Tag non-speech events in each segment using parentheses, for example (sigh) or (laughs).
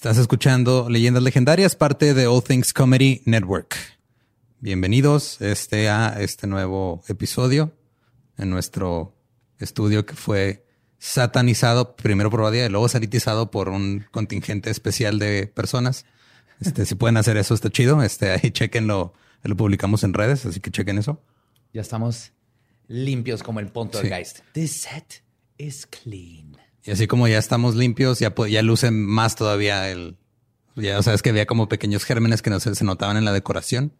Estás escuchando Leyendas Legendarias, parte de All Things Comedy Network. Bienvenidos este, a este nuevo episodio en nuestro estudio que fue satanizado primero por Badia y luego sanitizado por un contingente especial de personas. Este, si pueden hacer eso, está chido. Este, ahí chequenlo, lo publicamos en redes, así que chequen eso. Ya estamos limpios como el punto del Geist. This set is clean. Y así como ya estamos limpios, ya, ya luce más todavía el... Ya, o sea, es que había como pequeños gérmenes que no se, se notaban en la decoración.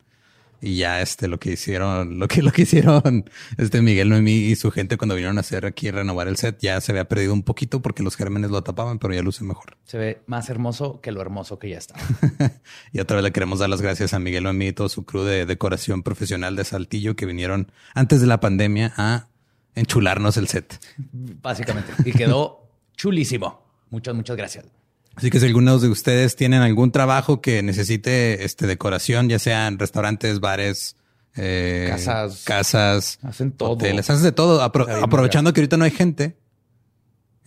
Y ya este lo que hicieron, lo que (laughs) lo que hicieron este Miguel Noemí y su gente cuando vinieron a hacer aquí renovar el set, ya se había perdido un poquito porque los gérmenes lo tapaban, pero ya luce mejor. Se ve más hermoso que lo hermoso que ya está. (laughs) y otra vez le queremos dar las gracias a Miguel Noemí y todo su crew de decoración profesional de Saltillo que vinieron antes de la pandemia a enchularnos el set. Básicamente. Y quedó chulísimo. Muchas, muchas gracias. Así que si algunos de ustedes tienen algún trabajo que necesite este, decoración, ya sean restaurantes, bares, eh, casas, casas, hacen todo. hoteles, hacen de todo. aprovechando que ahorita no hay gente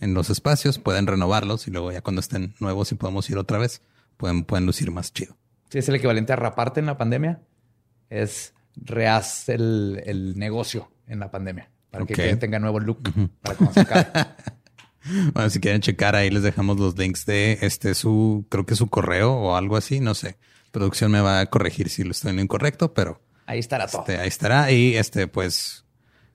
en los espacios, pueden renovarlos y luego ya cuando estén nuevos y podemos ir otra vez, pueden, pueden lucir más chido. Sí, es el equivalente a raparte en la pandemia. Es rehaz el, negocio en la pandemia para que tenga nuevo look para cuando (laughs) se Bueno, si quieren checar ahí les dejamos los links de este su, creo que su correo o algo así, no sé. Producción me va a corregir si lo estoy en lo incorrecto, pero ahí estará todo. Este, ahí estará y este pues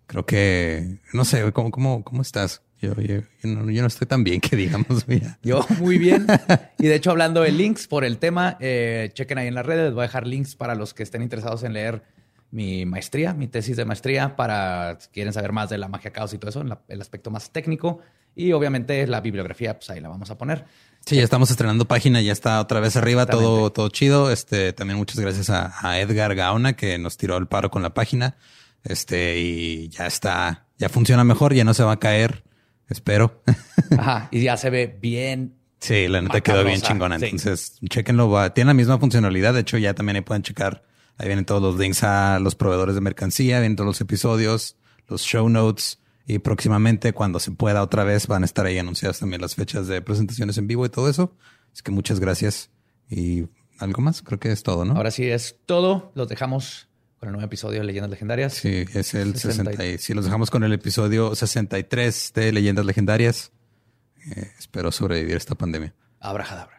creo que no sé cómo cómo cómo estás. Yo, yo, no, estoy tan bien (laughs) que digamos. Yo muy bien. (laughs) Y de hecho, hablando de links por el tema, eh, chequen ahí en las redes. voy a dejar links para los que estén interesados en leer mi maestría, mi tesis de maestría, para si quieren saber más de la magia caos y todo eso, en el aspecto más técnico. Y obviamente la bibliografía, pues ahí la vamos a poner. Sí, ya estamos estrenando página, ya está otra vez arriba, todo, todo chido. Este, también muchas gracias a, Edgar Gaona que nos tiró el paro con la página. Este, y ya está, ya funciona mejor, ya no se va a caer, espero. (laughs) Ajá, y ya se ve bien. Sí, la neta quedó bien chingona. Entonces, chequenlo, va. tiene la misma funcionalidad. De hecho, ya también ahí pueden checar. Ahí vienen todos los links a los proveedores de mercancía, vienen todos los episodios, los show notes y próximamente, cuando se pueda otra vez, van a estar ahí anunciadas también las fechas de presentaciones en vivo y todo eso. Así que muchas gracias. Y algo más, creo que es todo, ¿no? Ahora sí es todo. Los dejamos con el nuevo episodio de Leyendas Legendarias. Sí, es el 60. y, sí, los dejamos con el episodio 63 de Leyendas Legendarias. Eh, espero sobrevivir esta pandemia. Abrahadabra.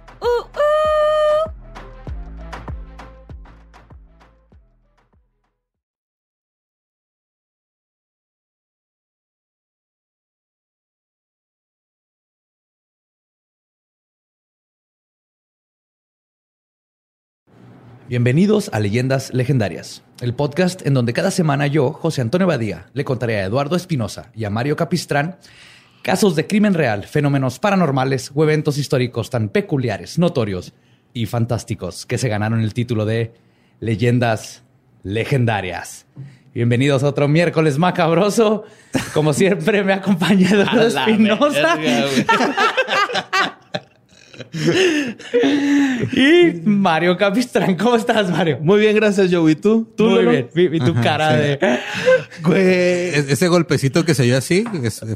Bienvenidos a Leyendas Legendarias, el podcast en donde cada semana yo, José Antonio Badía, le contaré a Eduardo Espinosa y a Mario Capistrán casos de crimen real, fenómenos paranormales o eventos históricos tan peculiares, notorios y fantásticos que se ganaron el título de Leyendas Legendarias. Bienvenidos a otro miércoles macabroso. Como siempre me acompaña (laughs) Eduardo Espinosa. (laughs) y Mario Capistrán, ¿cómo estás, Mario? Muy bien, gracias, Joe. ¿Y tú? ¿Tú Muy bien. Y tu cara de... Ese golpecito que se dio así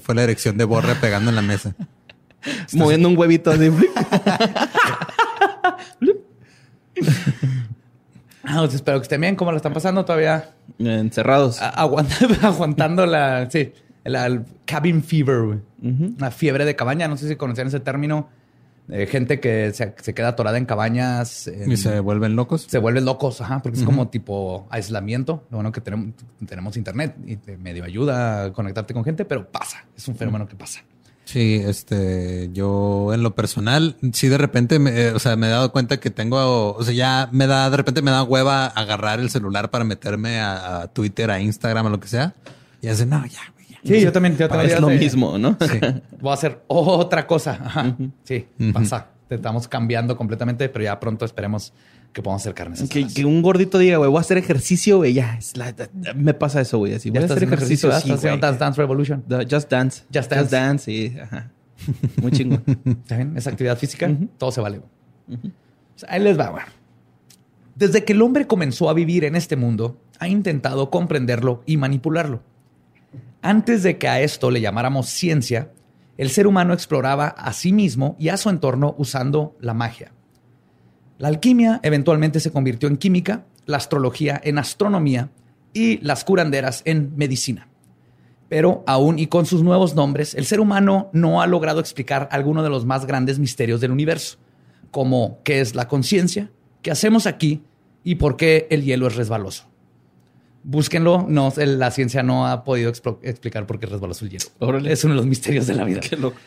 fue la erección de Borra pegando en la mesa. Moviendo un huevito así. (laughs) Ah, pues espero que estén bien. ¿Cómo lo están pasando todavía? Encerrados. aguantando, (laughs) aguantando la... Sí el cabin fever, güey. Una fiebre de cabaña. No sé si conocían ese término. De gente que se, se queda atorada en cabañas. en- Y se vuelven locos. se vuelven locos, ajá, porque es como tipo aislamiento. Lo bueno que tenemos, tenemos internet y te medio ayuda a conectarte con gente, pero pasa. Es un fenómeno que pasa. Sí, este, yo en lo personal, sí de repente, me, eh, o sea, me he dado cuenta que tengo, o sea, ya me da, de repente me da hueva agarrar el celular para meterme a, a Twitter, a Instagram, a lo que sea. Y de, no, ya. Sí, yo también. Yo también Es lo mismo, ¿no? Sí. (laughs) Voy a hacer otra cosa. Ajá. Sí, pasa. Te estamos cambiando completamente, pero ya pronto esperemos que podamos hacer carnes. Que, que un gordito diga, güey, voy a hacer ejercicio, güey, ya. es la- me pasa eso, güey. Así, voy a hacer ejercicio, sí, güey. Dance Dance Revolution. The- Just Dance. Just Dance. sí. Ajá. (laughs) Muy chingo. ¿Está (laughs) bien? Esa actividad física, todo se vale. O sea, ahí les va, bueno. Desde que el hombre comenzó a vivir en este mundo, ha intentado comprenderlo y manipularlo. Antes de que a esto le llamáramos ciencia, el ser humano exploraba a sí mismo y a su entorno usando la magia. La alquimia eventualmente se convirtió en química, la astrología en astronomía y las curanderas en medicina. Pero aún y con sus nuevos nombres, el ser humano no ha logrado explicar alguno de los más grandes misterios del universo, como qué es la conciencia, qué hacemos aquí y por qué el hielo es resbaloso. Búsquenlo, no, la ciencia no ha podido explicar por qué es resbaloso el hielo. Órale. Es uno de los misterios de la vida. (laughs) Qué loco.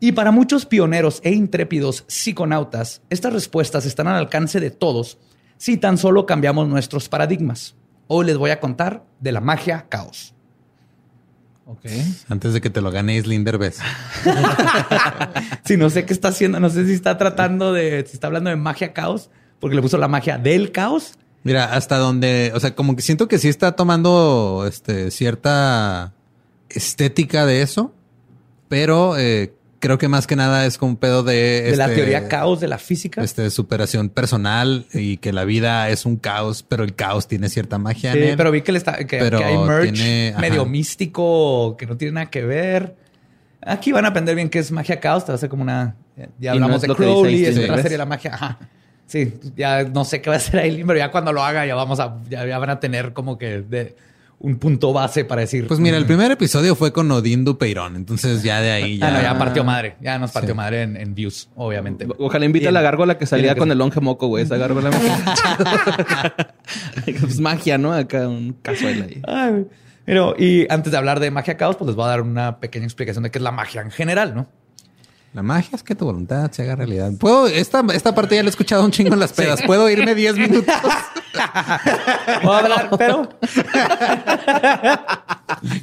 Y para muchos pioneros e intrépidos psiconautas, estas respuestas están al alcance de todos si tan solo cambiamos nuestros paradigmas. Hoy les voy a contar de la magia caos. Ok. Antes de que te lo gane Islinder Derbez. (laughs) Si no sé qué está haciendo, no sé si está tratando de, si está hablando de magia caos, porque le puso la magia del caos. Mira, hasta donde, o sea, como que siento que sí está tomando este, cierta estética de eso, pero eh, creo que más que nada es como un pedo de... De la este, teoría caos de la física. Este, superación personal y que la vida es un caos, pero el caos tiene cierta magia Sí, en él. pero vi que, le está, que, Pero que hay merch tiene- ajá. medio místico que no tiene nada que ver. Aquí van a aprender bien qué es magia caos. Te va a hacer como una. Ya no hablamos de Crowley, es ¿ves? serie de la magia. Ajá. Sí, ya no sé qué va a hacer Aileen, pero ya cuando lo haga, ya vamos a, ya, ya van a tener como que de, un punto base para decir. Pues mira, el primer episodio fue con Odín Dupeirón, entonces ya de ahí ya... Ah, no, ya partió madre. Ya nos partió Sí. madre en, en views, obviamente. Ojalá invite a la gárgola que salía con el longe moco, güey. Esa gárgola. (laughs) (laughs) pues magia, ¿no? Acá un cazuela ahí. Ay. Pero, y antes de hablar de magia caos, pues les voy a dar una pequeña explicación de qué es la magia en general, ¿no? La magia es que tu voluntad se haga realidad. Puedo, esta, esta parte ya la he escuchado un chingo en las pedas. Puedo irme 10 minutos. (laughs) A hablar, pero.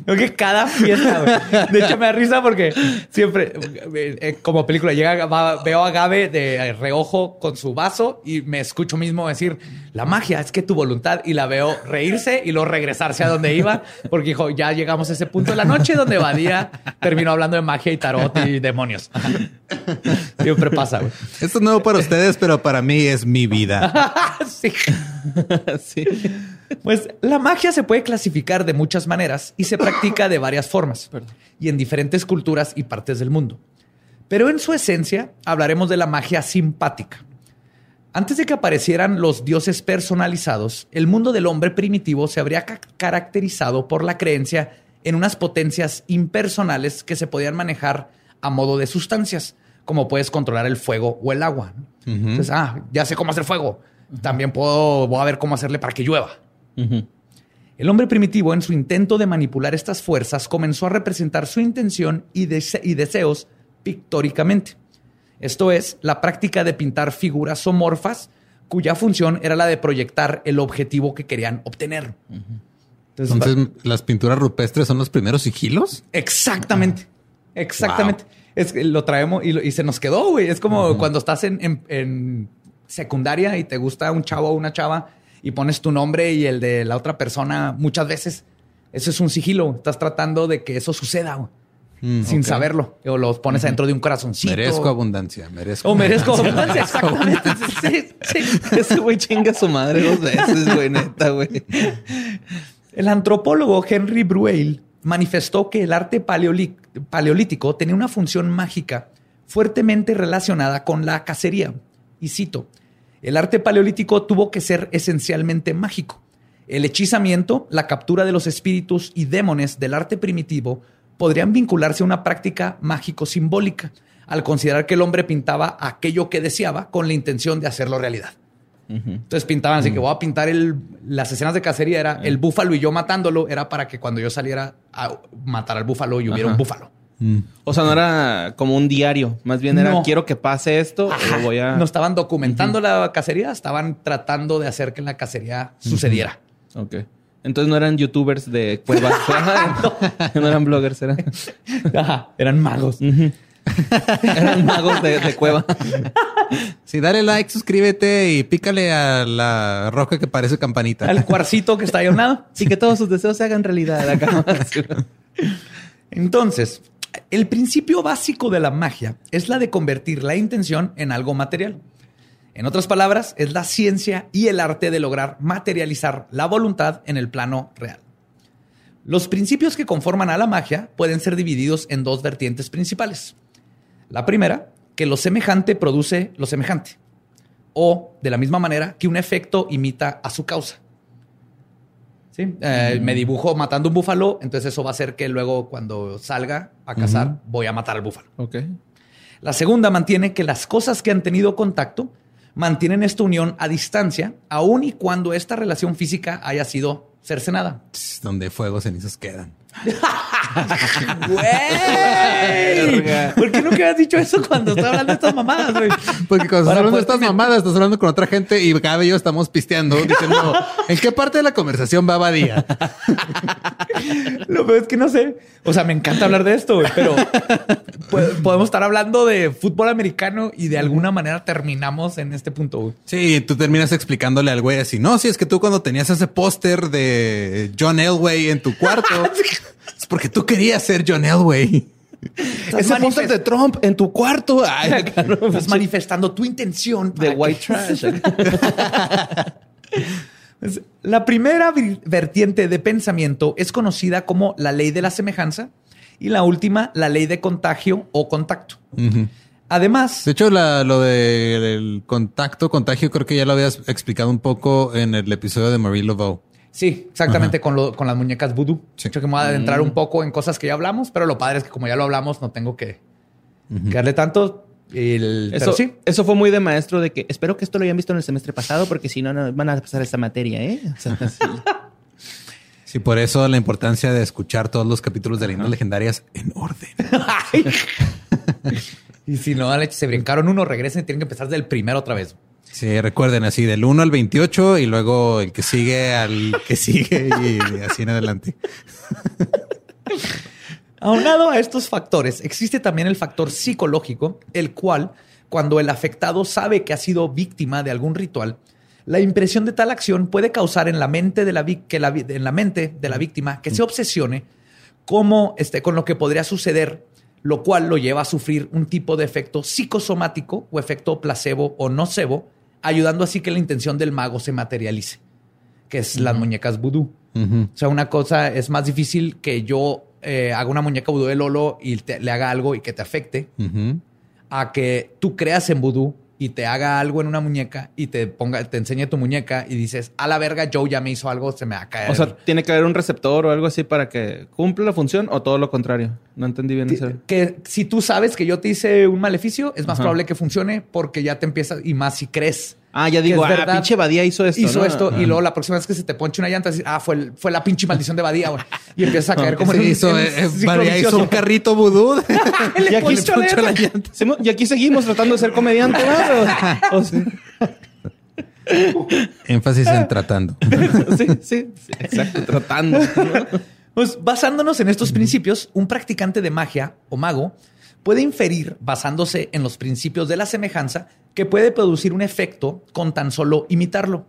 Creo que cada fiesta, güey. De hecho, me da risa porque siempre, eh, como película, llega, va- veo a Gabe de reojo con su vaso y me escucho mismo decir: La magia es que tu voluntad. Y la veo reírse y luego regresarse a donde iba, porque dijo: Ya llegamos a ese punto de la noche donde Badía terminó hablando de magia y tarot y demonios. Siempre pasa, güey. Esto es nuevo para ustedes, pero para mí es mi vida. (laughs) Sí. sí. Pues la magia se puede clasificar de muchas maneras y se practica de varias formas y en diferentes culturas y partes del mundo. Pero en su esencia hablaremos de la magia simpática. Antes de que aparecieran los dioses personalizados, el mundo del hombre primitivo se habría ca- caracterizado por la creencia en unas potencias impersonales que se podían manejar a modo de sustancias, como puedes controlar el fuego o el agua. Entonces, ah, ya sé cómo hacer fuego. También puedo, voy a ver cómo hacerle para que llueva. El hombre primitivo, en su intento de manipular estas fuerzas, comenzó a representar su intención y, dese- y deseos pictóricamente. Esto es, la práctica de pintar figuras somorfas cuya función era la de proyectar el objetivo que querían obtener. Entonces, Entonces, las pinturas rupestres son los primeros sigilos. Exactamente. Exactamente. Es lo traemos y, lo- y se nos quedó, güey. Es como cuando estás en, en- en secundaria y te gusta un chavo o una chava y pones tu nombre y el de la otra persona muchas veces. Eso es un sigilo. Estás tratando de que eso suceda güey, Mm, sin saberlo. O los pones adentro de un corazoncito. Merezco abundancia, merezco. O merezco abundancia. exactamente. (laughs) Sí, sí. Ese güey chinga a su madre dos veces, güey, neta, güey. El antropólogo Henry Bruehl manifestó que el arte paleolí- paleolítico tenía una función mágica fuertemente relacionada con la cacería. Y cito, el arte paleolítico tuvo que ser esencialmente mágico. El hechizamiento, la captura de los espíritus y demones del arte primitivo podrían vincularse a una práctica mágico-simbólica, al considerar que el hombre pintaba aquello que deseaba con la intención de hacerlo realidad. Entonces pintaban así que voy a pintar el, las escenas de cacería, era el búfalo y yo matándolo, era para que cuando yo saliera a matar al búfalo y hubiera un búfalo. O sea, no era como un diario. Más bien era No. quiero que pase esto o voy a. No estaban documentando la cacería, estaban tratando de hacer que la cacería sucediera. Ok. Entonces no eran youtubers de cuevas. (laughs) (laughs) no eran bloggers, eran, Ajá, eran magos. eran magos de, de cueva. (laughs) Sí, dale like, suscríbete y pícale a la roca que parece campanita. Al cuarcito que está ahí a un lado. Y que todos sus deseos se hagan realidad acá. Entonces, el principio básico de la magia es la de convertir la intención en algo material. En otras palabras, es la ciencia y el arte de lograr materializar la voluntad en el plano real. Los principios que conforman a la magia pueden ser divididos en dos vertientes principales. La primera, que lo semejante produce lo semejante. O, de la misma manera, que un efecto imita a su causa. ¿Sí? Eh, Me dibujo matando un búfalo, entonces eso va a hacer que luego cuando salga a cazar voy a matar al búfalo. ok. La segunda mantiene que las cosas que han tenido contacto mantienen esta unión a distancia, aun y cuando esta relación física haya sido cercenada. Donde fuego cenizas quedan. (laughs) ¡Güey! ¿Por qué no que has dicho eso cuando estaba hablando de estas mamadas, güey? Porque cuando estás hablando de estas mamadas, estás hablando con otra gente y y yo estamos pisteando (laughs) diciendo ¿en qué parte de la conversación va Badía? Lo peor es que no sé. O sea, me encanta hablar de esto, güey, pero po- podemos estar hablando de fútbol americano y de alguna manera terminamos en este punto, güey. Sí, tú terminas explicándole al güey así, no, si es que tú cuando tenías ese póster de John Elway en tu cuarto, (laughs) es porque tú querías ser John Elway. Ese póster de Trump en tu cuarto. Ay, Estás manifestando tu intención de white trash. (laughs) La primera vertiente de pensamiento es conocida como la ley de la semejanza y la última, la ley de contagio o contacto. Además, De hecho, la- lo del contacto, contagio, creo que ya lo habías explicado un poco en el episodio de Marie Laveau. Sí, exactamente con, lo- con las muñecas voodoo. Sí. Yo que me voy a adentrar un poco en cosas que ya hablamos, pero lo padre es que como ya lo hablamos, no tengo que, que darle tanto. El, Eso, pero sí, eso fue muy de maestro de que espero que esto lo hayan visto en el semestre pasado porque si no, no van a pasar esta materia, ¿eh? O sea, (laughs) sí. Sí, por eso la importancia de escuchar todos los capítulos de Leyendas Legendarias en orden. (laughs) y si no, leche, se brincaron uno, regresen y tienen que empezar del primero otra vez. Sí, recuerden así del 1 al 28 y luego el que sigue al que sigue y así en adelante. (laughs) Aunado a estos factores, existe también el factor psicológico, el cual, cuando el afectado sabe que ha sido víctima de algún ritual, la impresión de tal acción puede causar en la mente de la, que la en la mente de la víctima que se obsesione como, este, con lo que podría suceder, lo cual lo lleva a sufrir un tipo de efecto psicosomático o efecto placebo o nocebo, ayudando así que la intención del mago se materialice, que es las muñecas vudú. O sea, una cosa es más difícil que yo eh, haga una muñeca vudú de Lolo y te- le haga algo y que te afecte, a que tú creas en vudú y te haga algo en una muñeca y te ponga, te enseñe tu muñeca y dices, a la verga, Joe ya me hizo algo, se me va a caer. O sea, tiene que haber un receptor o algo así para que cumpla la función o todo lo contrario. No entendí bien eso. que si tú sabes que yo te hice un maleficio, es más Ajá. probable que funcione porque ya te empiezas, y más si crees. Ah, ya digo, es ah, verdad, pinche Badía hizo esto. Hizo ¿no? esto y luego la próxima vez que se te ponche una llanta, ah, fue, el- fue la pinche maldición de Badía, güey. Y empiezas a caer como un- hizo, eh, ciclo María hizo un carrito vudú. (laughs) (laughs) Le Y aquí, ponchó la llanta. Simo- y aquí seguimos tratando de ser comediante, ¿verdad? (laughs) O sea, Énfasis en tratando. sí, sí, sí, exacto, tratando. Pues basándonos en estos principios, un practicante de magia o mago puede inferir, basándose en los principios de la semejanza, que puede producir un efecto con tan solo imitarlo.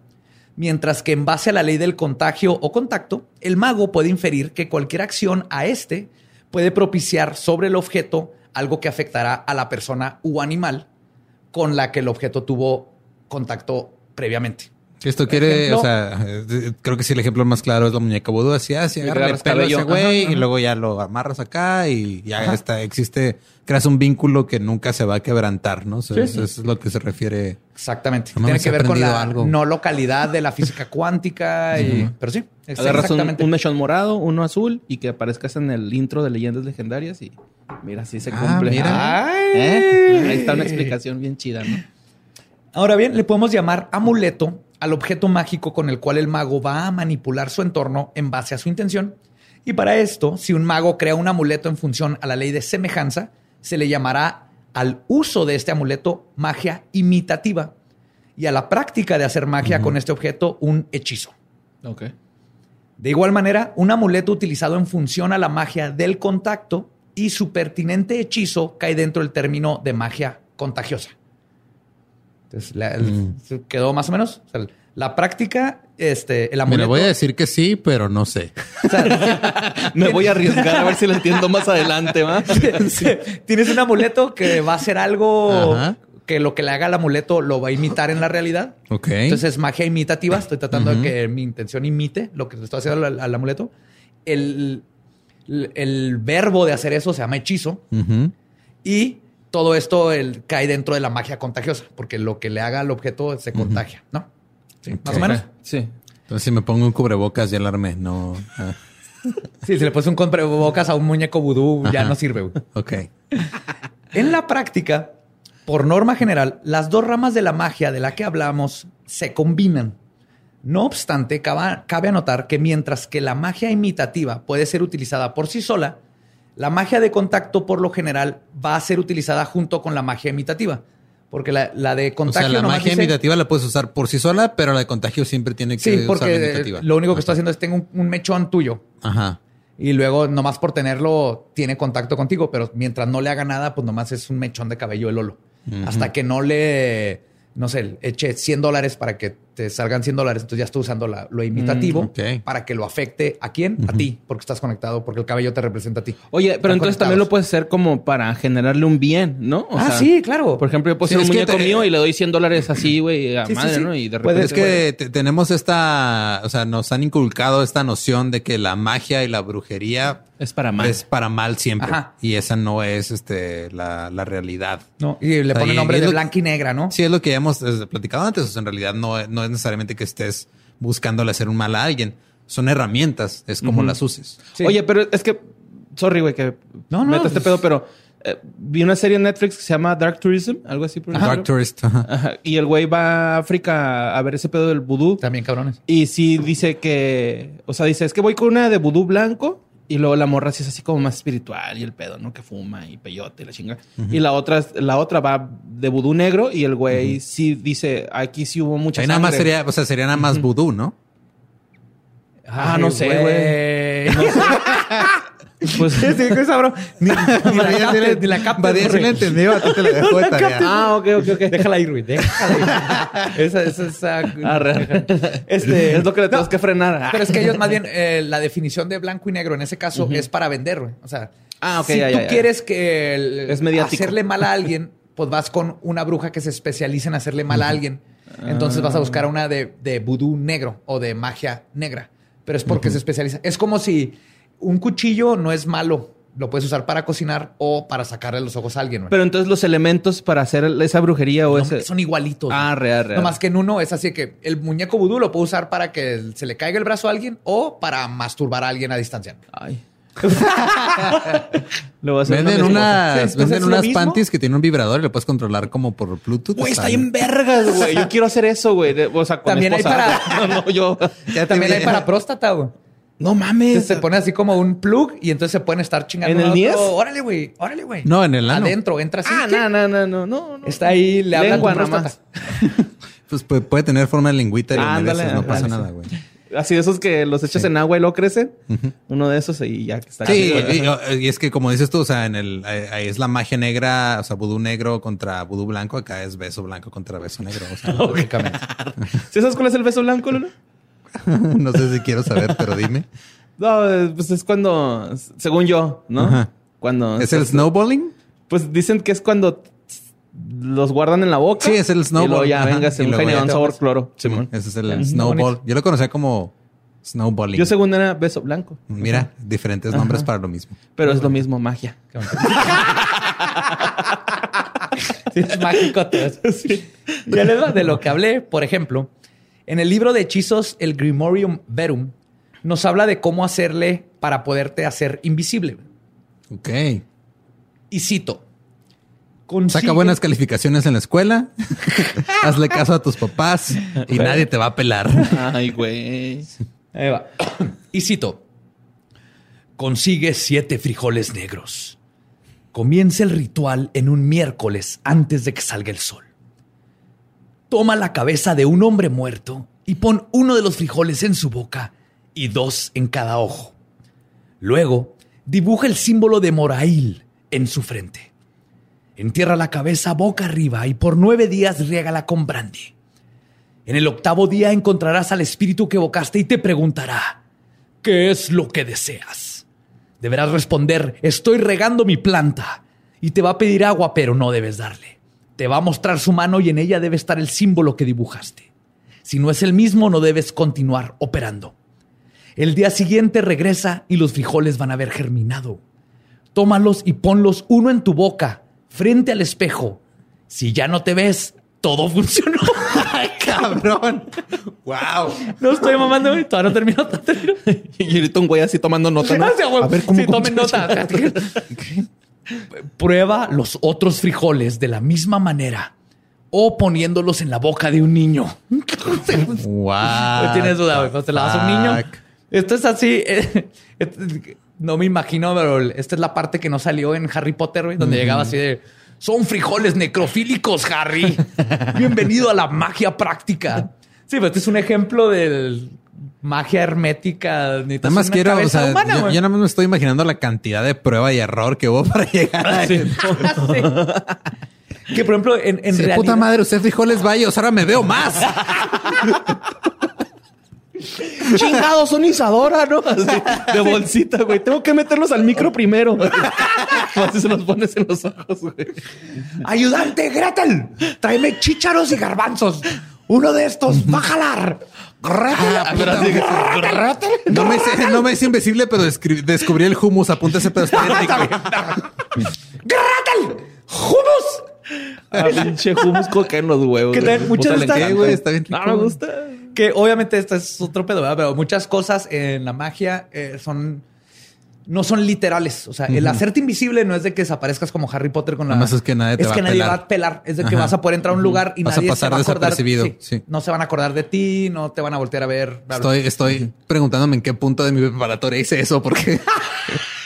Mientras que en base a la ley del contagio o contacto, el mago puede inferir que cualquier acción a este puede propiciar sobre el objeto algo que afectará a la persona u animal con la que el objeto tuvo contacto previamente. Esto quiere, Ejemplo. o sea, eh, creo que sí el ejemplo más claro es la muñeca vudú. Así, así, Le agarra el pelo a ese cabello. güey Ajá, y luego ya lo amarras acá y ya está, existe, creas un vínculo que nunca se va a quebrantar, ¿no? O sea, Sí, eso sí. es lo que se refiere. Exactamente. No Tiene que ver con la algo. no localidad de la física (laughs) cuántica. y, pero sí, Agarras un, exactamente. un mechón morado, uno azul y que aparezcas en el intro de Leyendas Legendarias y mira, así se Ah, cumple. mira. Ay. ¿Eh? Ahí está una explicación bien chida, ¿no? Ahora bien, le podemos llamar amuleto al objeto mágico con el cual el mago va a manipular su entorno en base a su intención. Y para esto, si un mago crea un amuleto en función a la ley de semejanza, se le llamará al uso de este amuleto magia imitativa y a la práctica de hacer magia con este objeto un hechizo. Ok. De igual manera, un amuleto utilizado en función a la magia del contacto y su pertinente hechizo cae dentro del término de magia contagiosa. Entonces, la- el- ¿se ¿quedó más o menos? O sea, la práctica, este, el amuleto. voy a decir que sí, pero no sé. (laughs) o sea, Me voy a arriesgar a ver si lo entiendo más adelante, ¿va? (laughs) Tienes un amuleto que va a hacer algo Ajá. que lo que le haga al amuleto lo va a imitar en la realidad. Ok. Entonces es magia imitativa. Estoy tratando de que mi intención imite lo que le estoy haciendo al, al amuleto. El, el, el verbo de hacer eso se llama hechizo. Y todo esto el- cae dentro de la magia contagiosa, porque lo que le haga al objeto se contagia, ¿no? Sí, más o menos. Sí. Entonces, si me pongo un cubrebocas, ya alarmé. No. ah, (laughs) Sí, si le pones un bocas a un muñeco vudú, ya no sirve. güey. ok. En la práctica, por norma general, las dos ramas de la magia de la que hablamos se combinan. No obstante, cabe anotar que mientras que la magia imitativa puede ser utilizada por sí sola, la magia de contacto por lo general va a ser utilizada junto con la magia imitativa. Porque la, la de O contagio sea, la magia dice- imitativa la puedes usar por sí sola, pero la de contagio siempre tiene que Sí, usar la porque imitativa. lo único que estoy haciendo es tengo un, un mechón tuyo Ajá. y luego nomás por tenerlo tiene contacto contigo, pero mientras no le haga nada, pues nomás es un mechón de cabello el Lolo. Hasta que no le, no sé, eche 100 dólares para que te salgan 100 dólares, entonces ya estoy usando la- lo imitativo Mm, para que lo afecte a quién? A ti, porque estás conectado, porque el cabello te representa a ti. Oye, pero Están entonces también lo puedes hacer como para generarle un bien, ¿no? O ah, sea, sí, claro. Por ejemplo, yo puedo Sí, ser un muñeco te- mío y le doy 100 dólares así, güey, a Sí, madre, sí. ¿no? Y de Puedes- repente... Es que te- tenemos esta, o sea, nos han inculcado esta noción de que la magia y la brujería Es para mal. es para mal siempre. Ajá. Y esa no es este, la, la realidad. No, y le O sea, pone y- nombre de lo- blanca y negra, ¿no? Sí, es lo que ya hemos eh, platicado antes. O sea, en realidad no, no es necesariamente que estés buscándole hacer un mal a alguien. Son herramientas, es como las uses. Sí. Oye, pero es que... Sorry, güey, que No, este pues- pedo, pero... eh, vi una serie en Netflix que se llama Dark Tourism, algo así por Dark. Tourist. ajá. Ajá, Y el güey va a África a ver ese pedo del vudú. También cabrones. Y sí dice que, o sea, dice, es que voy con una de vudú blanco y luego la morra sí es así como más espiritual y el pedo, ¿no? Que fuma y peyote y la chinga. Y la otra, la otra va de vudú negro y el güey sí dice, aquí sí hubo mucha Ahí nada más sangre". sería, o sea, sería nada más vudú, ¿no? Ah, Ay, no sé, güey. No sé. (laughs) Pues, (laughs) sí, qué sabrón. (laughs) Ni, ni la (laughs) captes, ni la captes, Badía sí la entendió, a ti te la dejo de tarea. ah, ok, ok, ok. Déjala ir, güey. Déjala ir. esa, esa, esa. Arre. Este, es lo que le tenemos no, que frenar. Pero es que ellos más bien, eh, la definición de blanco y negro en ese caso es para vender, güey. O sea, Ah, ok, si ya, tú ya, ya. quieres que el- Es mediático. hacerle mal a alguien, pues vas con una bruja que se especializa en hacerle mal a alguien. Entonces vas a buscar a una de, de vudú negro o de magia negra. Pero es porque se especializa. Es como si un cuchillo no es malo. Lo puedes usar para cocinar o para sacarle los ojos a alguien. güey. Pero entonces los elementos para hacer esa brujería o No, ese... Son igualitos. Ah, real, real. No más que en uno es así que el muñeco vudú lo puede usar para que se le caiga el brazo a alguien o para masturbar a alguien a distancia. Ay. (laughs) Lo voy a hacer Venden una unas, Sí, venden unas panties que tienen un vibrador y lo puedes controlar como por Bluetooth. Güey, está bien vergas, güey. Yo quiero hacer eso, güey. O sea, con También hay para- (laughs) No, no, yo... Ya También hay para próstata, güey. No mames. Se pone así como un plug y entonces se pueden estar chingando. ¿En el uno a niés? otro. Órale, güey. Órale, güey. No, en el ano. Adentro, entra así. Ah, ¿qué? no, no, no, no, no, no. Está ahí, le habla Lengua nada más. (laughs) Pues puede, puede tener forma de lengüita y lo Ándale, no ándale, pasa sí. nada, güey. Así de esos que los echas en agua y luego crecen. Uno de esos y ya que está. Sí, y, y es que como dices tú, o sea, en el ahí ahí es la magia negra, o sea, vudú negro contra vudú blanco, acá es beso blanco contra beso negro. O sea, (laughs) Lógicamente. ¿Sí sabes cuál es el beso blanco, Luna? (laughs) no sé si quiero saber, pero dime. (laughs) No, eh, pues es cuando, según yo, ¿no? Ajá. Cuando ¿Es el snowballing? Pues dicen que es cuando los guardan en la boca. Sí, es el snowball. Y luego ya, Ajá. venga, Y cañón te sabor cloro. Simón, ese es el Ujú, snowball. Yo lo conocía como snowballing. Yo según era beso blanco. Mira, diferentes nombres para lo mismo. Pero es lo mismo, magia. (laughs) Sí, es mágico todo eso. Ya les va de lo que hablé, por ejemplo, en el libro de hechizos, el Grimorium Verum, nos habla de cómo hacerle para poderte hacer invisible. Ok. Y cito. Saca "Consigue- buenas calificaciones en la escuela. (laughs) Hazle caso a tus papás y nadie te va a pelar. Ay, güey. Ahí va. (clears throat) Y cito. Consigue siete frijoles negros. Comienza el ritual en un miércoles antes de que salga el sol. Toma la cabeza de un hombre muerto y pon uno de los frijoles en su boca y dos en cada ojo. Luego, dibuja el símbolo de Morail en su frente. Entierra la cabeza boca arriba y por nueve días riégala con brandy. En el octavo día encontrarás al espíritu que evocaste y te preguntará, ¿qué es lo que deseas? Deberás responder, estoy regando mi planta. Y te va a pedir agua, pero no debes darle. Te va a mostrar su mano y en ella debe estar el símbolo que dibujaste. Si no es el mismo, no debes continuar operando. El día siguiente regresa y los frijoles van a haber germinado. Tómalos y ponlos uno en tu boca, frente al espejo. Si ya no te ves, todo (laughs) funcionó. Ay, cabrón. Wow. No estoy mamando. Todavía no termino. todavía no termino. Y ahorita un güey así tomando nota, ¿no? (laughs) A ver, ¿cómo Sí, tomen nota. (laughs) Prueba los otros frijoles de la misma manera o poniéndolos en la boca de un niño. Wow. No tienes duda, güey. Cuando te la das a un niño. Esto es así. eh, (laughs) eh, no me imagino, pero esta es la parte que no salió en Harry Potter, güey, donde llegaba así de. Son frijoles necrofílicos, Harry. Bienvenido a la magia práctica. Sí, pero este es un ejemplo de magia hermética. Nada más quiero, o sea, yo, yo nada más me estoy imaginando la cantidad de prueba y error que hubo (laughs) para llegar a Sí. eso. (laughs) Sí. Que por ejemplo, en, en Sí, realidad. puta madre, usted frijoles vallos, ahora me veo más. (laughs) Chingados, son Isadora, ¿no? Así, de bolsita, güey. Tengo que meterlos al micro primero. Así se los pones en los ojos, güey. Ayudante Gretel, tráeme chícharos y garbanzos. Uno de estos va a jalar. Ah. No me, hice- no me hice invisible, pero descri- descubrí el hummus. Apunta ese pedo. (laughs) está bien rico. Gretel, hummus. Ah, pinche hummus coca en los huevos. ¿Qué tal? güey. Muchas Puta, le gracias. encanta. güey, está bien No rico, me gusta. Que obviamente esto es otro pedo, ¿verdad? pero muchas cosas en la magia eh, son no son literales. O sea, el hacerte invisible no es de que desaparezcas como Harry Potter con la. Nada más es que nadie te es va que a nadie pelar. va a pelar. Es de que Ajá. vas a poder entrar a un lugar y Vas a nadie pasar se va a acordar. Sí. sí. No se van a acordar de ti, no te van a voltear a ver. bla, bla. Estoy, estoy preguntándome en qué punto de mi preparatoria hice eso porque (laughs)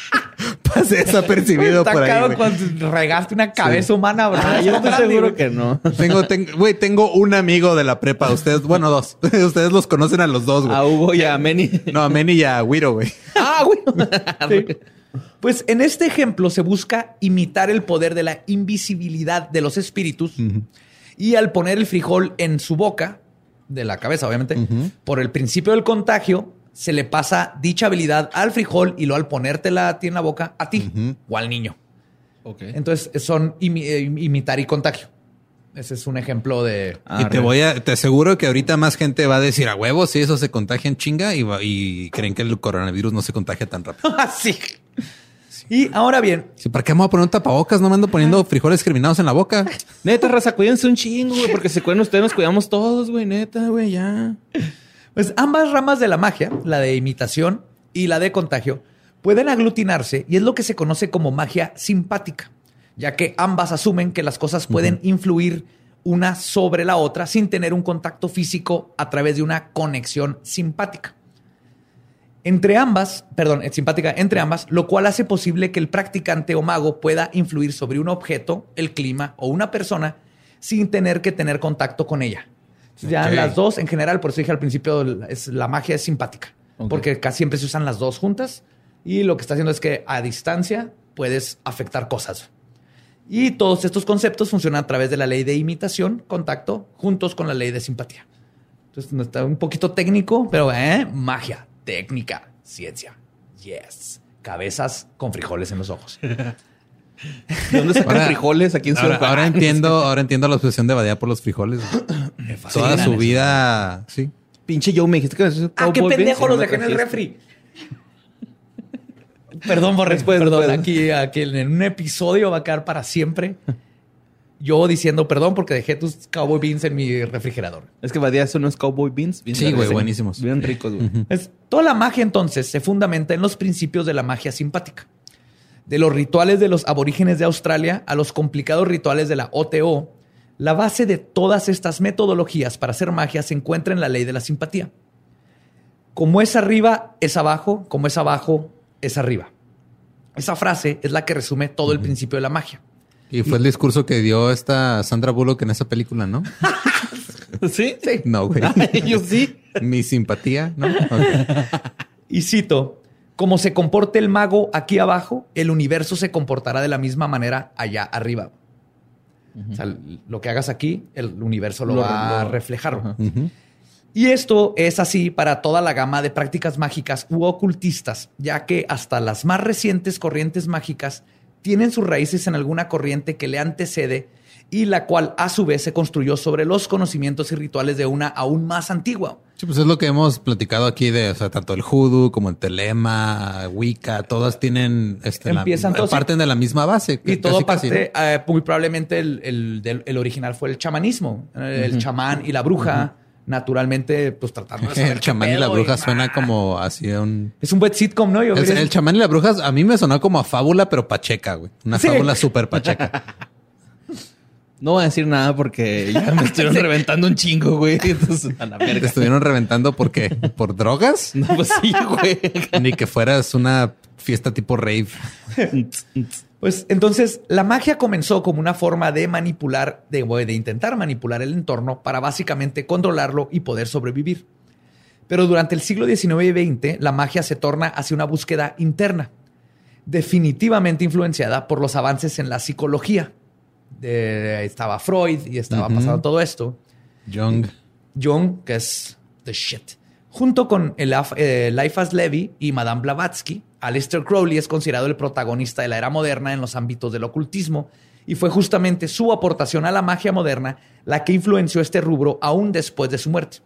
(laughs) pasé desapercibido Está por ahí. güey. cuando regaste una cabeza humana, ¿verdad? Ah, yo estoy seguro que no. Tengo, tengo, güey, tengo un amigo de la prepa. Ustedes, bueno, dos. (laughs) Ustedes los conocen a los dos, güey. A Hugo y a Meni. No, a Manny y a Wiro, güey. Ah, güey. (laughs) Pues en este ejemplo se busca imitar el poder de la invisibilidad de los espíritus y al poner el frijol en su boca, de la cabeza obviamente, por el principio del contagio, se le pasa dicha habilidad al frijol y luego al ponértela a ti en la boca, a ti o al niño. Ok. Entonces son imi- eh, imitar y contagio. Ese es un ejemplo de... y te voy a, te aseguro que ahorita más gente va a decir a huevos si eso se contagia en chinga y, va- y creen que el coronavirus no se contagia tan rápido. (laughs) Así. Y ahora bien, Sí, ¿Para qué me voy a poner un tapabocas? No me ando poniendo frijoles germinados en la boca. (laughs) Neta, raza, cuídense un chingo, güey, porque se cuidan ustedes, nos cuidamos todos, güey, neta, güey, ya. Pues ambas ramas de la magia, la de imitación y la de contagio, pueden aglutinarse y es lo que se conoce como magia simpática, ya que ambas asumen que las cosas pueden influir una sobre la otra sin tener un contacto físico a través de una conexión simpática. Entre ambas, perdón, eh, simpática entre ambas, lo cual hace posible que el practicante o mago pueda influir sobre un objeto, el clima o una persona sin tener que tener contacto con ella. Entonces, Ya Ok. las dos, en general, por eso dije al principio, es, la magia es simpática, Ok. porque casi siempre se usan las dos juntas y lo que está haciendo es que a distancia puedes afectar cosas. Y todos estos conceptos funcionan a través de la ley de imitación, contacto, juntos con la ley de simpatía. Entonces, no está un poquito técnico, pero ¿eh? magia, técnica, ciencia. Yes. Cabezas con frijoles en los ojos. (laughs) ¿De dónde sacan Ahora- frijoles aquí en Ahora, Ciudad ahora Juárez? entiendo, ahora entiendo la obsesión de Badía por los frijoles. (clears throat) Toda su vida, sí. Pinche Joe, me dijiste que... es Ah, qué pendejo, los dejé en el refri. (laughs) Perdón, Borre, Después, perdón. después. Aquí, aquí en un episodio va a quedar para siempre. Yo diciendo perdón porque dejé tus cowboy beans en mi refrigerador. Es que Badía son unos Cowboy Beans. bien Sí, güey, verdes, buenísimos. Bien ricos, güey. Es- toda la magia entonces se fundamenta en los principios de la magia simpática. De los rituales de los aborígenes de Australia a los complicados rituales de la OTO, la base de todas estas metodologías para hacer magia se encuentra en la ley de la simpatía. Como es arriba, es abajo, como es abajo, es arriba. Esa frase es la que resume todo el principio de la magia. Y fue el discurso que dio esta Sandra Bullock en esa película, ¿no? ¿Sí? (laughs) Sí. No, güey. (laughs) Yo sí. Mi simpatía, ¿no? (laughs) Y cito, como se comporte el mago aquí abajo, el universo se comportará de la misma manera allá arriba. O sea, lo que hagas aquí, el universo lo, Lo- va a reflejar. Y esto es así para toda la gama de prácticas mágicas u ocultistas, ya que hasta las más recientes corrientes mágicas tienen sus raíces en alguna corriente que le antecede y la cual a su vez se construyó sobre los conocimientos y rituales de una aún más antigua. Sí, pues es lo que hemos platicado aquí de, o sea, tanto el hoodoo como el telema, Wicca, todas tienen, este, la- Empiezan todos- parten de la misma base. Y casi, todo casi, parte, eh, muy probablemente el, el- del- el original fue el chamanismo, el chamán y la bruja, naturalmente, pues tratando de (laughs) saber El chamán y la bruja y- suena como así un... Es un buen sitcom, ¿no? Yo El, chamán y la bruja a mí me sonó como a fábula, pero pacheca, güey. Una Sí. fábula súper pacheca. (laughs) No voy a decir nada porque ya me (laughs) estuvieron reventando un chingo, güey. Entonces, a la Te estuvieron reventando porque por drogas, No, pues sí, güey. ni que fueras una fiesta tipo rave. Pues entonces la magia comenzó como una forma de manipular, de, de intentar manipular el entorno para básicamente controlarlo y poder sobrevivir. Pero durante el siglo XIX y XX, la magia se torna hacia una búsqueda interna, definitivamente influenciada por los avances en la psicología. De- estaba Freud y estaba Ujú. pasando todo esto. Young. Jung, que es the shit. Junto con Elaf- eh, Eliphas Levi y Madame Blavatsky, Aleister Crowley es considerado el protagonista de la era moderna en los ámbitos del ocultismo y fue justamente su aportación a la magia moderna la que influenció este rubro aún después de su muerte.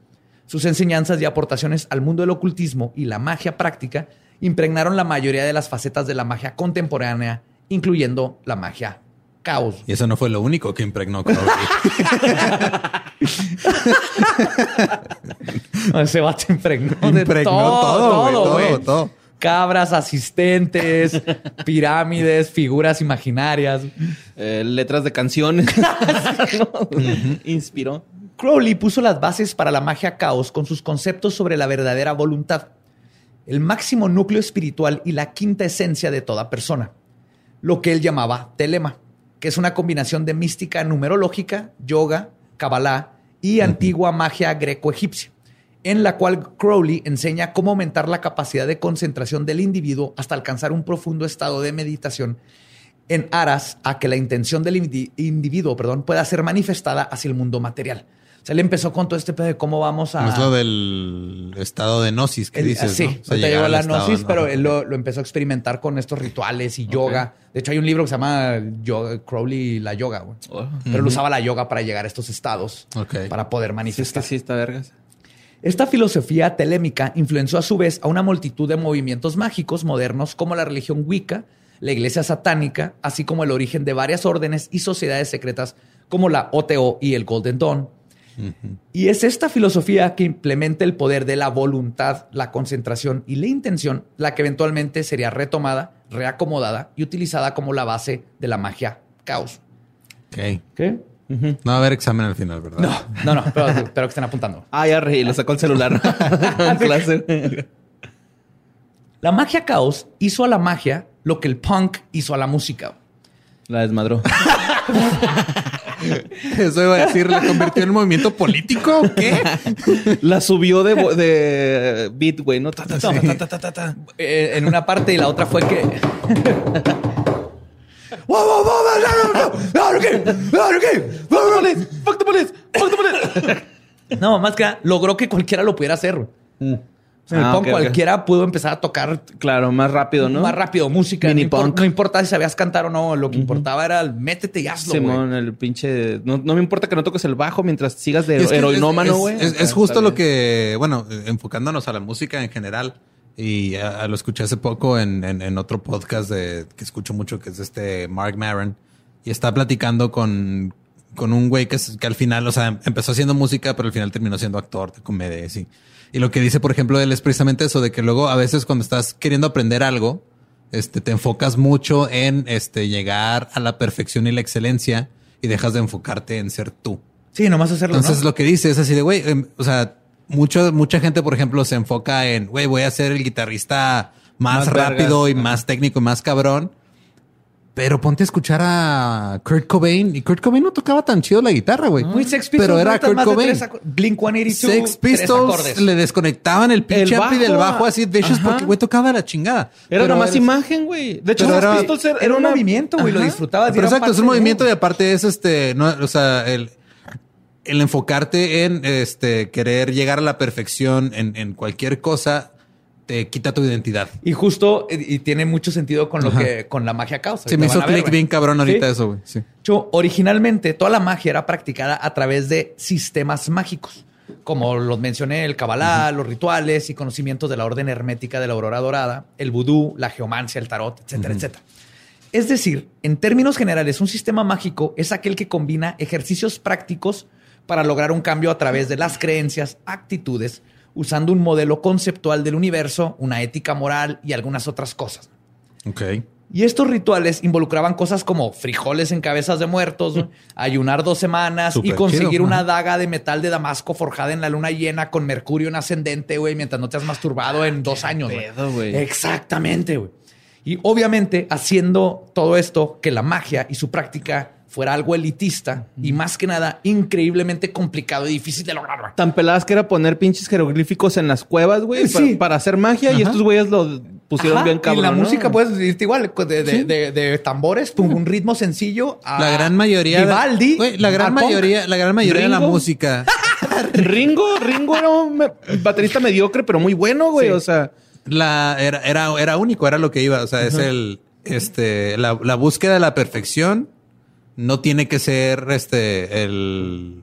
Sus enseñanzas y aportaciones al mundo del ocultismo y la magia práctica impregnaron la mayoría de las facetas de la magia contemporánea, incluyendo la magia caos. Y eso no fue lo único que impregnó Crowley. (laughs) Ese vato impregnó, de impregnó todo, todo, güey. todo, Todo, güey. todo. Cabras, asistentes, pirámides, figuras imaginarias. Eh, letras de canciones. (laughs) Inspiró. Crowley puso las bases para la magia caos con sus conceptos sobre la verdadera voluntad, el máximo núcleo espiritual y la quinta esencia de toda persona, lo que él llamaba telema, que es una combinación de mística numerológica, yoga, kabbalah y antigua magia greco-egipcia, en la cual Crowley enseña cómo aumentar la capacidad de concentración del individuo hasta alcanzar un profundo estado de meditación en aras a que la intención del indi- individuo perdón, pueda ser manifestada hacia el mundo material. Sea, él empezó con todo este pedo de cómo vamos a... No es lo del estado de gnosis que Él- dices, sí, ¿no? O sea, llegó la estado, gnosis, ¿no? pero él lo, lo empezó a experimentar con estos rituales y yoga. De hecho, hay un libro que se llama Yo- Crowley y la yoga, güey. Oh. Pero él usaba la yoga para llegar a estos estados, para poder Sí, es que manifestar. sí está vergas. Esta filosofía telémica influenció a su vez a una multitud de movimientos mágicos modernos como la religión Wicca, la iglesia satánica, así como el origen de varias órdenes y sociedades secretas como la OTO y el Golden Dawn. Y es esta filosofía que implementa el poder de la voluntad, la concentración y la intención la que eventualmente sería retomada, reacomodada y utilizada como la base de la magia caos. Ok. ¿Qué? No va a haber examen al final, ¿verdad? No, no, no, pero (laughs) espero que estén apuntando. Ah, ya reí, lo sacó el celular. (laughs) (laughs) en clase. La magia caos hizo a la magia lo que el punk hizo a la música. La desmadró. (laughs) Eso iba a decir, ¿la convirtió en movimiento político o qué? (laughs) La subió de, de beat, güey, ¿no? Ta, ta, ta, ta, ta, ta, ta, ta. Eh, en una parte y la otra fue que. (laughs) No, más que logró que cualquiera lo pudiera hacer. güey. En el Ah, punk cualquiera pudo empezar a tocar Claro, más rápido, ¿no? más rápido música. Mini no, punk. no importa si sabías cantar o no, lo que importaba era el métete y hazlo. Simón, el pinche. No, no me importa que no toques el bajo mientras sigas de heroinómano, güey. Es, es- Está- es justo lo que, bueno, eh, enfocándonos a la música en general. Y a- a lo escuché hace poco en, en- en otro podcast de, que escucho mucho, que es este Mark Maron. Y está platicando con, con un güey que, al final, o sea, empezó haciendo música, pero al final terminó siendo actor de comedia. y así. Y lo que dice, por ejemplo, él es precisamente eso, de que luego a veces cuando estás queriendo aprender algo, este, te enfocas mucho en este, llegar a la perfección y la excelencia y dejas de enfocarte en ser tú. Sí, nomás hacerlo, Entonces ¿no? lo que dice es así de, güey, em, o sea, mucho, mucha gente, por ejemplo, se enfoca en, güey, voy a ser el guitarrista más, Más rápido vergas. y más técnico y más cabrón. Pero ponte a escuchar a Kurt Cobain y Kurt Cobain no tocaba tan chido la guitarra, güey. Güey, Sex Pistols, Pero era Kurt de Cobain. Blink 182. Sex Pistols le desconectaban el pinche El amp y del bajo, así Vicious ajá. porque güey tocaba la chingada. Era Pero nomás imagen, güey. De hecho, Sex era- Pistols era, Era un movimiento, güey, lo disfrutabas. Pero exacto, es un de- movimiento y aparte es este, no, o sea, el, el enfocarte en este querer llegar a la perfección en, en cualquier cosa te quita tu identidad. Y justo, eh, y tiene mucho sentido con lo Ajá. que, con la magia causa. Se me hizo güey. bien cabrón ahorita Sí. eso, güey. Sí. Hecho, originalmente toda la magia era practicada a través de sistemas mágicos, como los mencioné, el Kabbalah, los rituales y conocimientos de la orden hermética de la aurora dorada, el vudú, la geomancia, el tarot, etcétera, etcétera. Es decir, en términos generales, un sistema mágico es aquel que combina ejercicios prácticos para lograr un cambio a través de las creencias, actitudes, usando un modelo conceptual del universo, una ética moral y algunas otras cosas. Ok. Y estos rituales involucraban cosas como frijoles en cabezas de muertos, güey, ayunar dos semanas y conseguir chido, una daga de metal de Damasco forjada en la luna llena con Mercurio en ascendente, güey, mientras no te has masturbado en dos años. pedo, güey. Exactamente, güey. Y obviamente haciendo todo esto, que la magia y su práctica fuera algo elitista y más que nada increíblemente complicado y difícil de lograr. güey. Tan peladas que era poner pinches jeroglíficos en las cuevas, güey, Sí. para, hacer magia. Y estos güeyes lo pusieron Ajá, bien cabrón. Y la ¿no? música puedes irte igual, de, de- de- de tambores, pum, un ritmo sencillo. a La gran mayoría. de- Vivaldi. Güey, la gran punk. mayoría, la gran mayoría de la música. (laughs) (laughs) Ringo, Ringo era un me- baterista mediocre, pero muy bueno, güey. Sí. O sea, La, era, era, era único, era lo que iba. O sea, es el, este, la, la búsqueda de la perfección no tiene que ser este, el,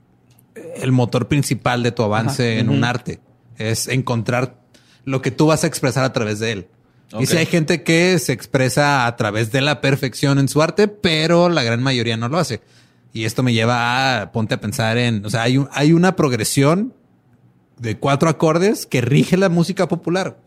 el motor principal de tu avance en un arte. Es encontrar lo que tú vas a expresar a través de él. Y si hay gente que se expresa a través de la perfección en su arte, pero la gran mayoría no lo hace. Y esto me lleva a, ponte a pensar en, o sea, hay, un- hay una progresión de cuatro acordes que rige la música popular.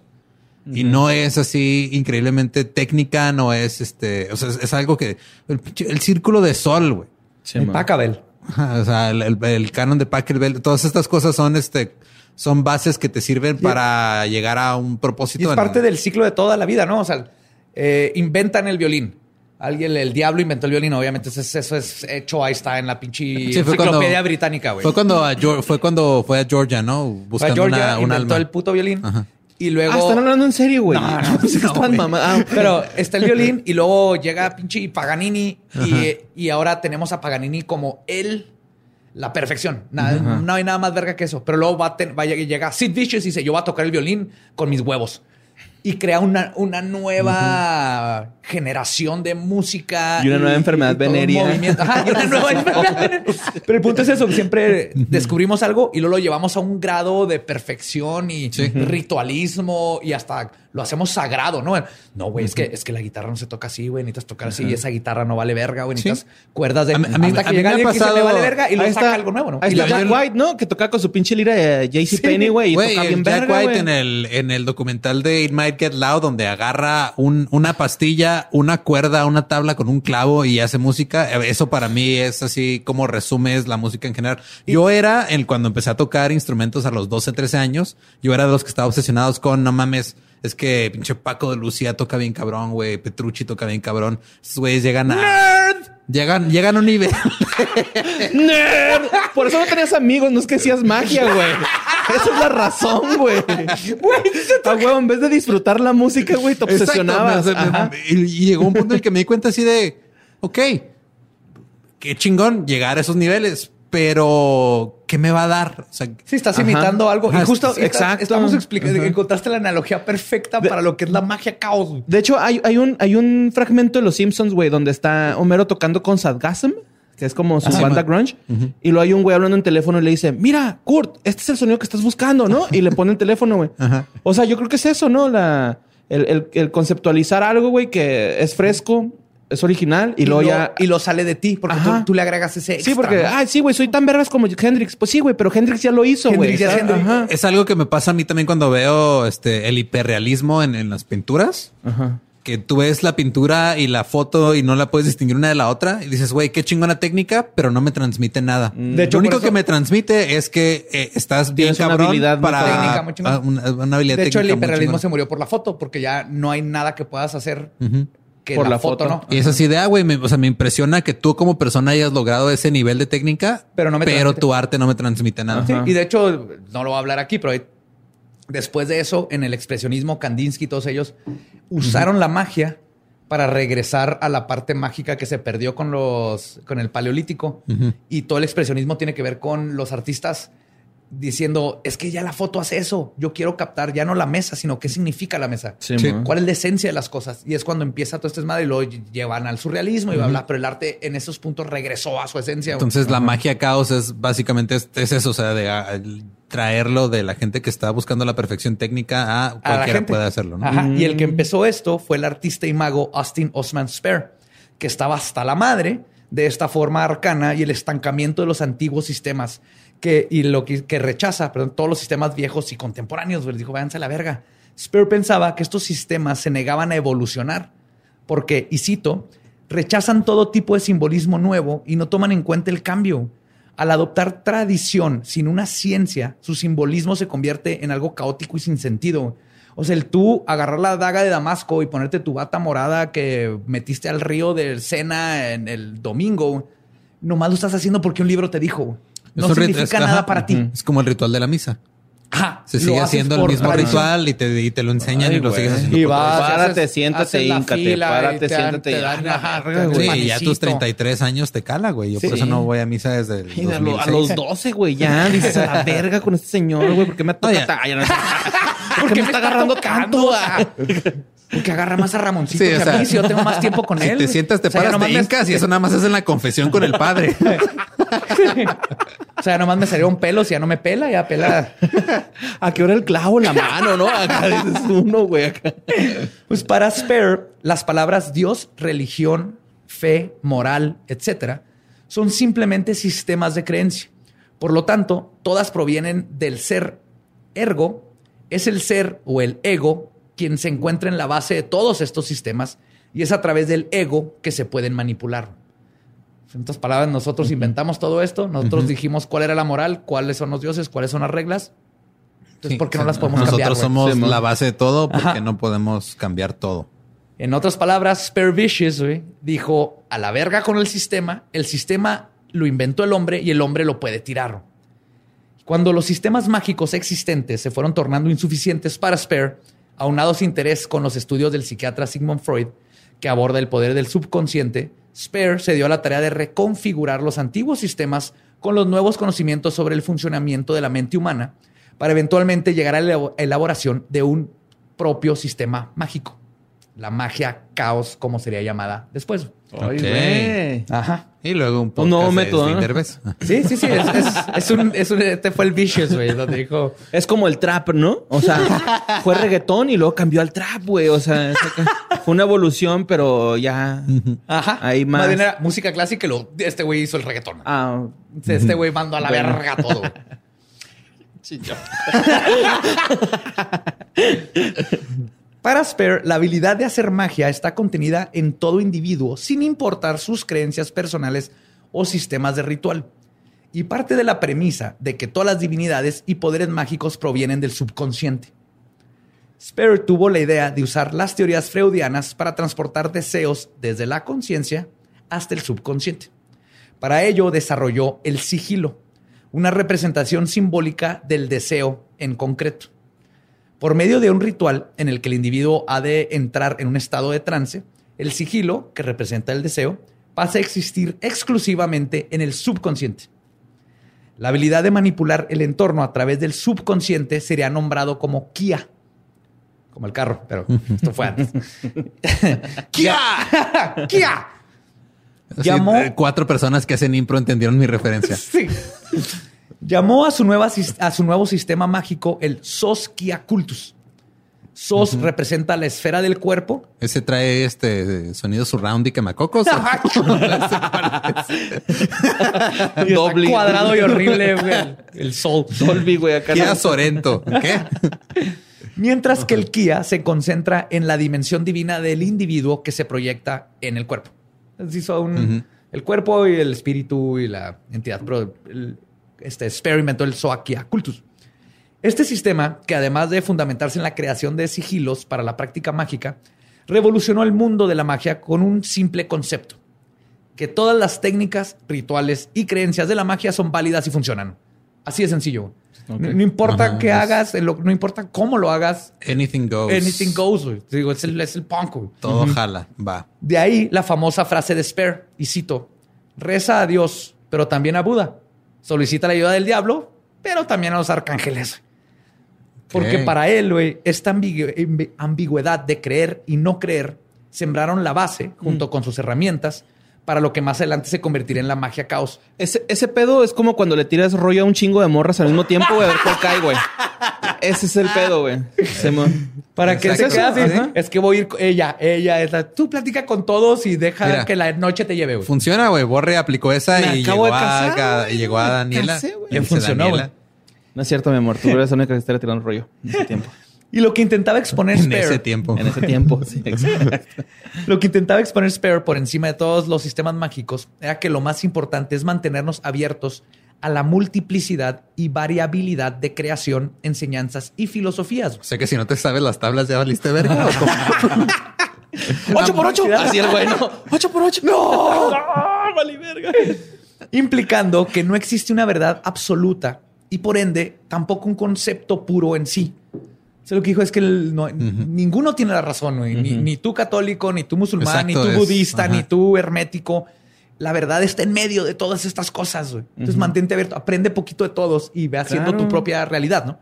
Y no es así increíblemente técnica, no es este, o sea, es, es algo que el, el círculo de sol, güey. El Pachelbel. Ajá, O sea, el, el- el canon de Pachelbel, todas estas cosas son este, son bases que te sirven para llegar a un propósito. Y es parte del ciclo de toda la vida, ¿no? O sea, eh, inventan el violín. Alguien, el diablo inventó el violín, obviamente. Eso es, eso es hecho, ahí está en la pinche Sí, enciclopedia cuando- británica, güey. Fue cuando a fue cuando fue a Georgia, ¿no? Fue a Buscando Georgia, una, un inventó alma. el puto violín. Ajá. Y luego... ah, están hablando en serio, güey. No, no, (laughs) no, güey. mamá- ah. Pero está el (laughs) violín y luego llega pinche Paganini y, y ahora tenemos a Paganini como él, la perfección. Nada- No hay nada más verga que eso. Pero luego va a ten- va a lleg- llega Sid Vicious y dice, yo voy a tocar el violín con mis huevos. Y crea una, una nueva generación de música. Y una nueva enfermedad todo un. Ajá, y una (laughs) nueva enfermedad. Pero el punto es eso, que siempre descubrimos algo y luego lo llevamos a un grado de perfección y Sí. ritualismo y hasta lo hacemos sagrado, ¿no? No, güey, es, que, es que la guitarra no se toca así, güey, necesitas tocar así y esa guitarra no vale verga, güey, Sí. necesitas cuerdas de... A mí- a mí- hasta a que mí llega me ha que pasado- vale verga y Ahí luego está, saca algo nuevo, ¿no? Ahí Y está la- Jack White, ¿no? Que toca con su pinche lira de JC Penny, güey. Y Güey, toca bien Jack verga, White en el, en el documental de It Might Get Loud, donde agarra un- una pastilla, una cuerda, una tabla con un clavo y hace música. Eso para mí es así como resumes la música en general. Yo era, el, cuando empecé a tocar instrumentos a los 12, 13 años, yo era de los que estaba obsesionados con, no mames, es que pinche Paco de Lucía toca bien cabrón, güey, Petrucci toca bien cabrón. Estos güeyes llegan a... Llegan, llegan a un nivel. (laughs) ¡Nerd! Por eso no tenías amigos, no es que hacías magia, güey. Esa es la razón, güey. Ah, güey, en vez de disfrutar la música, güey, te obsesionabas. Exacto, me- Ajá. me- y, y llegó un punto en el que me di cuenta así de, ok, qué chingón llegar a esos niveles, pero ¿qué me va a dar? O sea, Sí, estás Ajá. imitando algo. Ajá, y justo es- exacto. estamos explicando. Ajá. Encontraste la analogía perfecta para lo que es la magia caos. güey. De hecho, hay, hay un, hay un fragmento de Los Simpsons, güey, donde está Homero tocando con Sadgasm, que es como su Ah, banda grunge. Y luego hay un güey hablando en teléfono y le dice, mira, Kurt, este es el sonido que estás buscando, ¿no? Y le pone el teléfono, güey. Ajá. O sea, yo creo que es eso, ¿no? La, el, el- el conceptualizar algo, güey, que es fresco, es original y, Y, luego lo, ya... y lo sale de ti porque tú, le agregas ese extra. Sí, porque, ¿no? ay, sí, güey, soy tan vergas como Hendrix. Pues sí, güey, pero Hendrix ya lo hizo, güey. Es algo que me pasa a mí también cuando veo este el hiperrealismo en, en las pinturas. Ajá. Que tú ves la pintura y la foto y no la puedes distinguir una de la otra y dices, güey, qué chingona técnica, pero no me transmite nada. De hecho, lo único eso- que me transmite es que eh, estás bien Tienes una cabrón habilidad muy para Técnica ah, una, una habilidad De hecho, el hiperrealismo se murió por la foto porque ya no hay nada que puedas hacer que Por la, la foto, foto. no. Y es así de, ah, güey, me- o sea, me impresiona que tú como persona hayas logrado ese nivel de técnica, Pero no me transmite. tu arte no me transmite nada. Sí, y de hecho, no lo voy a hablar aquí, pero después de eso, en el expresionismo, Kandinsky y todos ellos usaron la magia para regresar a la parte mágica que se perdió con los con el paleolítico. Y todo el expresionismo tiene que ver con los artistas diciendo, es que ya la foto hace eso, yo quiero captar ya no la mesa, sino qué significa la mesa. Sí. ¿Cuál es la esencia de las cosas? Y es cuando empieza todo este desmadre y lo llevan al surrealismo y bla, bla, pero el arte en esos puntos regresó a su esencia. Entonces la magia caos es básicamente es, es eso, o sea, de ah, traerlo de la gente que está buscando la perfección técnica a a cualquiera puede hacerlo, ¿no? Ajá. Y el que empezó esto fue el artista y mago Austin Osman Spare, que estaba hasta la madre de esta forma arcana y el estancamiento de los antiguos sistemas que, y lo que, rechaza, todos los sistemas viejos y contemporáneos. güey. Dijo, váyanse a la verga. Spare pensaba que estos sistemas se negaban a evolucionar porque, y cito, rechazan todo tipo de simbolismo nuevo y no toman en cuenta el cambio. Al adoptar tradición sin una ciencia, su simbolismo se convierte en algo caótico y sin sentido. O sea, el tú agarrar la daga de Damasco y ponerte tu bata morada que metiste al río del Sena en el domingo, nomás lo estás haciendo porque un libro te dijo. No significa nada ajá, para ti. Es como el ritual de la misa. Ajá, Se lo sigue haciendo el por mismo tradición. ritual y te, y te lo enseñan Ay, y lo güey. sigues haciendo. Y por vas. Párate, siéntate, híncate, y párate, siéntate te y- dan- ajá, Sí, ya tus manecito. 33 años te cala, güey. Yo por eso no voy a misa desde el Y a, lo- a 2006. los 12, güey, ya (laughs) dices a la verga con este señor, güey, porque me toca no, ¿Por qué me está agarrando tanto? (laughs) Porque agarra más a Ramoncito Sí, o a sea, mí si yo tengo más tiempo con Si él. te sientas, te O sea, paras, te me- hincas y eso nada más es en la confesión con el padre. (laughs) O sea, nomás me salió un pelo, si ya no me pela, ya pela. ¿A qué hora el clavo en la mano, no? Acá dices uno, güey. acá. Pues para Spare, las palabras Dios, religión, fe, moral, etcétera, son simplemente sistemas de creencia. Por lo tanto, todas provienen del ser. Ergo, es el ser o el ego quien se encuentra en la base de todos estos sistemas y es a través del ego que se pueden manipular. En otras palabras, nosotros inventamos todo esto, nosotros dijimos cuál era la moral, cuáles son los dioses, cuáles son las reglas. Entonces, Sí, ¿por qué no las podemos Nosotros cambiar? güey? somos la base de todo porque Ajá. no podemos cambiar todo. En otras palabras, Spare Vicious dijo a la verga con el sistema. El sistema lo inventó el hombre y el hombre lo puede tirar. Cuando los sistemas mágicos existentes se fueron tornando insuficientes para Spare, aunado su interés con los estudios del psiquiatra Sigmund Freud, que aborda el poder del subconsciente, Spare se dio a la tarea de reconfigurar los antiguos sistemas con los nuevos conocimientos sobre el funcionamiento de la mente humana para eventualmente llegar a la elabo- elaboración de un propio sistema mágico. La magia caos, como sería llamada después. Ay, Ok. güey. Ajá. Y luego un Un nuevo método, ¿no? Sí, sí, sí. Es, es- es un, es un- este fue el Vicious, güey, donde dijo. Es como el trap, ¿no? O sea, fue reggaetón y luego cambió al trap, güey. O sea, fue una evolución, pero ya. Ajá. Hay más. bien era música clásica y lo, este güey hizo el reggaetón. Ah, Este güey mandó a la Bueno. verga todo. güey. (laughs) (laughs) Para Spare, la habilidad de hacer magia está contenida en todo individuo, sin importar sus creencias personales o sistemas de ritual. Y parte de la premisa de que todas las divinidades y poderes mágicos provienen del subconsciente. Spare tuvo la idea de usar las teorías freudianas para transportar deseos desde la conciencia hasta el subconsciente. Para ello desarrolló el sigilo, una representación simbólica del deseo en concreto. Por medio de un ritual en el que el individuo ha de entrar en un estado de trance, el sigilo, que representa el deseo, pasa a existir exclusivamente en el subconsciente. La habilidad de manipular el entorno a través del subconsciente sería nombrado como Kia. Como el carro, pero (laughs) esto fue antes. (laughs) ¡Kia! (laughs) ¡Kia! Llamó- eh, cuatro personas que hacen impro entendieron mi referencia. Sí. Llamó a su, nueva, a su nuevo sistema mágico el Sos Kia Cultus. Sos representa la esfera del cuerpo. Ese trae este sonido surround y quemacocos. (laughs) (laughs) Doble. cuadrado y horrible, (laughs) güey. el- sol. Dolby, güey, acá. Kia no- Sorento. ¿Qué? Mientras que el Kia se concentra en la dimensión divina del individuo que se proyecta en el cuerpo. Así son el cuerpo y el espíritu y la entidad. Pero el- este experimento el Soa Kia Cultus. Este sistema, que además de fundamentarse en la creación de sigilos para la práctica mágica, revolucionó el mundo de la magia con un simple concepto. Que todas las técnicas, rituales y creencias de la magia son válidas y funcionan. Así de sencillo. No, no importa Ajá, qué es- hagas, no importa cómo lo hagas, Anything goes. anything goes. güey. Digo, es el, es el punk. güey. Todo jala. Va. De ahí la famosa frase de Spare, y cito, reza a Dios, pero también a Buda. Solicita la ayuda del diablo, pero también a los arcángeles. Porque para él, güey, esta ambigüedad de creer y no creer sembraron la base, junto con sus herramientas, para lo que más adelante se convertiría en la magia caos. Ese, ese pedo es como cuando le tiras rollo a un chingo de morras al mismo tiempo, güey, a ver cuál cae, güey. Ese es el pedo, güey. Mo- Para que se así, Ajá. es que voy a ir con ella, ella es la, tú platica con todos y deja Mira. que la noche te lleve, güey. Funciona, güey. Borre aplicó esa Me y acabo llegó, de casar, a, güey. y llegó a Daniela. casé, güey. Y Funcionó, Daniela, No es cierto, mi amor. Tú eres la única que estaría tirando rollo en ese tiempo. Y lo que intentaba exponer (laughs) En Spare, ese tiempo. En ese tiempo, (laughs) sí. exacto. (laughs) lo que intentaba exponer Spare por encima de todos los sistemas mágicos era que lo más importante es mantenernos abiertos a la multiplicidad y variabilidad de creación, enseñanzas y filosofías. O sea que si no te sabes las tablas, ya valiste verga. ¿o cómo? (laughs) ¡Ocho por ocho! Así el güey, no. ¡Ocho por ocho! ¡No! (laughs) ¡Vale, verga! implicando que no existe una verdad absoluta y por ende tampoco un concepto puro en sí. O sea, lo que dijo es que el- no- ninguno tiene la razón, güey. ni, ni tú católico, ni tú musulmán, ni tú es- budista, ajá. ni tú hermético. La verdad está en medio de todas estas cosas. güey. Entonces mantente abierto, aprende poquito de todos y ve haciendo Claro. tu propia realidad, ¿no?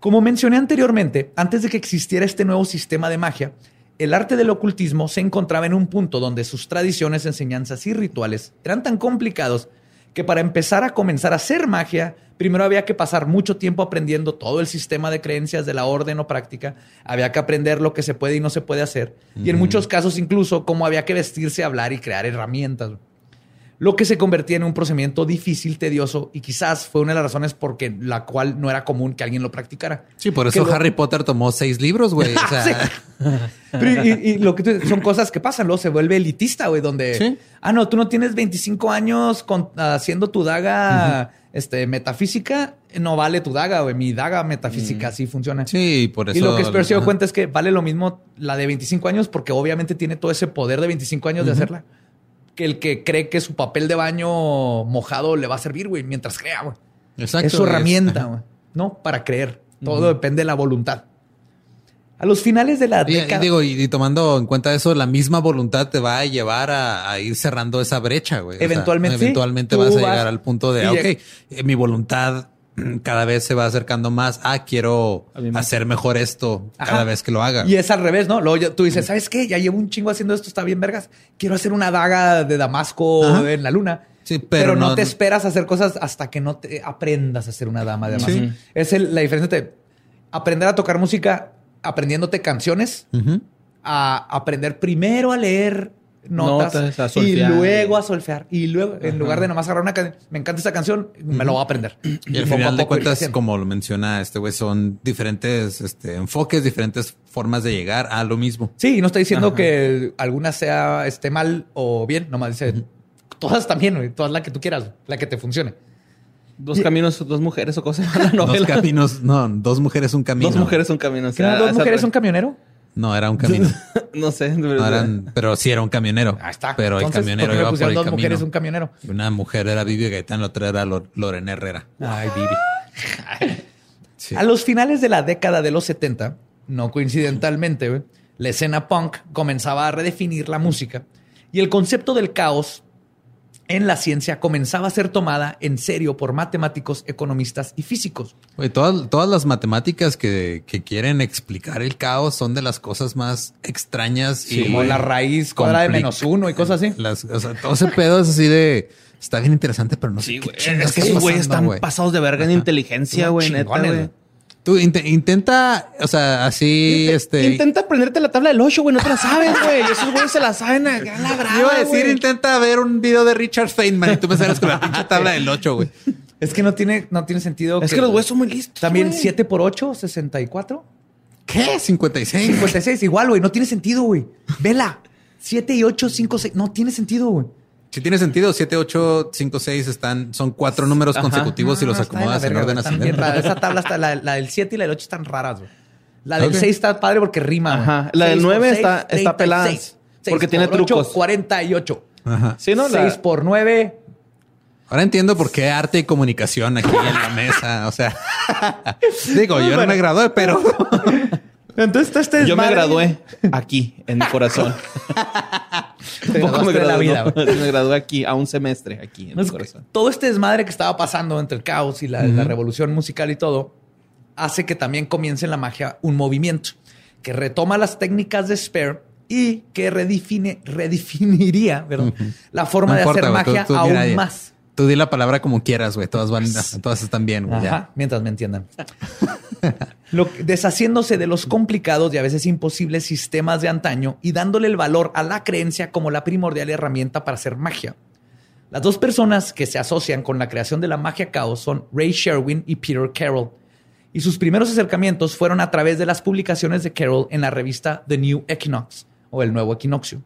Como mencioné anteriormente, antes de que existiera este nuevo sistema de magia, el arte del ocultismo se encontraba en un punto donde sus tradiciones, enseñanzas y rituales eran tan complicados que para empezar a comenzar a hacer magia, primero había que pasar mucho tiempo aprendiendo todo el sistema de creencias de la orden o práctica, había que aprender lo que se puede y no se puede hacer, y en muchos casos incluso cómo había que vestirse, hablar y crear herramientas lo que se convertía en un procedimiento difícil, tedioso y quizás fue una de las razones por que la cual no era común que alguien lo practicara. Sí, por Que eso lo- Harry Potter tomó seis libros, güey. O (laughs) sea, Sí. Pero y, y lo que tú- son cosas que pasan, luego se vuelve elitista, güey, donde Sí. ah no, tú no tienes 25 años con- haciendo tu daga este metafísica, no vale tu daga, güey, mi daga metafísica así funciona. sí, por eso. Y lo que Spears se dio cuenta es que vale lo mismo la de 25 años porque obviamente tiene todo ese poder de 25 años de hacerla. Que el que cree que su papel de baño mojado le va a servir, güey, mientras crea, güey. Exacto, es su herramienta, güey, ¿no? Para creer. Todo depende de la voluntad. A los finales de la Y, y década... digo, y, y tomando en cuenta eso, la misma voluntad te va a llevar a, a ir cerrando esa brecha, güey. O sea, Eventualmente, sí. eventualmente vas a vas- llegar al punto de, y ok, eh, mi voluntad (clears throat) cada vez se va acercando más a quiero hacer mejor esto Ajá. cada vez que lo haga. Y es al revés, ¿no? Luego tú dices, ¿sabes qué? Ya llevo un chingo haciendo esto, está bien vergas. Quiero hacer una daga de Damasco Ajá. en la luna. Sí, pero, pero no, no- te esperas a hacer cosas hasta que no te aprendas a hacer una dama de Damasco. Sí. Es el- la diferencia entre aprender a tocar música aprendiéndote canciones a aprender primero a leer notas, Notas, a y solfear. luego a solfear. Y luego, en lugar de nomás agarrar una canción, me encanta esta canción, me lo voy a aprender. Y al final de cuentas, como lo menciona este güey, son diferentes este, enfoques, diferentes formas de llegar a lo mismo. Sí, y no estoy diciendo que alguna sea esté mal o bien, nomás dice todas también, todas la que tú quieras, la que te funcione. Dos caminos, dos mujeres o cosas. (laughs) Dos caminos, no, dos mujeres, un camino. Dos mujeres, un camino. o ¿Que sea, no, dos mujeres un camionero? No, era un camino. (laughs) No sé. No eran, pero sí era un camionero. Ahí está. Pero el Entonces, camionero ¿por qué le iba por el dos camino. mujeres un camionero? Una mujer era Vivi Gaitán, la otra era Lor- Lorena Herrera. Ay, Vivi. (laughs) Sí. A los finales de la década de los 70, no coincidentalmente, la escena punk comenzaba a redefinir la música y el concepto del caos en la ciencia comenzaba a ser tomada en serio por matemáticos, economistas y físicos. Todas, todas las matemáticas que, que quieren explicar el caos son de las cosas más extrañas y Como la raíz cuadrada de menos uno y cosas así. (laughs) Las, o sea, todo ese pedo es así de está bien interesante, pero no sé qué Es que esos güeyes están pasados de verga en inteligencia, neta, güey. Tú inte- intenta, o sea, así, este. Intenta aprenderte la tabla del 8, güey. No te la sabes, güey. Esos güeyes se la saben a la brava, Iba a decir, güey. intenta ver un video de Richard Feynman y tú me sales con la pinche tabla del 8, güey. Es que no tiene, no tiene sentido. Es que los güeyes son muy listos, También güey. 7 por 8, 64. ¿Qué? 56. 56, igual, güey. No tiene sentido, güey. Vela. 7 y 8, 5, 6. No tiene sentido, güey. Si tiene sentido, 7, 8, 5, 6 están, son cuatro números Ajá. consecutivos y los acomodas en verga, orden ascendente. Esa tabla (laughs) está, la, la del 7 y la del 8 están raras, güey. La del Ok. 6 está padre porque rima. Ajá. La del Seis por 9 seis, está- está pelada, 36. porque tiene por ocho, trucos. 48. Ajá. Sí, ¿no? La- 6 por 9. Ahora entiendo por qué arte y comunicación aquí en la mesa. O sea, (laughs) digo, yo no me gradué, pero (laughs) Entonces, este Yo me gradué aquí, en mi corazón. Te Tampoco me de la gradué, vida, no. me gradué aquí, a un semestre aquí, en No, mi corazón. todo este desmadre que estaba pasando entre el caos y la, la revolución musical y todo, hace que también comience en la magia un movimiento que retoma las técnicas de Spare y que redefine, redefiniría perdón, la forma no de importa, hacer güey, tú- magia tú aún más. Tú di la palabra como quieras, güey. Todas van, todas están bien, güey. mientras me entiendan. (laughs) (laughs) Lo deshaciéndose de los complicados y a veces imposibles sistemas de antaño y dándole el valor a la creencia como la primordial herramienta para hacer magia. Las dos personas que se asocian con la creación de la magia caos son Ray Sherwin y Peter Carroll. Y sus primeros acercamientos fueron a través de las publicaciones de Carroll en la revista The New Equinox o El Nuevo Equinoccio.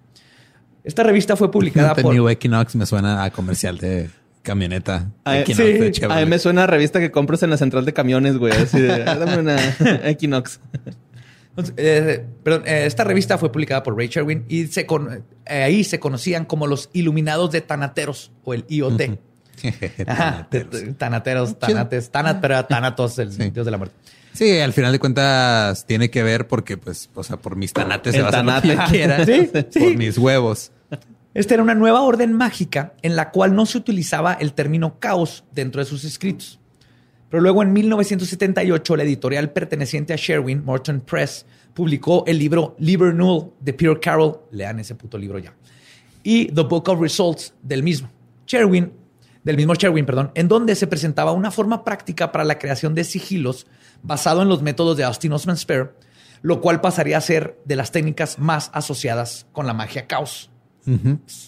Esta revista fue publicada The por... New Equinox me suena a comercial de camioneta. A, Equinox sí, de a Chevrolet. mí me suena a revista que compras en la central de camiones, güey. Así de, "Ah, dame una (laughs) Equinox. Entonces, eh, perdón, eh, esta revista fue publicada por Ray Sherwin y se con- eh, ahí se conocían como los Iluminados de Tanateros o el IoT. (laughs) (laughs) Ajá, Tanateros, Tanates, Tanat, pero Tanatos, el Sí. dios de la muerte. Sí, al final de cuentas tiene que ver porque, pues, o sea, por mis tanates se va a hacer lo tanate. que quiera. Sí, Por sí. mis huevos. Esta era una nueva orden mágica en la cual no se utilizaba el término caos dentro de sus escritos. Pero luego en 1978 la editorial perteneciente a Sherwin, Morton Press, publicó el libro Liber Null de Peter Carroll, lean ese puto libro ya, y The Book of Results del mismo. Sherwin, del mismo Sherwin, perdón, en donde se presentaba una forma práctica para la creación de sigilos basado en los métodos de Austin Osman Spare, lo cual pasaría a ser de las técnicas más asociadas con la magia caos.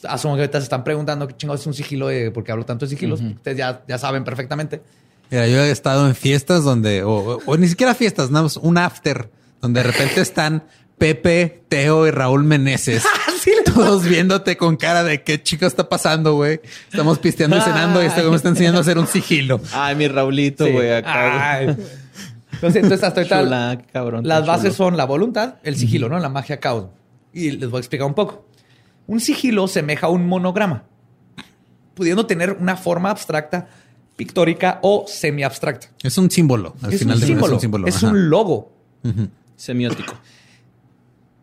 Asumo que ahorita se están preguntando qué chingados es un sigilo, de, porque hablo tanto de sigilos. Ustedes ya, ya saben perfectamente. Mira, yo he estado en fiestas donde, o, o- o ni siquiera fiestas, nada más un after, donde de repente están Pepe, Teo y Raúl Meneses. (laughs) Todos viéndote con cara de qué chico está pasando, güey. Estamos pisteando y cenando y este güey me está enseñando a hacer un sigilo. Ay, mi Raulito, Sí. güey, acá. güey. Ay. Entonces, entonces hasta ahorita Chula, qué cabrón. las qué bases chulo. son la voluntad, el sigilo, ¿no? La magia caos. Y les voy a explicar un poco. Un sigilo semeja a un monograma, pudiendo tener una forma abstracta, pictórica o semi-abstracta. Es un símbolo. Al Es, final un de símbolo, es un símbolo. es ajá. un logo. Semiótico.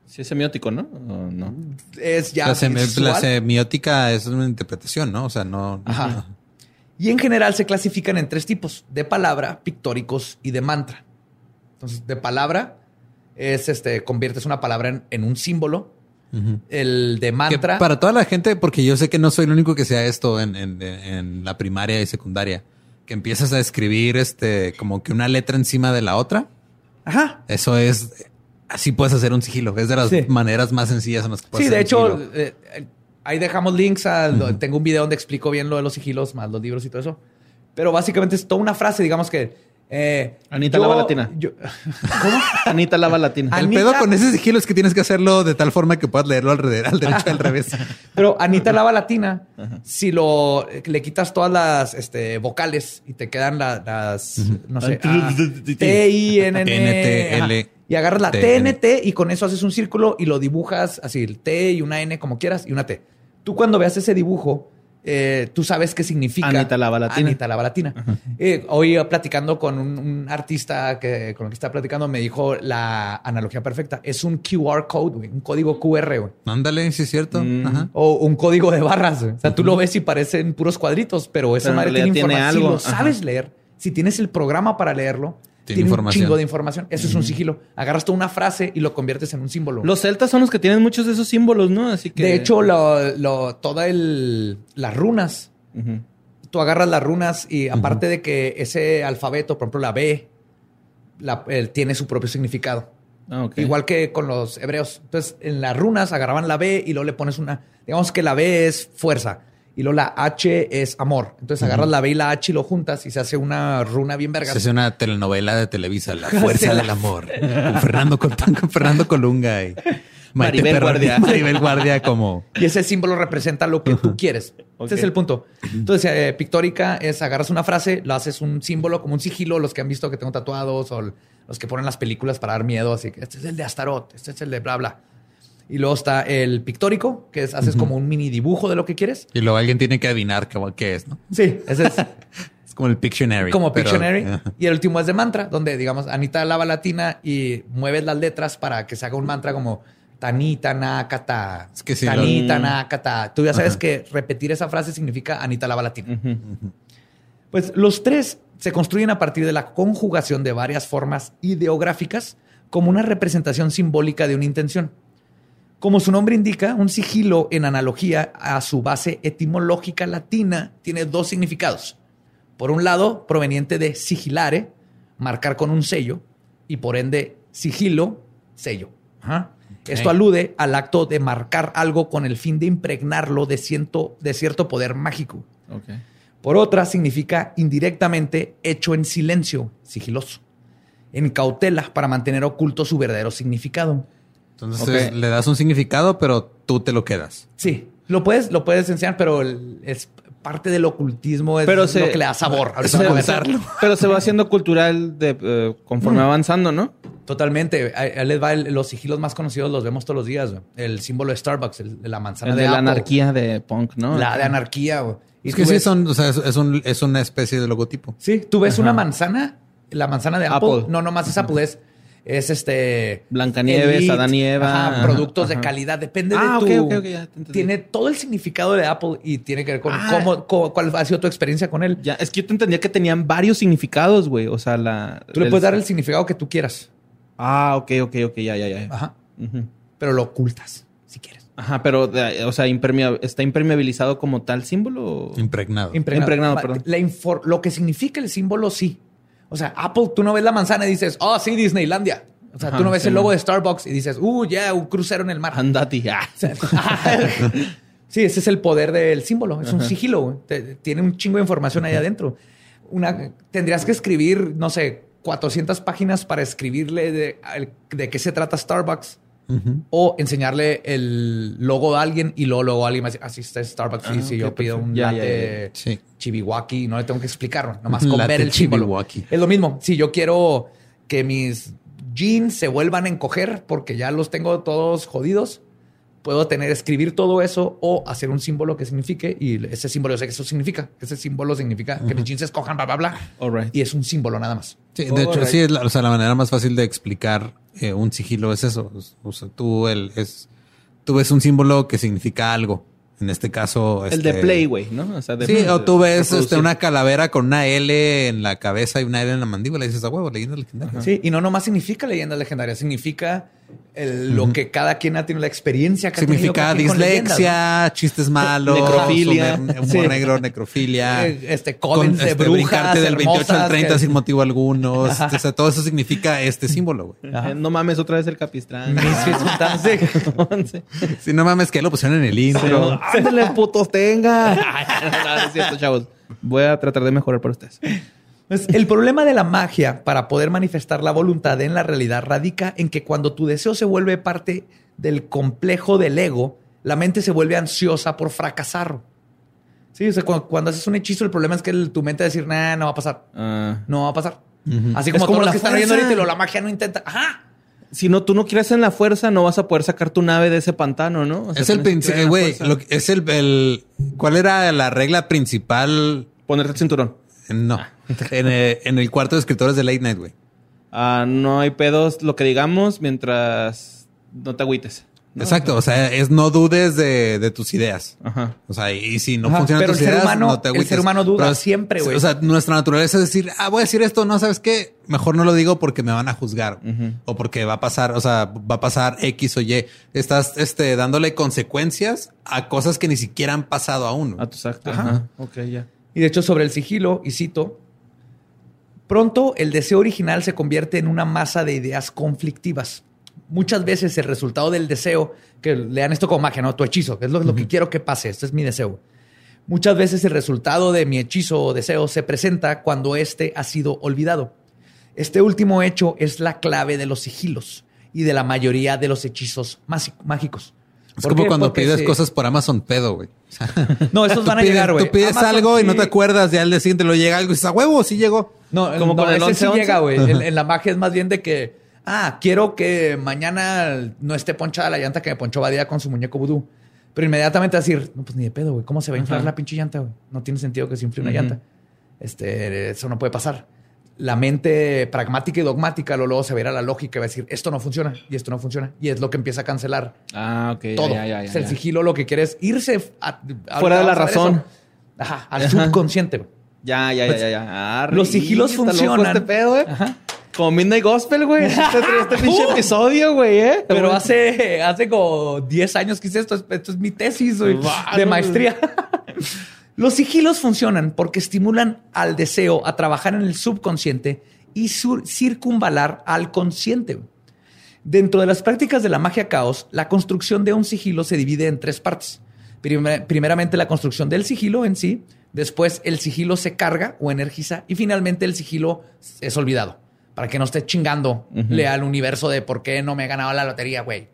Sí, es semiótico, ¿no? ¿O no? Es ya la, la semiótica es una interpretación, ¿no? O sea, no. Ajá. Y en general se clasifican en tres tipos: de palabra, pictóricos y de mantra. Entonces, de palabra es este, conviertes una palabra en, en un símbolo. El de Que mantra. para toda la gente, porque yo sé que no soy el único que sea esto en, en- en la primaria y secundaria, que empiezas a escribir este como que una letra encima de la otra. Ajá. Eso es así puedes hacer un sigilo. Es de las Sí. maneras más sencillas en las que puedes Sí, de hacer hecho, eh, eh, ahí dejamos links. A, Tengo un video donde explico bien lo de los sigilos, más los libros y todo eso. Pero básicamente es toda una frase, digamos que. Eh, Anita yo- Lava Latina. yo- (laughs) Anita Lava Latina. el Anita- pedo con ese sigilo es que tienes que hacerlo de tal forma que puedas leerlo al, revés, al derecho y al revés. (laughs) Pero Anita Lava Latina, si lo le quitas todas las este, vocales y te quedan la- las, no sé, A, (laughs) T, I, N, N, T, L, y agarras la T, T, N. N, T y con eso haces un círculo y lo dibujas así, el T y una N como quieras y una T. Tú cuando veas ese dibujo, eh, tú sabes qué significa Anita Lava Latina. Anita Lava Latina. Eh, hoy eh, platicando con un, un artista que, con el que estaba platicando me dijo la analogía perfecta. Es un QR code, güey, un código QR, güey. Ándale, sí es cierto. Mm. Ajá. O un código de barras. güey. O sea, tú lo ves y parecen puros cuadritos, pero esa Pero madre tiene tiene información. algo. Si lo sabes leer, si tienes el programa para leerlo, Tiene tiene, información. un chingo de información. Eso es un sigilo. Agarras toda una frase y lo conviertes en un símbolo. Los celtas son los que tienen muchos de esos símbolos, ¿no? Así que. De hecho, lo, lo- toda el, las runas, tú agarras las runas y aparte de que ese alfabeto, por ejemplo, la B, la- tiene su propio significado. Ah. Igual que con los hebreos. Entonces, en las runas agarraban la B y luego le pones una. Digamos que la B es fuerza y luego la H es amor. Entonces agarras la B y la H y lo juntas y se hace una runa bien verga. Se hace una telenovela de Televisa, La (laughs) Fuerza del Amor, con Fernando, con, con Fernando Colunga y Maribel. Guardia. (laughs) Maribel Guardia como... Y ese símbolo representa lo que tú quieres. Ok. Ese es el punto. Entonces, eh, pictórica es agarras una frase, lo haces un símbolo como un sigilo, los que han visto que tengo tatuados o los que ponen las películas para dar miedo. Así que este es el de Astaroth, este es el de bla, bla. Y luego está el pictórico, que es haces como un mini dibujo de lo que quieres. Y luego alguien tiene que adivinar qué, qué es, ¿no? Sí, ese es (laughs) Es como el Pictionary. como pero- Pictionary. (laughs) Y el último es de mantra, donde digamos Anita lava latina y mueves las letras para que se haga un mantra como Tanita Nakata. Es que sí, Tanita lo- Nakata. Tú ya sabes que repetir esa frase significa Anita lava latina. Pues los tres se construyen a partir de la conjugación de varias formas ideográficas como una representación simbólica de una intención. Como su nombre indica, un sigilo en analogía a su base etimológica latina tiene dos significados. Por un lado, proveniente de sigilare, marcar con un sello, y por ende, sigilo, sello. Ajá. Esto alude al acto de marcar algo con el fin de impregnarlo de, ciento- de cierto poder mágico. Por otra, significa indirectamente hecho en silencio, sigiloso, en cautela para mantener oculto su verdadero significado. Entonces le das un significado, pero tú te lo quedas. Sí, lo puedes, lo puedes enseñar, pero el- es parte del ocultismo, es Pero lo se- que le da sabor. Ahorita Se- pero se va haciendo cultural de, eh, conforme Mm. avanzando, ¿no? Totalmente. Ahí les va el- los sigilos más conocidos, los vemos todos los días. güey. El símbolo de Starbucks, el de la manzana El de, de la Apple, anarquía de punk, ¿no? La de anarquía. güey. Y Es que sí son, o sea, es, es un- es una especie de logotipo. Sí, tú ves Ajá. una manzana, la manzana de Apple. Apple. No, nomás es Apple, es, es este. Blancanieves, Elite, Adán y Eva. ajá, Ajá, productos de calidad. Depende Ah, de ok, tu. ok, ok, ya te tiene todo el significado de Apple y tiene que ver con Ah. cómo, cómo- cuál ha sido tu experiencia con él. Ya, es que yo te entendía que tenían varios significados, güey. O sea, la. Tú le puedes dar el significado que tú quieras. Ah, ok, ok, ok, ya, ya, ya. Ajá. Pero lo ocultas, si quieres. Ajá, pero, o sea, ¿está impermeabilizado como tal símbolo? Impregnado. Impregnado. Impregnado, perdón. la lo que significa el símbolo, sí. O sea, Apple, tú no ves la manzana y dices, oh, sí, Disneylandia. O sea, Ajá, tú no ves sí, el logo man. de Starbucks y dices, uh, ya, un crucero en el mar. Andati. Ah. (laughs) (laughs) sí, ese es el poder del símbolo. Es un sigilo. Te- tiene un chingo de información ahí adentro. Una, tendrías que escribir, no sé, 400 páginas para escribirle de, de qué se trata Starbucks. O enseñarle el logo de alguien y luego, luego alguien me dice, así está Starbucks. y Ah, si ok, yo pido perfecto. un Ya, latte ya. Sí. chibiwaki, no le tengo que explicarlo. Nomás con ver el símbolo. chibiwaki. Es lo mismo. Si yo quiero que mis jeans se vuelvan a encoger porque ya los tengo todos jodidos, puedo tener, escribir todo eso o hacer un símbolo que signifique y ese símbolo, yo sé que eso significa, ese símbolo significa que mis jeans se escojan, bla, bla, bla. All right. Y es un símbolo nada más. Sí, de hecho, Alright. sí, es la, o sea, la manera más fácil de explicar eh, un sigilo es eso. O sea, tú, el, es, tú ves un símbolo que significa algo. En este caso... El de este, Play, güey, ¿no? O sea, de- Sí, o tú ves este, una calavera con una L en la cabeza y una L en la mandíbula y dices, a huevo, leyenda legendaria. Sí, y no nomás significa leyendas legendarias, significa el- lo que cada quien ha tenido la experiencia que ha tenido Significa con dislexia, chistes malos, Necrofilia. (laughs) humor, Sí. negro, necrofilia. (laughs) Eh, este, covens de este, brujas brincarte del 28 al hermosas 30 que- sin motivo alguno. O sea, todo eso significa este símbolo, güey. Eh, No mames, otra vez el capistrán. (laughs) Si no mames que lo pusieron en el intro. Ándale, putos, tenga. no, no es cierto, chavos. Voy a tratar de mejorar para ustedes. Pues, el problema de la magia para poder manifestar la voluntad en la realidad radica en que cuando tu deseo se vuelve parte del complejo del ego, la mente se vuelve ansiosa por fracasar. Sí, o sea, cuando, cuando haces un hechizo, el problema es que el- tu mente va a decir, nah, no va a pasar. Ah, No va a pasar. Así Es como, como todos los que están oyendo ahorita y lo, la magia no intenta. Ajá. si no, tú no quieres en la fuerza, no vas a poder sacar tu nave de ese pantano, ¿no? O sea, es el principio, güey. Es el, el- ¿Cuál era la regla principal? Ponerte el cinturón. No. (laughs) En el, en el cuarto de escritores de Late Night, güey. Ah, no hay pedos, lo que digamos, mientras no te agüites. ¿no? Exacto. O sea, es no dudes de, de tus ideas. Ajá. O sea, y si no Ajá, funcionan pero tus el ser ideas, humano- no te el agüites. ser humano duda Pero, siempre, güey. O sea, nuestra naturaleza es decir, ah, voy a decir esto, no, ¿sabes qué? Mejor no lo digo porque me van a juzgar. O porque va a pasar, o sea, va a pasar X o Y. Estás este, dándole consecuencias a cosas que ni siquiera han pasado aún. A tus actos. Ajá. Ajá. Ok, ya. Y de hecho, sobre el sigilo, y cito, pronto el deseo original se convierte en una masa de ideas conflictivas. Muchas veces el resultado del deseo, que lean esto como magia, ¿no? Tu hechizo, que es lo, lo que quiero que pase, este es mi deseo. Muchas veces el resultado de mi hechizo o deseo se presenta cuando éste ha sido olvidado. Este último hecho es la clave de los sigilos y de la mayoría de los hechizos mágicos. Es ¿Por como qué? cuando Porque pides cosas por Amazon pedo, güey. O sea, No, esos (laughs) van a pides- llegar, güey. Tú pides Amazon algo y no te acuerdas, ya al día siguiente lo llega algo y dices, a huevo, sí llegó. No, Como como con el ese sí 11-11. llega, güey. En, en la magia es más bien de que, ah, quiero que mañana no esté ponchada la llanta que me ponchó Badía con su muñeco vudú. Pero inmediatamente vas a decir, no, pues ni de pedo, güey. ¿Cómo se va a inflar Ajá. la pinche llanta, güey? No tiene sentido que se infle una llanta. Este, eso no puede pasar. La mente pragmática y dogmática lo luego se a la lógica y va a decir, esto no funciona y esto no funciona. Y es lo que empieza a cancelar Ah, ok. ya, todo. Ya, ya, ya, O sea, el sigilo lo que quiere es irse a- a- Fuera de la razón. Ajá, al subconsciente. Ya, ya, ya, Pues, ya, ya. los sigilos loco funcionan. Este pedo, güey. Ajá. Como Midnight Gospel, güey. Este, este (laughs) pinche episodio, güey, ¿eh? Pero Güey. hace, hace como 10 años que hice esto. Es- Esto es mi tesis güey, de maestría. (laughs) Los sigilos funcionan porque estimulan al deseo a trabajar en el subconsciente y circunvalar al consciente. Dentro de las prácticas de la magia caos, la construcción de un sigilo se divide en tres partes. Primer- primeramente la construcción del sigilo en sí, después el sigilo se carga o energiza y finalmente el sigilo es olvidado. Para que no esté chingando al universo de por qué no me he ganado la lotería, güey.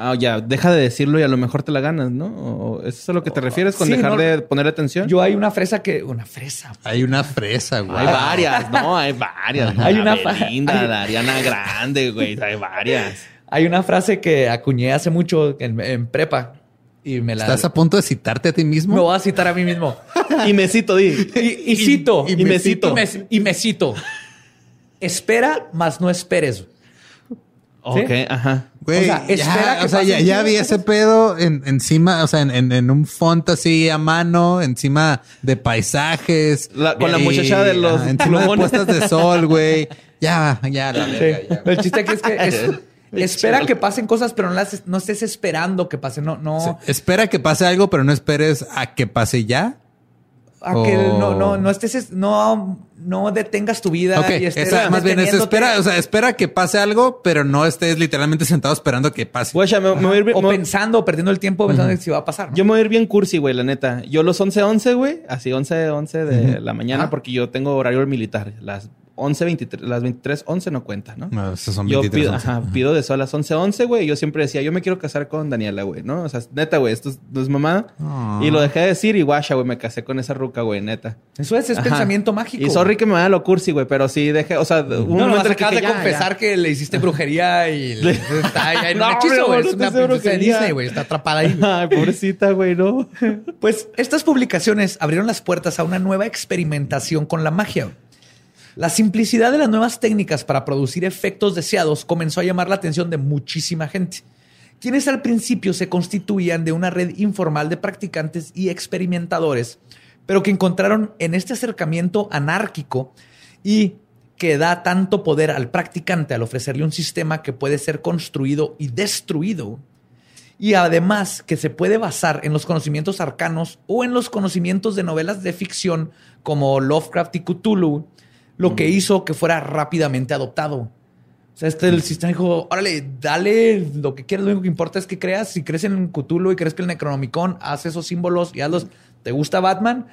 Ah, ya, deja de decirlo y a lo mejor te la ganas, ¿no? ¿O ¿Eso es a lo que te refieres con Sí, dejar no. de poner atención? Yo hay una fresa que... Una fresa. Hay una fresa, güey. Hay varias, no, hay varias. Hay La una Belinda, hay- la Ariana Grande, güey, hay varias. Hay una frase que acuñé hace mucho en, en prepa y me la... ¿Estás a punto de citarte a ti mismo? Me voy a citar a mí mismo. (laughs) Y me cito, di. Y, y cito. y me cito. Y me, y me cito. Espera, mas no esperes. Ok, ajá. Güey, O sea, ya, espera que o sea, ya, pasen ya chingo vi ese pedo en- encima, o sea, en, en- en un font así a mano, encima de paisajes. La- con la muchacha de los ajá, encima de puestas de sol, güey. Ya, ya, la verga, ya. El chiste aquí es que es- (laughs) espera que pasen cosas, pero no, las, no estés esperando que pasen. No, no. Sí, Espera que pase algo, pero no esperes a que pase ya. A que Oh. no, no, no estés, no, no detengas tu vida y estés esa- más bien es espera, o sea, espera que pase algo, pero no estés literalmente sentado esperando que pase. Me, me voy a ir bien- O me- pensando, perdiendo el tiempo, pensando si va a pasar. ¿no? Yo me voy a ir bien cursi, güey, la neta. Yo los 11-11, güey, así 11-11 de la mañana, Ajá. porque yo tengo horario militar. Las 11, 23, las 23, 11 no cuenta, ¿no? No, esos son Yo 23, pido, 11. ajá, pido de sol a las 11, 11, güey. Yo siempre decía, yo me quiero casar con Daniela, güey, ¿no? O sea, neta, güey, esto es, no es mamada. Ah. Y lo dejé de decir y guacha, güey, me casé con esa ruca, güey, neta. Eso es, es Ajá. pensamiento mágico. Y sorry que me da lo cursi, güey, pero sí dejé, o sea, un No, no, momento acabas de ya, confesar ya. que le hiciste brujería y (laughs) le- está ahí en No, un hechizo, güey. amor, Es no una princesa de. Disney, güey. Está atrapada ahí. (laughs) Ay, pobrecita, güey, no. Pues estas publicaciones abrieron las puertas a una nueva experimentación con la magia. La simplicidad de las nuevas técnicas para producir efectos deseados comenzó a llamar la atención de muchísima gente, quienes al principio se constituían de una red informal de practicantes y experimentadores, pero que encontraron en este acercamiento anárquico y que da tanto poder al practicante al ofrecerle un sistema que puede ser construido y destruido y además que se puede basar en los conocimientos arcanos o en los conocimientos de novelas de ficción como Lovecraft y Cthulhu, lo que hizo que fuera rápidamente adoptado. O sea, este el sistema dijo, órale, dale lo que quieras, lo único que importa es que creas, si crees en Cthulhu y crees que el Necronomicon hace esos símbolos y hazlos, ¿te gusta Batman?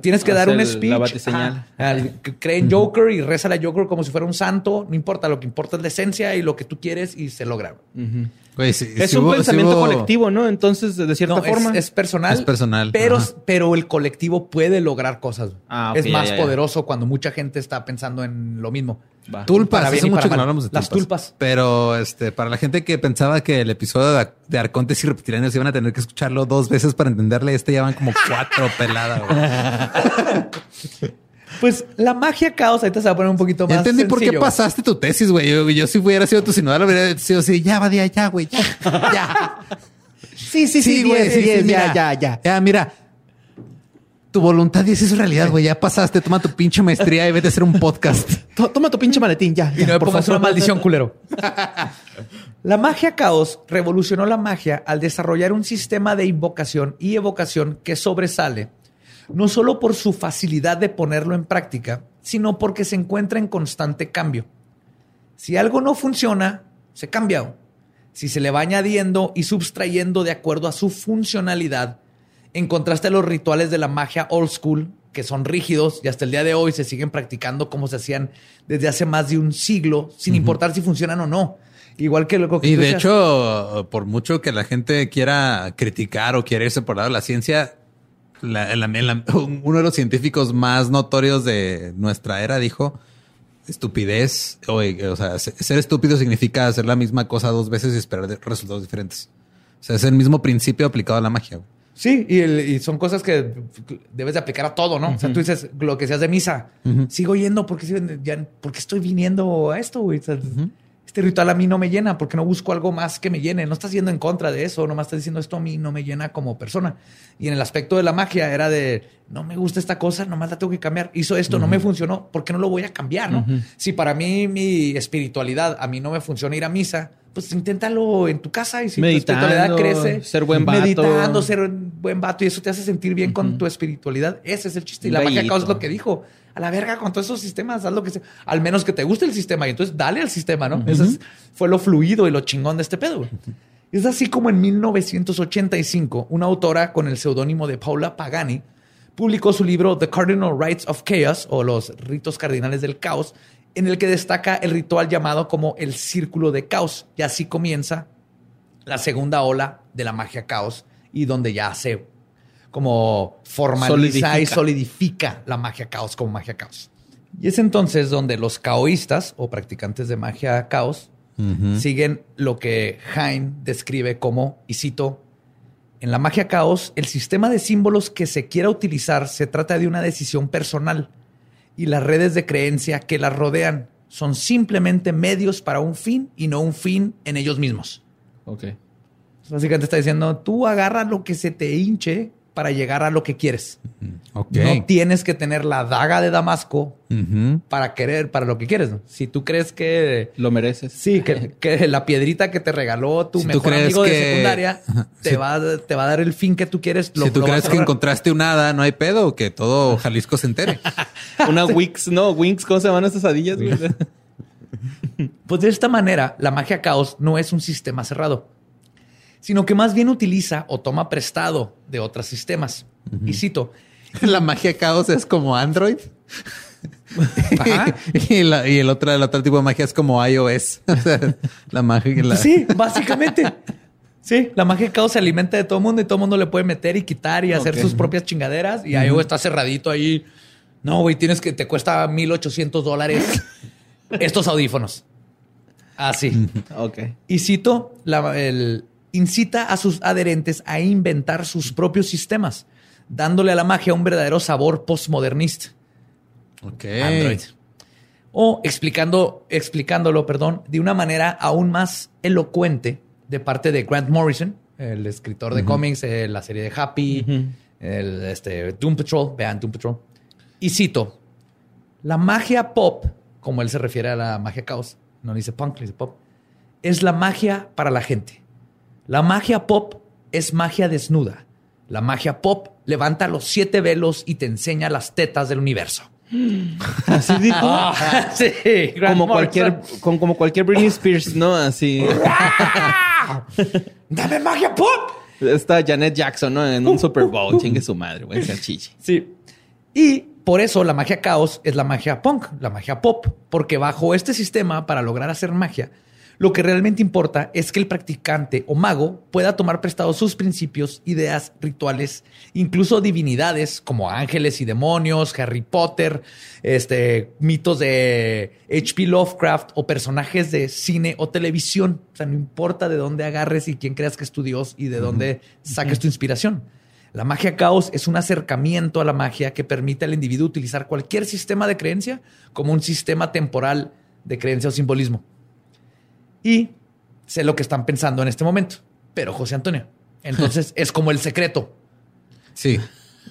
Tienes que Haz dar un speech. la batiseñal. Ah, Cree en Joker y reza a Joker como si fuera un santo. No importa, lo que importa es la esencia y lo que tú quieres y se logra. Es un hubo- pensamiento hubo- colectivo, ¿no? Entonces, de cierta No, es- forma. Es, personal. Es personal, Pero, ajá. pero el colectivo puede lograr cosas. Ah, es más ya, ya. poderoso cuando mucha gente está pensando en lo mismo. Va. Tulpas, Para bien hace y mucho que no hablamos de Las tulpas. Pero este, para la gente que pensaba que el episodio de, de Arcontes y Reptilianos iban a tener que escucharlo dos veces para entenderle, este ya van como cuatro (laughs) peladas. (laughs) Pues la magia caos, ahorita se va a poner un poquito más. Ya entendí por qué sencillo. pasaste tu tesis, güey. Yo, yo si hubiera sido tu sinodal, hubiera sido así, ya, va, ya, ya, güey, ya, ya. Sí, sí, Sí, güey, sí, sí, mira. ya, ya. Ya, mira. Tu voluntad y eso es realidad, güey. Ya pasaste, toma tu pinche maestría y vete a hacer un podcast. (laughs) To- Toma tu pinche maletín, ya. Y ya, no me por pongas favor. una maldición, culero. la magia caos revolucionó la magia al desarrollar un sistema de invocación y evocación que sobresale, no solo por su facilidad de ponerlo en práctica, sino porque se encuentra en constante cambio. Si algo no funciona, se cambia. Si se le va añadiendo y subtrayendo de acuerdo a su funcionalidad, en contraste a los rituales de la magia old school, que son rígidos y hasta el día de hoy se siguen practicando como se hacían desde hace más de un siglo, sin importar si funcionan o no. Igual que lo que Y de decías. hecho, por mucho que la gente quiera criticar o quiera irse por lado de la ciencia, la- la- la- (laughs) uno de los científicos más notorios de nuestra era dijo estupidez. O, o sea, se- ser estúpido significa hacer la misma cosa dos veces y esperar resultados diferentes. O sea, es el mismo principio aplicado a la magia. Sí, y, el- y son cosas que debes de aplicar a todo, ¿no? O sea, tú dices lo que seas de misa. Sigo yendo porque, ya, porque estoy viniendo a esto, güey. O sea, Este ritual a mí no me llena porque no busco algo más que me llene. No estás yendo en contra de eso, nomás estás diciendo esto a mí no me llena como persona. Y en el aspecto de la magia era de no me gusta esta cosa, nomás la tengo que cambiar. Hizo esto, no me funcionó, ¿por qué no lo voy a cambiar? ¿no? Si para mí mi espiritualidad, a mí no me funciona ir a misa, pues inténtalo en tu casa y si Meditando, tu espiritualidad crece, ser buen vato. meditando, ser un buen vato y eso te hace sentir bien con tu espiritualidad. Ese es el chiste. Y la magia caos es lo que dijo. A la verga con todos esos sistemas, haz lo que sea. Al menos que te guste el sistema y entonces dale al sistema, ¿no? Eso es- fue lo fluido y lo chingón de este pedo. Es así como en 1985, una autora con el seudónimo de Paula Pagani publicó su libro The Cardinal Rites of Chaos o los ritos cardinales del caos, en el que destaca el ritual llamado como el círculo de caos. Y así comienza la segunda ola de la magia caos y donde ya se como formaliza y Solidifica. la magia caos como magia caos. Y es entonces donde los caoístas o practicantes de magia caos siguen lo que Hein describe como, y cito, en la magia caos, el sistema de símbolos que se quiera utilizar se trata de una decisión personal y las redes de creencia que las rodean son simplemente medios para un fin y no un fin en ellos mismos. Ok. Básicamente está diciendo, tú agarra lo que se te hinche para llegar a lo que quieres. Ok. No tienes que tener la daga de Damasco para querer, para lo que quieres. ¿no? Si tú crees que... Lo mereces. Sí, que, que la piedrita que te regaló tu Si tú mejor crees amigo que- de secundaria (laughs) te, Si- va, a- te va a dar el fin que tú quieres. lo- si tú lo crees que encontraste un hada, no hay pedo, que todo (laughs) Jalisco se entere. (laughs) Una Wix, no, Winx, ¿cómo se llaman estas adillas? Pues de esta manera, la magia caos no es un sistema cerrado, sino que más bien utiliza o toma prestado de otros sistemas. Y cito, (laughs) la magia caos es como Android. (laughs) Ajá. (laughs) y, la- y el otro, el otro tipo de magia es como iOS. O sea, la magia. La... sí, básicamente. Sí, la magia caos se alimenta de todo el mundo y todo el mundo le puede meter y quitar y hacer sus propias chingaderas. Y ahí güey, está cerradito ahí. No, güey, tienes que te cuesta 1800 dólares estos audífonos. Así. ok. Y cito, la- el, incita a sus adherentes a inventar sus propios sistemas, dándole a la magia un verdadero sabor postmodernista. Ok. Android. O explicando, explicándolo, perdón, de una manera aún más elocuente de parte de Grant Morrison, el escritor de cómics, eh, la serie de Happy, el este, Doom Patrol, vean Doom Patrol. Y cito, la magia pop, como él se refiere a la magia caos, no dice punk, dice pop, es la magia para la gente. La magia pop es magia desnuda. La magia pop levanta los siete velos y te enseña las tetas del universo. Así dijo. (laughs) Ah, sí, como Morrison. cualquier, como cualquier Britney Spears, ¿no? Así. (laughs) ¡Dame magia pop! Está Janet Jackson, ¿no? En un Super Bowl. Chingue su madre, güey. Sea chichi. Sí. Y por eso la magia caos es la magia punk, la magia pop, porque bajo este sistema, para lograr hacer magia, Lo que realmente importa es que el practicante o mago pueda tomar prestados sus principios, ideas, rituales, incluso divinidades como ángeles y demonios, Harry Potter, este, mitos de H.P. Lovecraft o personajes de cine o televisión. O sea, no importa de dónde agarres y quién creas que es tu Dios y de dónde saques tu inspiración. La magia caos es un acercamiento a la magia que permite al individuo utilizar cualquier sistema de creencia como un sistema temporal de creencia o simbolismo. Y sé lo que están pensando en este momento, pero José Antonio. Entonces (laughs) es como el secreto. Sí.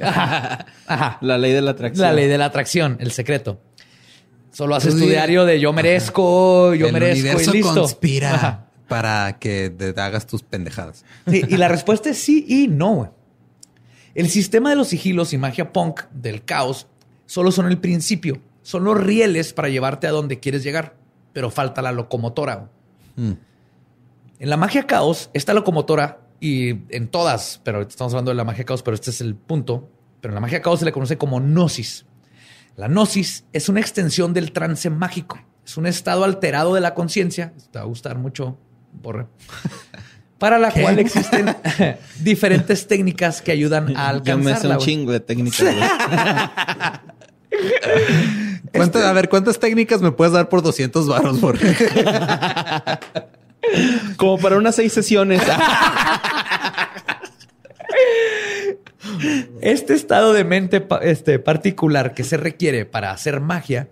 Ajá. Ajá. La ley de la atracción. La ley de la atracción, el secreto. Solo haces tu di- diario de yo merezco, yo el merezco y listo. conspira para que te hagas tus pendejadas. Sí, y la (laughs) respuesta es sí y no. El sistema de los sigilos y magia punk del caos solo son el principio. Son los rieles para llevarte a donde quieres llegar, pero falta la locomotora. Mm. En la magia caos, esta locomotora, y en todas, pero estamos hablando de la magia caos, pero este es el punto, pero en la magia caos se le conoce como gnosis. La gnosis es una extensión del trance mágico. Es un estado alterado de la conciencia. Te va a gustar mucho, Borre. (laughs) Para la cual existen (laughs) diferentes técnicas que ayudan a Yo me sé alcanzarla. un chingo de técnicas. (laughs) (laughs) güey. ¿Cuántas- Este- A ver, ¿cuántas técnicas me puedes dar por 200 baros? Por... (laughs) Como para unas seis sesiones. (laughs) Este estado de mente este, particular que se requiere para hacer magia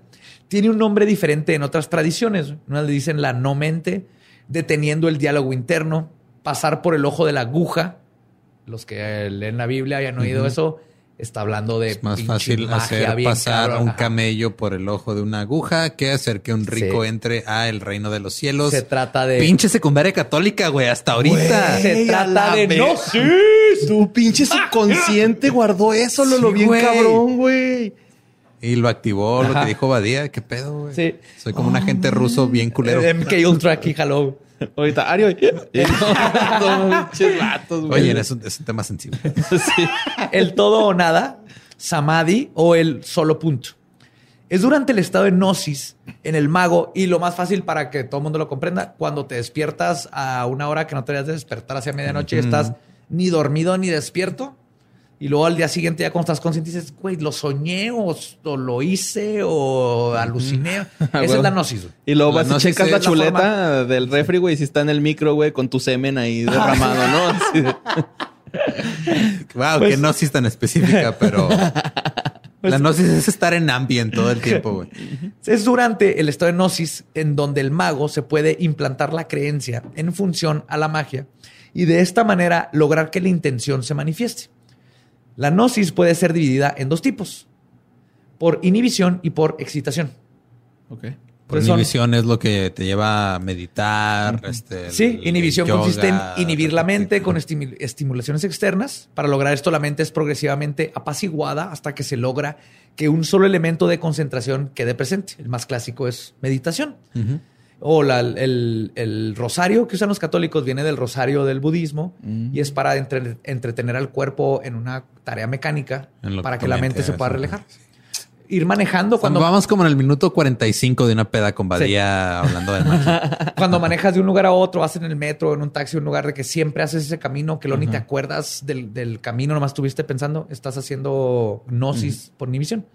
tiene un nombre diferente en otras tradiciones. Unas le dicen la no mente, deteniendo el diálogo interno, pasar por el ojo de la aguja. Los que leen la Biblia hayan oído eso. Está hablando de Es más fácil magia hacer bien pasar cabrón. un camello por el ojo de una aguja que hacer que un rico Sí. entre a el reino de los cielos. Se trata de Pinche secundaria católica, güey, hasta ahorita. Se trata de no Tu pinche subconsciente guardó eso, lo, lo Sí, bien güey. cabrón, güey. Y lo activó lo que dijo Badía. ¿Qué pedo, güey? Sí. Soy como un agente ruso bien culero. MK Ultra aquí, jaló. Ahorita, Ario. (laughs) No, vatos, güey. Oye, es un, es un tema sensible. (laughs) Sí. el todo o nada, samadhi o el solo punto. Es durante el estado de gnosis en el mago y lo más fácil para que todo el mundo lo comprenda, cuando te despiertas a una hora que no te debías de despertar hacia medianoche, estás ni dormido ni despierto. Y luego al día siguiente ya cuando estás consciente dices, güey, lo soñé o, o lo hice o aluciné. (laughs) Esa Ah, es güey. la gnosis. güey. Y luego La vas y checas es la chuleta del refri, güey, si está en el micro, güey, con tu semen ahí (laughs) derramado, ¿no? (laughs) Así de- Wow, Pues- qué gnosis tan específica, pero la gnosis es estar en ambient todo el tiempo, güey. Es durante el estado de gnosis en donde el mago se puede implantar la creencia en función a la magia y de esta manera lograr que la intención se manifieste. La gnosis puede ser dividida en dos tipos, por inhibición y por excitación. Ok. Por son- inhibición es lo que te lleva a meditar. este, Sí, el- inhibición el consiste en inhibir la mente con estimu- estimulaciones externas. Para lograr esto, la mente es progresivamente apaciguada hasta que se logra que un solo elemento de concentración quede presente. El más clásico es meditación. Ujú. O la- el, el rosario que usan los católicos viene del rosario del budismo y es para entre- entretener al cuerpo en una tarea mecánica lo para que la mente se pueda relajar. Ir manejando Cuando cuando, vamos como en el minuto 45 de una peda con Badía hablando de (laughs) cuando manejas de un lugar a otro, vas en el metro, en un taxi, un lugar de que siempre haces ese camino, que luego ni te acuerdas del, del camino, nomás estuviste pensando, estás haciendo gnosis por inhibición.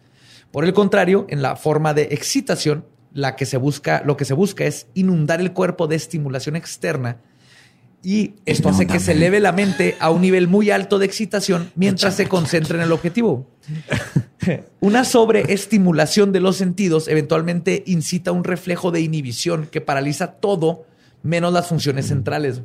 Por el contrario, en la forma de excitación, la que se busca, lo que se busca es inundar el cuerpo de estimulación externa y esto hace que se eleve la mente a un nivel muy alto de excitación mientras se concentra en el objetivo. (laughs) Una sobreestimulación de los sentidos eventualmente incita un reflejo de inhibición que paraliza todo menos las funciones centrales.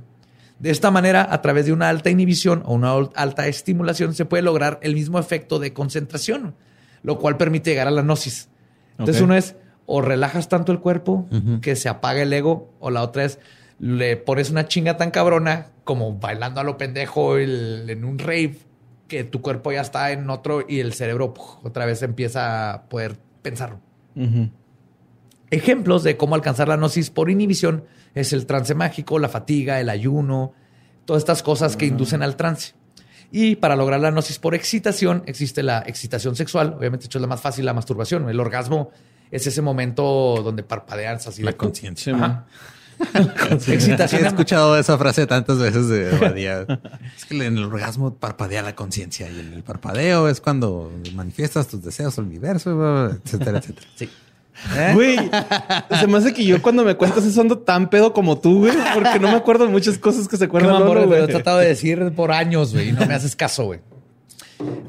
De esta manera, a través de una alta inhibición o una al- alta estimulación, se puede lograr el mismo efecto de concentración, lo cual permite llegar a la gnosis. Entonces, uno es o relajas tanto el cuerpo que se apaga el ego, o la otra es le pones una chinga tan cabrona como bailando a lo pendejo el- en un rave que tu cuerpo ya está en otro y el cerebro puf, otra vez empieza a poder pensar. Ujú. Ejemplos de cómo alcanzar la gnosis por inhibición es el trance mágico, la fatiga, el ayuno, todas estas cosas que inducen al trance. Y para lograr la gnosis por excitación existe la excitación sexual, obviamente esto es la más fácil, la masturbación. El orgasmo es ese momento donde parpadeas así La de- conciencia. (laughs) Sí, Excitación he escuchado esa frase tantas veces de Badía. Es que en el orgasmo parpadea la conciencia y en el parpadeo es cuando manifiestas tus deseos al universo, etcétera, etcétera. Sí. Güey, se me hace que yo cuando me cuentas eso ando tan pedo como tú, güey, porque no me acuerdo de muchas cosas que se acuerdan Lolo, güey. güey. Lo he tratado de decir por años, güey, y no me haces caso, güey.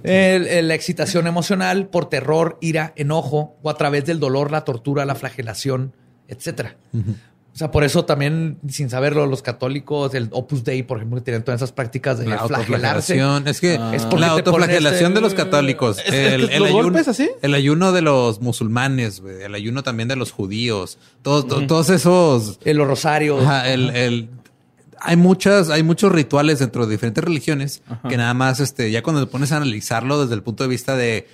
El- el- la excitación emocional por terror, ira, enojo o a través del dolor, la tortura, la flagelación, etcétera. O sea, por eso también, sin saberlo, los católicos, el Opus Dei, por ejemplo, que tienen todas esas prácticas de La flagelarse. autoflagelación. Es que Es porque la autoflagelación de los católicos. ¿Es- es que los golpes así? El ayuno de los musulmanes, el ayuno también de los judíos. Todos, to- todos esos. En los rosarios. Ajá, el, el- hay muchas, hay muchos rituales dentro de diferentes religiones que nada más, este, ya cuando te pones a analizarlo desde el punto de vista de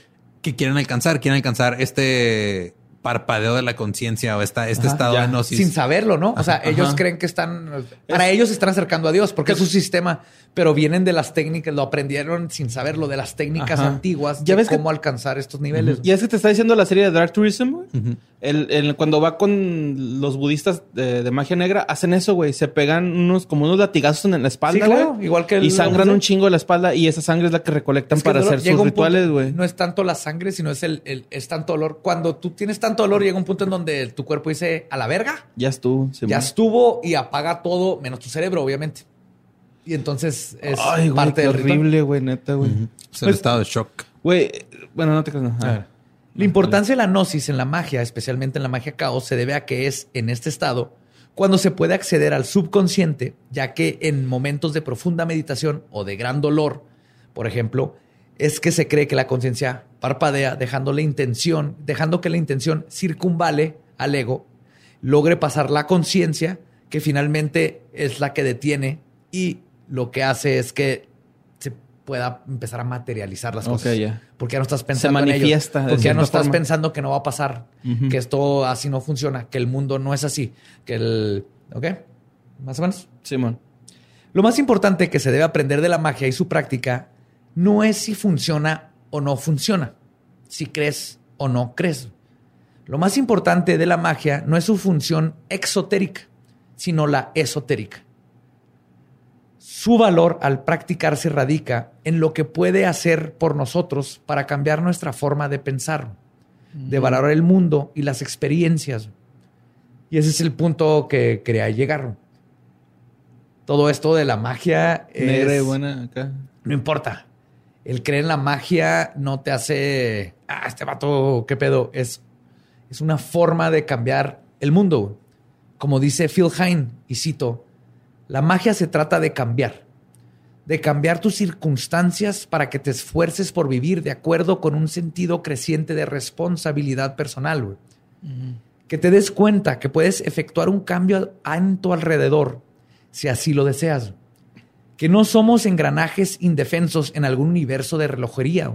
qué quieren alcanzar, quieren alcanzar este parpadeo de la conciencia o esta, este Ajá, estado ya. de gnosis. sin saberlo, ¿no? O sea, ellos Ajá. creen que están, para ellos se están acercando a Dios porque es su sistema, pero vienen de las técnicas, lo aprendieron sin saberlo, de las técnicas Ajá. antiguas Ya de ves que- cómo alcanzar estos niveles. Y es que te está diciendo la serie de Dark Tourism, güey. el, el- cuando va con los budistas de, de magia negra, hacen eso, güey. Se pegan unos, como unos latigazos en la espalda, Sí, claro, güey. igual que el- Y sangran un chingo de la espalda y esa sangre es la que recolectan Es que para dolor hacer sus rituales, güey. No es tanto la sangre, sino es el, el- es tanto dolor. Cuando tú tienes tanto dolor, llega un punto en donde tu cuerpo dice a la verga, Ya estuvo. ya estuvo y apaga todo, menos tu cerebro, obviamente. Y entonces es Ay, güey, parte qué del ritual. horrible, güey, neta, güey. Es el estado de shock. Güey, bueno, no te creas. no. A ver. La importancia de la gnosis en la magia, especialmente en la magia caos, se debe a que es en este estado cuando se puede acceder al subconsciente, ya que en momentos de profunda meditación o de gran dolor, por ejemplo, es que se cree que la conciencia parpadea, dejando la intención, dejando que la intención circunvale al ego, logre pasar la conciencia, que finalmente es la que detiene y lo que hace es que se pueda empezar a materializar las cosas. Porque ya no estás pensando en ello. manifiesta Porque ya no estás forma. pensando que no va a pasar, que esto así no funciona, que el mundo no es así, que el... ¿Ok? Más o menos. Simón. Lo más importante que se debe aprender de la magia y su práctica no es si funciona o no funciona, si crees o no crees. Lo más importante de la magia no es su función exotérica, sino la esotérica. Su valor al practicarse radica en lo que puede hacer por nosotros para cambiar nuestra forma de pensar, de valorar el mundo y las experiencias. Y ese es el punto que quería llegar. Todo esto de la magia Negra y buena acá. no importa. El creer en la magia no te hace, ah, este vato, qué pedo. Es, es una forma de cambiar el mundo. Como dice Phil Hine, y cito, la magia se trata de cambiar. De cambiar tus circunstancias para que te esfuerces por vivir de acuerdo con un sentido creciente de responsabilidad personal. Que te des cuenta que puedes efectuar un cambio en tu alrededor si así lo deseas que no somos engranajes indefensos en algún universo de relojería.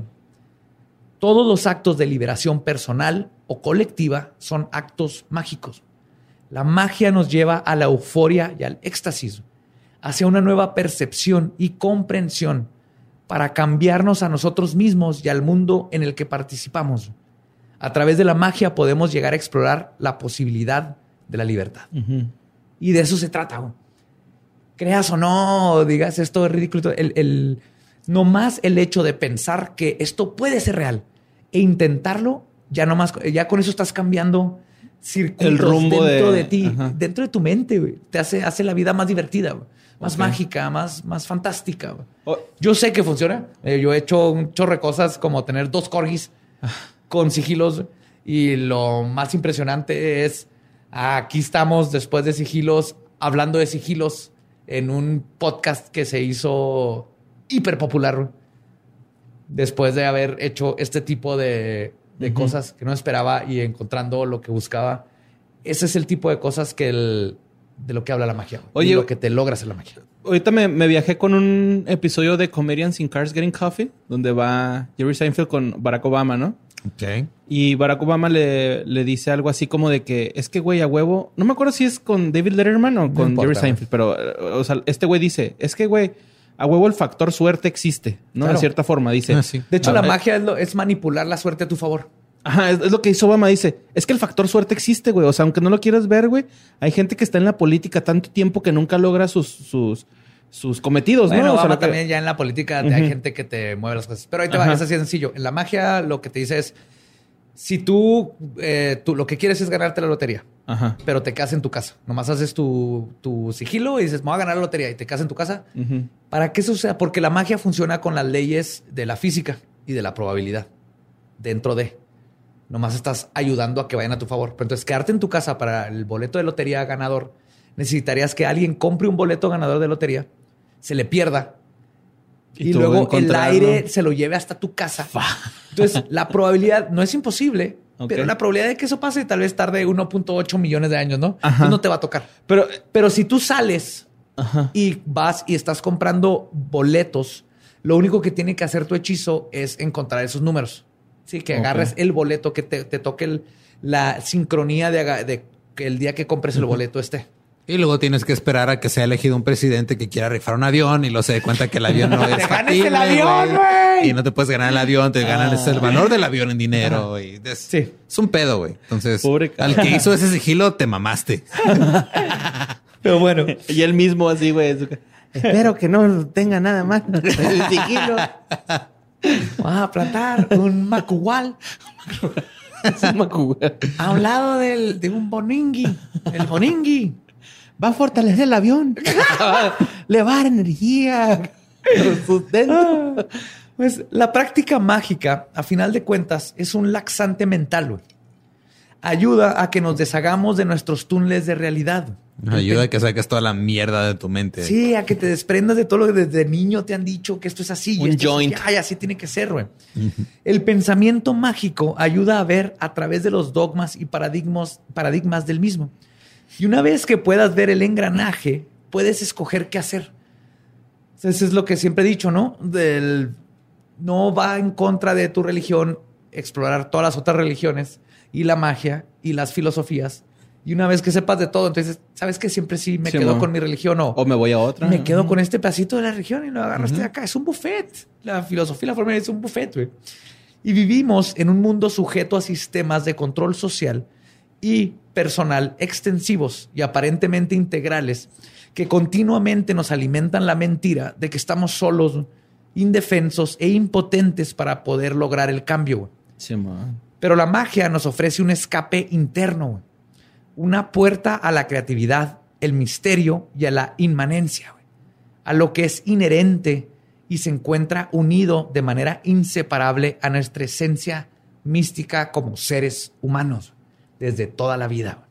Todos los actos de liberación personal o colectiva son actos mágicos. La magia nos lleva a la euforia y al éxtasis, hacia una nueva percepción y comprensión para cambiarnos a nosotros mismos y al mundo en el que participamos. A través de la magia podemos llegar a explorar la posibilidad de la libertad. Y de eso se trata. Creas o no, digas esto es ridículo. El, el, nomás el hecho de pensar que esto puede ser real e intentarlo, ya nomás, ya con eso estás cambiando circuitos El rumbo dentro de, de- ti, ajá. dentro de tu mente, güey. Te hace, hace la vida más divertida, güey. más mágica, más, más fantástica. güey. Oh. Yo sé que funciona. Eh, yo he hecho un chorro de cosas como tener dos corgis con sigilos. Y lo más impresionante es, aquí estamos después de sigilos, hablando de sigilos en un podcast que se hizo hiper popular. Después de haber hecho este tipo de, de cosas que no esperaba y encontrando lo que buscaba. Ese es el tipo de cosas que el, de lo que habla la magia. Oye, y lo que te logra hacer la magia. Ahorita me, me viajé con un episodio de Comedians in Cars Getting Coffee, donde va Jerry Seinfeld con Barack Obama, ¿no? Ok. Y Barack Obama le, le dice algo así como de que es que, güey, a huevo. No me acuerdo si es con David Letterman o con Jerry. Seinfeld, pero, o sea, este güey dice, es que, güey, a huevo el factor suerte existe, ¿no? Claro. De cierta forma, dice. Ah, sí. De hecho, la magia es, lo- es manipular la suerte a tu favor. Ajá, es, es lo que hizo Obama. Dice, es que el factor suerte existe, güey. O sea, aunque no lo quieras ver, güey, hay gente que está en la política tanto tiempo que nunca logra sus, sus, sus cometidos, Bueno, ¿no? O sea, que- también ya en la política hay gente que te mueve las cosas. Pero ahí te va, es así de sencillo. En la magia lo que te dice es, si tú, eh, tú lo que quieres es ganarte la lotería, Ajá. pero te quedas en tu casa. Nomás haces tu, tu sigilo y dices, me voy a ganar la lotería y te quedas en tu casa. ¿Para qué suceda? Porque la magia funciona con las leyes de la física y de la probabilidad dentro de. Nomás estás ayudando a que vayan a tu favor. Pero entonces, quedarte en tu casa para el boleto de lotería ganador, necesitarías que alguien compre un boleto ganador de lotería, se le pierda y, luego el aire se lo lleve hasta tu casa. Entonces, la probabilidad no es imposible, pero la probabilidad de que eso pase tal vez tarde 1.8 millones de años, ¿no? Ajá. No te va a tocar. Pero, Pero si tú sales ajá. y vas y estás comprando boletos, lo único que tiene que hacer tu hechizo es encontrar esos números. Sí, que agarres el boleto, que te, te toque el- la sincronía de que el día que compres el boleto esté. Y luego tienes que esperar a que sea elegido un presidente que quiera rifar un avión y lo se dé cuenta que el avión no (laughs) es ¡Te el avión, güey! Y no te puedes ganar el avión, te ganan es el valor del avión en dinero. Y es, Sí. es un pedo, güey. Entonces, Pobre al que hizo ese sigilo, te mamaste. (laughs) Pero bueno, Y él mismo así, güey. Espero que no tenga nada más. (laughs) El sigilo. vamos a plantar un macual Es un a un lado del, de un boningui. El boningui. Va a fortalecer el avión. (laughs) Le va a dar energía. Sustento. Pues la práctica mágica, a final de cuentas, es un laxante mental. güey. Ayuda a que nos deshagamos de nuestros túneles de realidad. Ayuda a que saques toda la mierda de tu mente. Sí, a que te desprendas de todo lo que desde niño te han dicho que esto es así. y Un es joint. así. Ay, así tiene que ser, güey. El pensamiento mágico ayuda a ver a través de los dogmas y paradigmas, paradigmas del mismo. Y una vez que puedas ver el engranaje, puedes escoger qué hacer. Eso es lo que siempre he dicho, ¿no? Del, no va en contra de tu religión explorar todas las otras religiones y la magia y las filosofías. Y una vez que sepas de todo, entonces, ¿sabes que Siempre sí me Sí, quedo con mi religión o, O me voy a otra. me quedo con este pedacito de la religión y lo agarro de acá. Es un buffet. La filosofía, la forma es un buffet, güey. Y vivimos en un mundo sujeto a sistemas de control social y personal extensivos y aparentemente integrales que continuamente nos alimentan la mentira de que estamos solos, indefensos e impotentes para poder lograr el cambio. Sí. Pero la magia nos ofrece un escape interno, una puerta a la creatividad, el misterio y a la inmanencia, a lo que es inherente y se encuentra unido de manera inseparable a nuestra esencia mística como seres humanos desde toda la vida.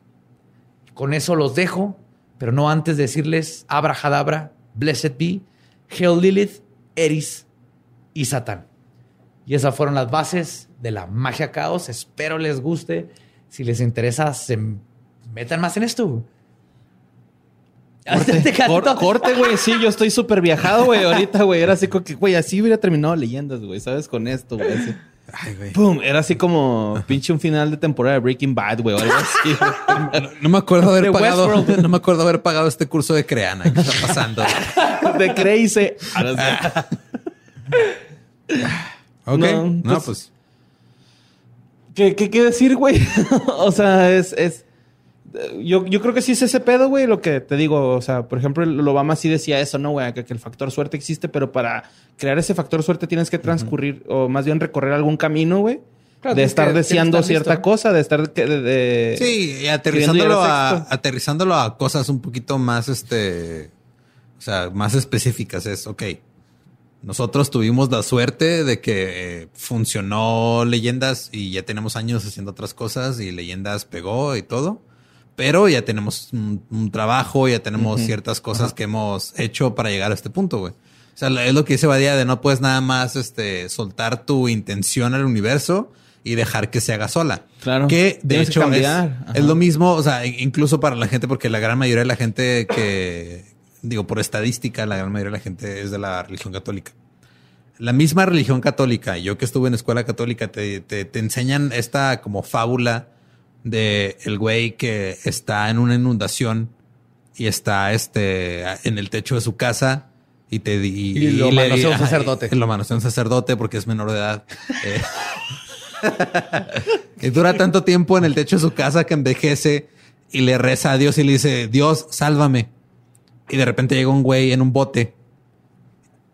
Con eso los dejo, pero no antes de decirles abrahadabra, blessed be, Hail Lilith, Eris y Satán. Y esas fueron las bases de la magia caos. Espero les guste. Si les interesa, se metan más en esto. (laughs) Cor- corte, güey. Sí, yo estoy súper viajado, güey. Ahorita, güey. Era así como que, güey, así hubiera terminado leyendas, güey. ¿Sabes? Con esto, güey. Ay, güey. Pum. Era así como pinche un final de temporada de Breaking Bad, güey. o algo así, güey. No, no me acuerdo haber De pagado. Westworld. No me acuerdo haber pagado este curso de Creana. ¿Qué está pasando? De Crazy. Ahora sí. Ok. No, No, pues- pues. ¿Qué, qué, qué decir, güey? (laughs) o sea, es, es... Yo, yo creo que sí es ese pedo, güey, lo que te digo. O sea, por ejemplo, el Obama sí decía eso, ¿no, güey? Que, que el factor suerte existe, pero para crear ese factor suerte tienes que transcurrir, o más bien recorrer algún camino, güey. Claro, de estar que- tienes que deseando estar cierta listo. cosa, de estar... que- de- de- Sí, y aterrizándolo a aterrizándolo a cosas un poquito más, este, o sea, más específicas. Es, ok, nosotros tuvimos la suerte de que eh, funcionó Leyendas y ya tenemos años haciendo otras cosas y Leyendas pegó y todo. Pero ya tenemos un, un trabajo, ya tenemos ciertas cosas que hemos hecho para llegar a este punto, güey. O sea, es lo que dice Badía de no puedes nada más este, soltar tu intención al universo y dejar que se haga sola. Claro. Que de Tienes que hecho es, es lo mismo, o sea, incluso para la gente, porque la gran mayoría de la gente que, digo, por estadística, la gran mayoría de la gente es de la religión católica. La misma religión católica, yo que estuve en escuela católica, te, te, te enseñan esta como fábula de el güey que está en una inundación y está este en el techo de su casa y te y, Y lo le- manosea un sacerdote. y lo manosea un sacerdote porque es menor de edad. Eh, (laughs) Y dura tanto tiempo en el techo de su casa que envejece y le reza a Dios y le dice, Dios, sálvame. Y de repente llega un güey en un bote.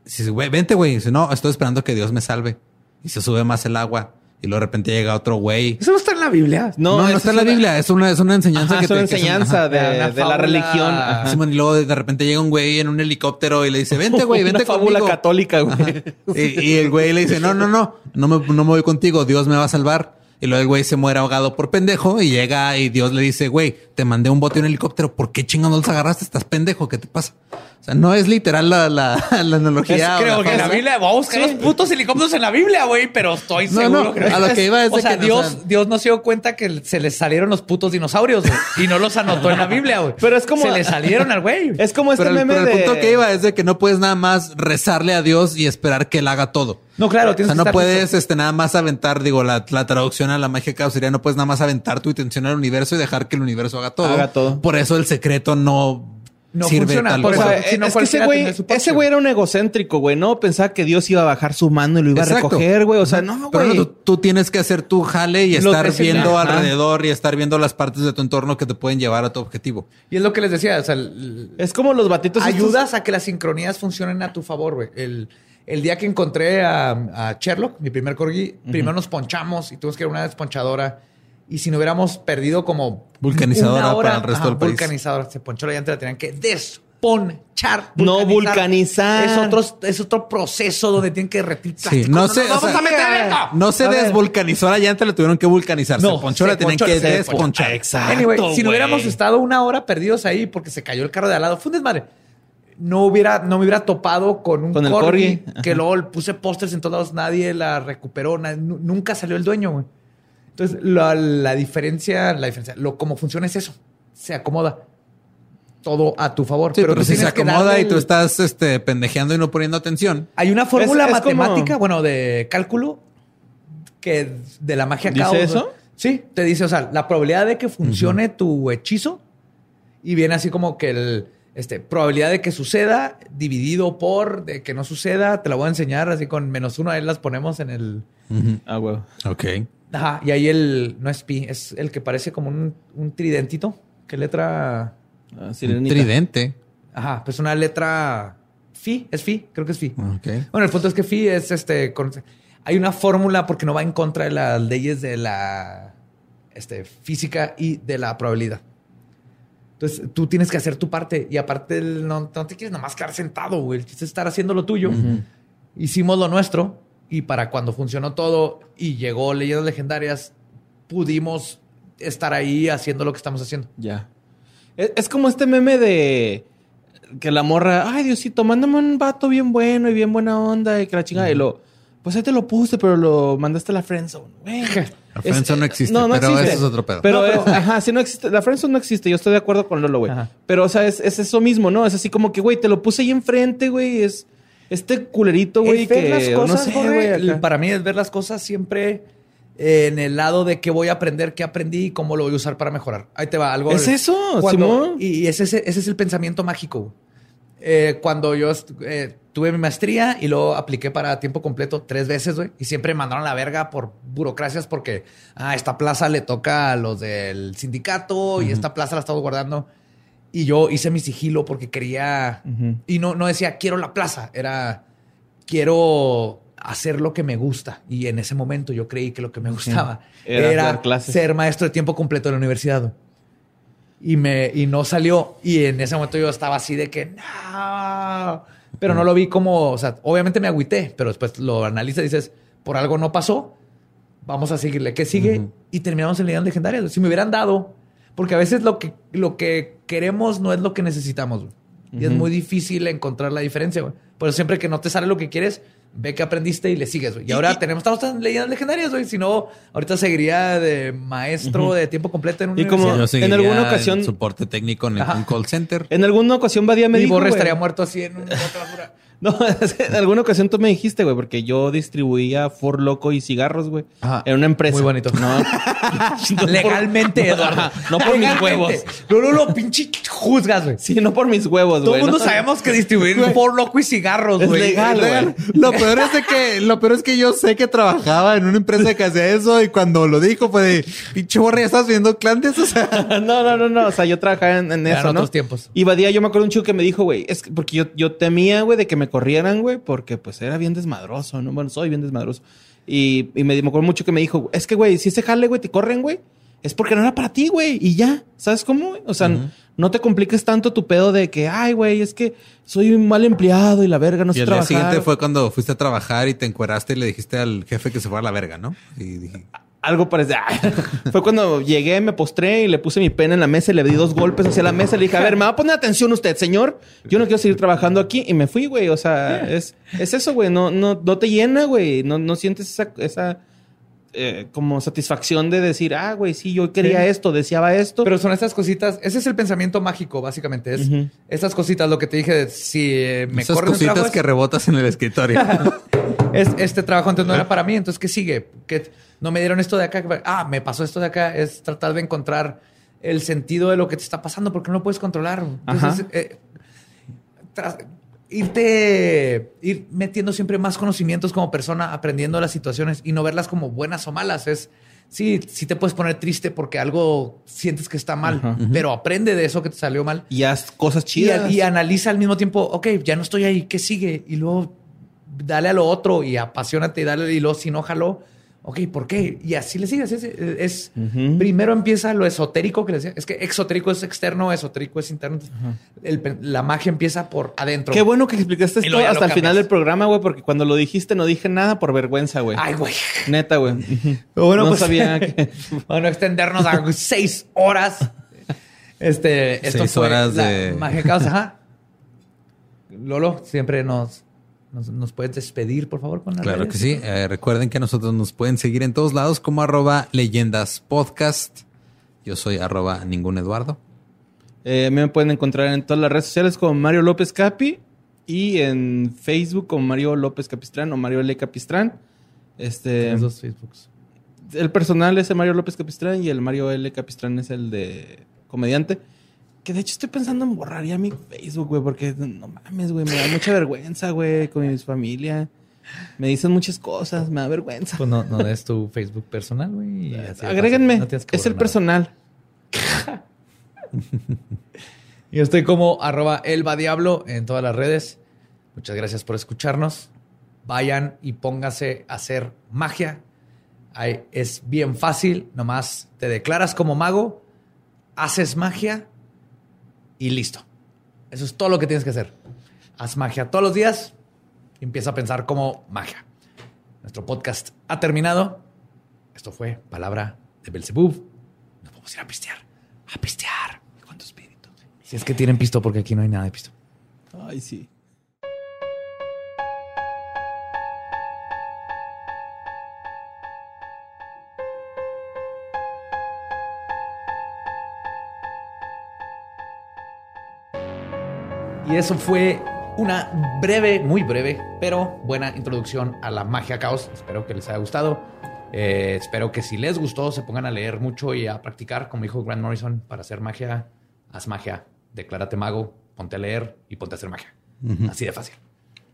Dice, güey, vente, güey. Dice, no, estoy esperando que Dios me salve. Y se sube más el agua. Y luego de repente llega otro güey. Eso no está en la Biblia. No, no, está en la Biblia. Es una, es una enseñanza Ajá, que es una te- que enseñanza ajá. de, Una de la religión. Ajá. Y luego de repente llega un güey en un helicóptero y le dice, vente, güey, (laughs) vente Una fábula conmigo. católica, güey. Y, y el güey le dice, no, no, no, no me, no me voy contigo, Dios me va a salvar. Y luego el güey se muere ahogado por pendejo y llega y Dios le dice, güey, te mandé un bote y un helicóptero, ¿por qué chingados no los agarraste? Estás pendejo, ¿qué te pasa? O sea, no es literal la, la, (laughs) la analogía. o creo la que en la. Biblia voy a buscar Sí. los putos helicópteros en la Biblia, güey, pero estoy No, seguro no, que a lo que iba es o de sea, que, o Dios, sea- Dios no se dio cuenta que se le salieron los putos dinosaurios güey, y no los anotó en la Biblia, güey. Pero es como- se le salieron al güey. Es como este Pero, el, meme pero el de... punto que iba es de que no puedes nada más rezarle a Dios y esperar que él haga todo. No, claro, O tienes sea, que no estar puedes listo. este, nada más aventar, digo, la, la traducción a la magia caos sería no puedes nada más aventar tu intención al universo y dejar que el universo haga todo. Haga todo. Por eso el secreto no, No sirve funciona, tal por O cual. sea, eso, si no, es que ese güey, ese güey era un egocéntrico, güey, ¿no? Pensaba que Dios iba a bajar su mano y lo iba a recoger, güey. O sea, no, Pero güey. no, tú, tú tienes que hacer tu jale y Lo estar viendo Ajá. alrededor y estar viendo las partes de tu entorno que te pueden llevar a tu objetivo. Y es lo que les decía, o sea, el- Es como los batitos estos- ayudas a que las sincronías funcionen a tu favor, güey. El, el día que encontré a, a Sherlock, mi primer corgi, primero nos ponchamos y tuvimos que ir a una desponchadora. Y si no hubiéramos perdido como Vulcanizadora hora, para el resto del país. Vulcanizadora. Se ponchó la llanta, la tenían que desponchar. No vulcanizar. Es otro, es otro proceso donde tienen que derretir Sí, no sé, o vamos sea, a meter esto. No se A ver. desvulcanizó la llanta, le tuvieron que vulcanizar. No, se ponchó, se la tenían que se desponchar. Exacto, Anyway, si no hubiéramos estado una hora perdidos ahí porque se cayó el carro de al lado, fue un desmadre. No hubiera, no me hubiera topado con un Con el corgi, corgi. que luego puse pósters en todos lados, nadie la recuperó, nunca salió el dueño, güey. Entonces, la, la diferencia, la diferencia, lo como funciona es eso. Se acomoda todo a tu favor. Sí, pero, si se acomoda y tú estás este, pendejeando y no poniendo atención. Hay una fórmula Es- es como- matemática, bueno, de cálculo, que de la magia ¿Dice caos. eso? Sí, te dice, o sea, la probabilidad de que funcione tu hechizo y viene así como que el, este, probabilidad de que suceda dividido por de que no suceda, te la voy a enseñar así con menos uno, ahí las ponemos en el... Ah, güey. Ok. Ajá, y ahí el, no es pi, es el que parece como un, un tridentito. ¿Qué letra? Ah, Un tridente. Ajá, pues una letra fi, es fi, creo que es fi. Ok. Bueno, el punto es que Phi es este. con- hay una fórmula porque no va en contra de las leyes de la este, física y de la probabilidad. Entonces tú tienes que hacer tu parte y aparte no, no te quieres nomás quedar sentado, güey. El chiste es estar haciendo lo tuyo. Hicimos lo nuestro y para cuando funcionó todo y llegó Leyendas Legendarias, pudimos estar ahí haciendo lo que estamos haciendo. Ya. Es, es como este meme de que la morra, ay Diosito, mándame un vato bien bueno y bien buena onda y que la chingada. Y lo, pues ahí te lo puse, pero lo mandaste a la friendzone. (laughs) Güey. La friendzone no existe, pero existe. ese es otro pedo. Pero, No, pero- es- ajá, sí no existe. La friendzone no existe. Yo estoy de acuerdo con Lolo, güey. Ajá. Pero, o sea, es, es eso mismo, ¿no? Es así como que, güey, te lo puse ahí enfrente, güey. Es este culerito, güey, que las no cosas, sé, güey. Para mí es ver las cosas siempre en el lado de qué voy a aprender, qué aprendí y cómo lo voy a usar para mejorar. Ahí te va algo. Es eso, Simón. Y ese, es- ese es el pensamiento mágico. Eh, cuando yo eh, tuve mi maestría y luego apliqué para tiempo completo tres veces, güey, y siempre me mandaron a la verga por burocracias porque ah, esta plaza le toca a los del sindicato y esta plaza la estaba guardando. Y yo hice mi sigilo porque quería. Ujú. Y no, no decía quiero la plaza, era quiero hacer lo que me gusta. Y en ese momento yo creí que lo que me gustaba Era era, clases. ser maestro de tiempo completo en la universidad. Y, me, y no salió. Y en ese momento yo estaba así de que no. Pero no lo vi como, o sea, obviamente me agüité, pero después lo analizas y dices, por algo no pasó. Vamos a seguirle. ¿Qué sigue? Y terminamos en leyendas legendarias. Si me hubieran dado, porque a veces lo que, lo que queremos no es lo que necesitamos. güey. Y es muy difícil encontrar la diferencia. güey. Por eso siempre que no te sale lo que quieres, ve que aprendiste y le sigues. güey. Y, ahora tenemos, estamos en leyendas legendarias, güey. Si no, ahorita seguiría de maestro de tiempo completo en una Y como- en alguna ocasión- en soporte técnico en un call center. En alguna ocasión Badía me y dijo, Borre estaría muerto así en un. (laughs) No, (laughs) en alguna ocasión tú me dijiste, güey, porque yo distribuía For Loco y cigarros, güey. Ajá. En una empresa. Muy bonito. No. (laughs) No Legalmente, por- (laughs) Eduardo. No por mis huevos. No, no, no, pinche juzgas, güey. Sí, no por mis huevos, Todo güey. el mundo sabemos que distribuir por loco y cigarros, Es güey. legal, güey. Lo peor es de que, lo peor es que yo sé que trabajaba en una empresa que hacía eso y cuando lo dijo fue de pinche borra, ya estás viendo clandes. O sea, No, no, no, no. O sea, yo trabajaba en, en eso, ¿no? otros tiempos. Y Badía, yo me acuerdo un chico que me dijo, güey, es que porque yo, yo temía, güey, de que me corrieran, güey, porque pues era bien desmadroso, ¿no? Bueno, soy bien desmadroso. Y, y me, me acuerdo mucho que me dijo, es que, güey, si ese jale, güey, te corren, güey, es porque no era para ti, güey, y ya. ¿Sabes cómo? güey? O sea, no te compliques tanto tu pedo de que, ay, güey, es que soy un mal empleado y la verga, no y sé el día trabajar. siguiente fue cuando fuiste a trabajar y te encueraste y le dijiste al jefe que se fuera a la verga, ¿no? Y dije, Algo parece. (laughs) Fue cuando llegué, me postré y le puse mi pena en la mesa y le di dos golpes hacia la mesa le dije, a ver, ¿me va a poner atención usted, señor? Yo no quiero seguir trabajando aquí y me fui, güey. O sea, es, es eso, güey. No, no, no te llena, güey. No, no sientes esa, esa eh, como satisfacción de decir, ah, güey, sí, yo quería Sí. esto, deseaba esto. Pero son estas cositas, ese es el pensamiento mágico, básicamente. Es estas cositas, lo que te dije, de si eh, me esas cositas trabajo, que rebotas en el escritorio. es, (laughs) es- este trabajo antes no era para mí, entonces ¿qué sigue? Que no me dieron esto de acá, ah, me pasó esto de acá, es tratar de encontrar el sentido de lo que te está pasando porque no lo puedes controlar. Entonces, Ajá. eh, tras- irte, ir metiendo siempre más conocimientos como persona, aprendiendo las situaciones y no verlas como buenas o malas. Es, sí, sí te puedes poner triste porque algo sientes que está mal, Ajá. pero aprende de eso que te salió mal. y haz cosas chidas. y analiza al mismo tiempo, ok, ya no estoy ahí, ¿qué sigue? Y luego dale a lo otro y apasionate y dale y luego si no ok, ¿por qué? Y así le sigues. Es, es- primero empieza lo esotérico que le decía. Es que exotérico es externo, esotérico es interno. El la magia empieza por adentro. Qué bueno que explicaste esto hasta el final del programa, güey, porque cuando lo dijiste no dije nada por vergüenza, güey. Ay, güey. Neta, güey. (laughs) Bueno, no pues- sabía (laughs) que... Bueno, extendernos a seis horas. Este, esto Seis fue horas la de- magia caos. Ajá. Lolo, siempre nos, nos, nos puedes despedir, por favor, con las Claro redes? que sí. Eh, recuerden que nosotros nos pueden seguir en todos lados como arroba leyendas podcast. Yo soy arroba ningún Eduardo. Eh, me pueden encontrar en todas las redes sociales como Mario López Capi y en Facebook como Mario López Capistrán o Mario L. Capistrán. Este, Tienes dos Facebooks. el personal es el Mario López Capistrán y el Mario L. Capistrán es el de comediante. Que de hecho estoy pensando en borrar ya mi Facebook, güey, porque no mames, güey, me da mucha vergüenza, güey, con mi familia. Me dicen muchas cosas, me da vergüenza. Pues no, no es tu Facebook personal, güey. Agréguenme. No es el nada. personal. (laughs) Yo estoy como arroba elbadiablo en todas las redes. Muchas gracias por escucharnos. Vayan y pónganse a hacer magia. Ahí es bien fácil. Nomás te declaras como mago, haces magia y listo. Eso es todo lo que tienes que hacer. Haz magia todos los días y empieza a pensar como magia. Nuestro podcast ha terminado. Esto fue Palabra de Belzebub. Nos vamos a ir a pistear. A pistear con tu espíritu. Si es que tienen pisto, porque aquí no hay nada de pisto. Ay, sí. Y eso fue una breve, muy breve, pero buena introducción a la magia caos. Espero que les haya gustado. Eh, espero que si les gustó se pongan a leer mucho y a practicar, como dijo Grant Morrison, para hacer magia, haz magia, declárate mago, ponte a leer y ponte a hacer magia. Así de fácil.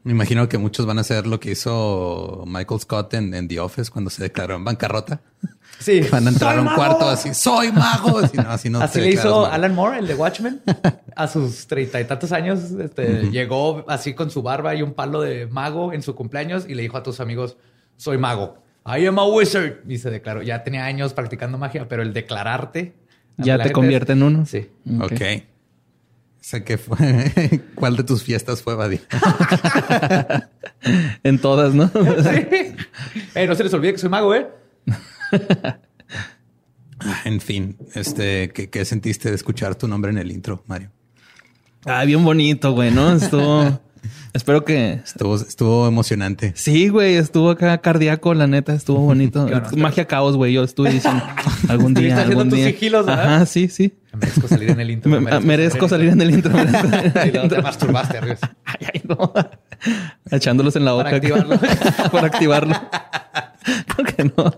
Me imagino que muchos van a hacer lo que hizo Michael Scott en, en The Office cuando se declaró en bancarrota. (laughs) Sí, Van a entrar a un cuarto así, soy mago. Así no, así no Así le hizo mago. Alan Moore, el de Watchmen, (laughs) a sus treinta y tantos años. Este, Llegó así con su barba y un palo de mago en su cumpleaños y le dijo a tus amigos, soy mago. I am a wizard. Y se declaró. Ya tenía años practicando magia, pero el declararte... Ya te convierte en uno. Sí. Ok. O sea, ¿qué fue? (laughs) ¿Cuál de tus fiestas fue, Buddy? (laughs) En todas, ¿no? Eh, no se les olvide que soy mago, ¿eh? Ah, en fin, este, ¿qué, qué sentiste de escuchar tu nombre en el intro, Mario? ah, bien bonito, güey, ¿no? Estuvo... Espero que... Estuvo, estuvo emocionante. Sí, güey, estuvo acá cardíaco, la neta, estuvo bonito. (laughs) Magia caos, güey. Yo estuve diciendo (laughs) algún día, haciendo tus día. sigilos, ¿verdad? Ajá, sí, sí. Merezco salir en el intro. Me- merezco salir en el intro. (laughs) merezco Y luego te masturbaste arriba. Ay, ay, no. Echándolos en la boca. Para activarlo. Para activarlo. ¿Por qué no?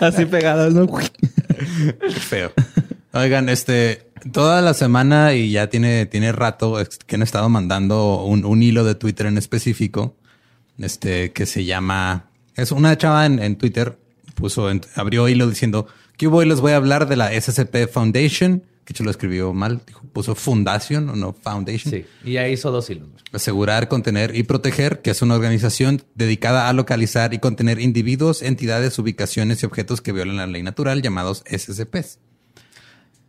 Así pegadas, ¿no? Qué feo. Oigan, este, toda la semana y ya tiene, tiene rato que han estado mandando un, un hilo de Twitter en específico, este, que se llama, es una chava en, en Twitter, puso, en- abrió hilo diciendo que hoy les voy a hablar de la SCP Foundation, que hecho lo escribió mal, dijo, puso Fundación o no Foundation. Sí. Y ya hizo dos hilos. Asegurar, contener y proteger, que es una organización dedicada a localizar y contener individuos, entidades, ubicaciones y objetos que violan la ley natural, llamados SCPs.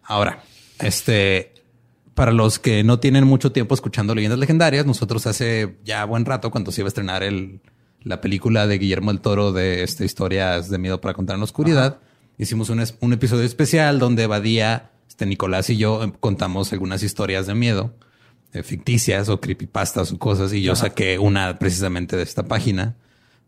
Ahora, este, para los que no tienen mucho tiempo escuchando leyendas legendarias, nosotros hace ya buen rato, cuando se iba a estrenar el, la película de Guillermo el Toro de este, historias de miedo para contar en la oscuridad, hicimos un, un episodio especial donde Badía, este, Nicolás y yo eh, contamos algunas historias de miedo eh, ficticias o creepypastas o cosas y yo saqué una precisamente de esta página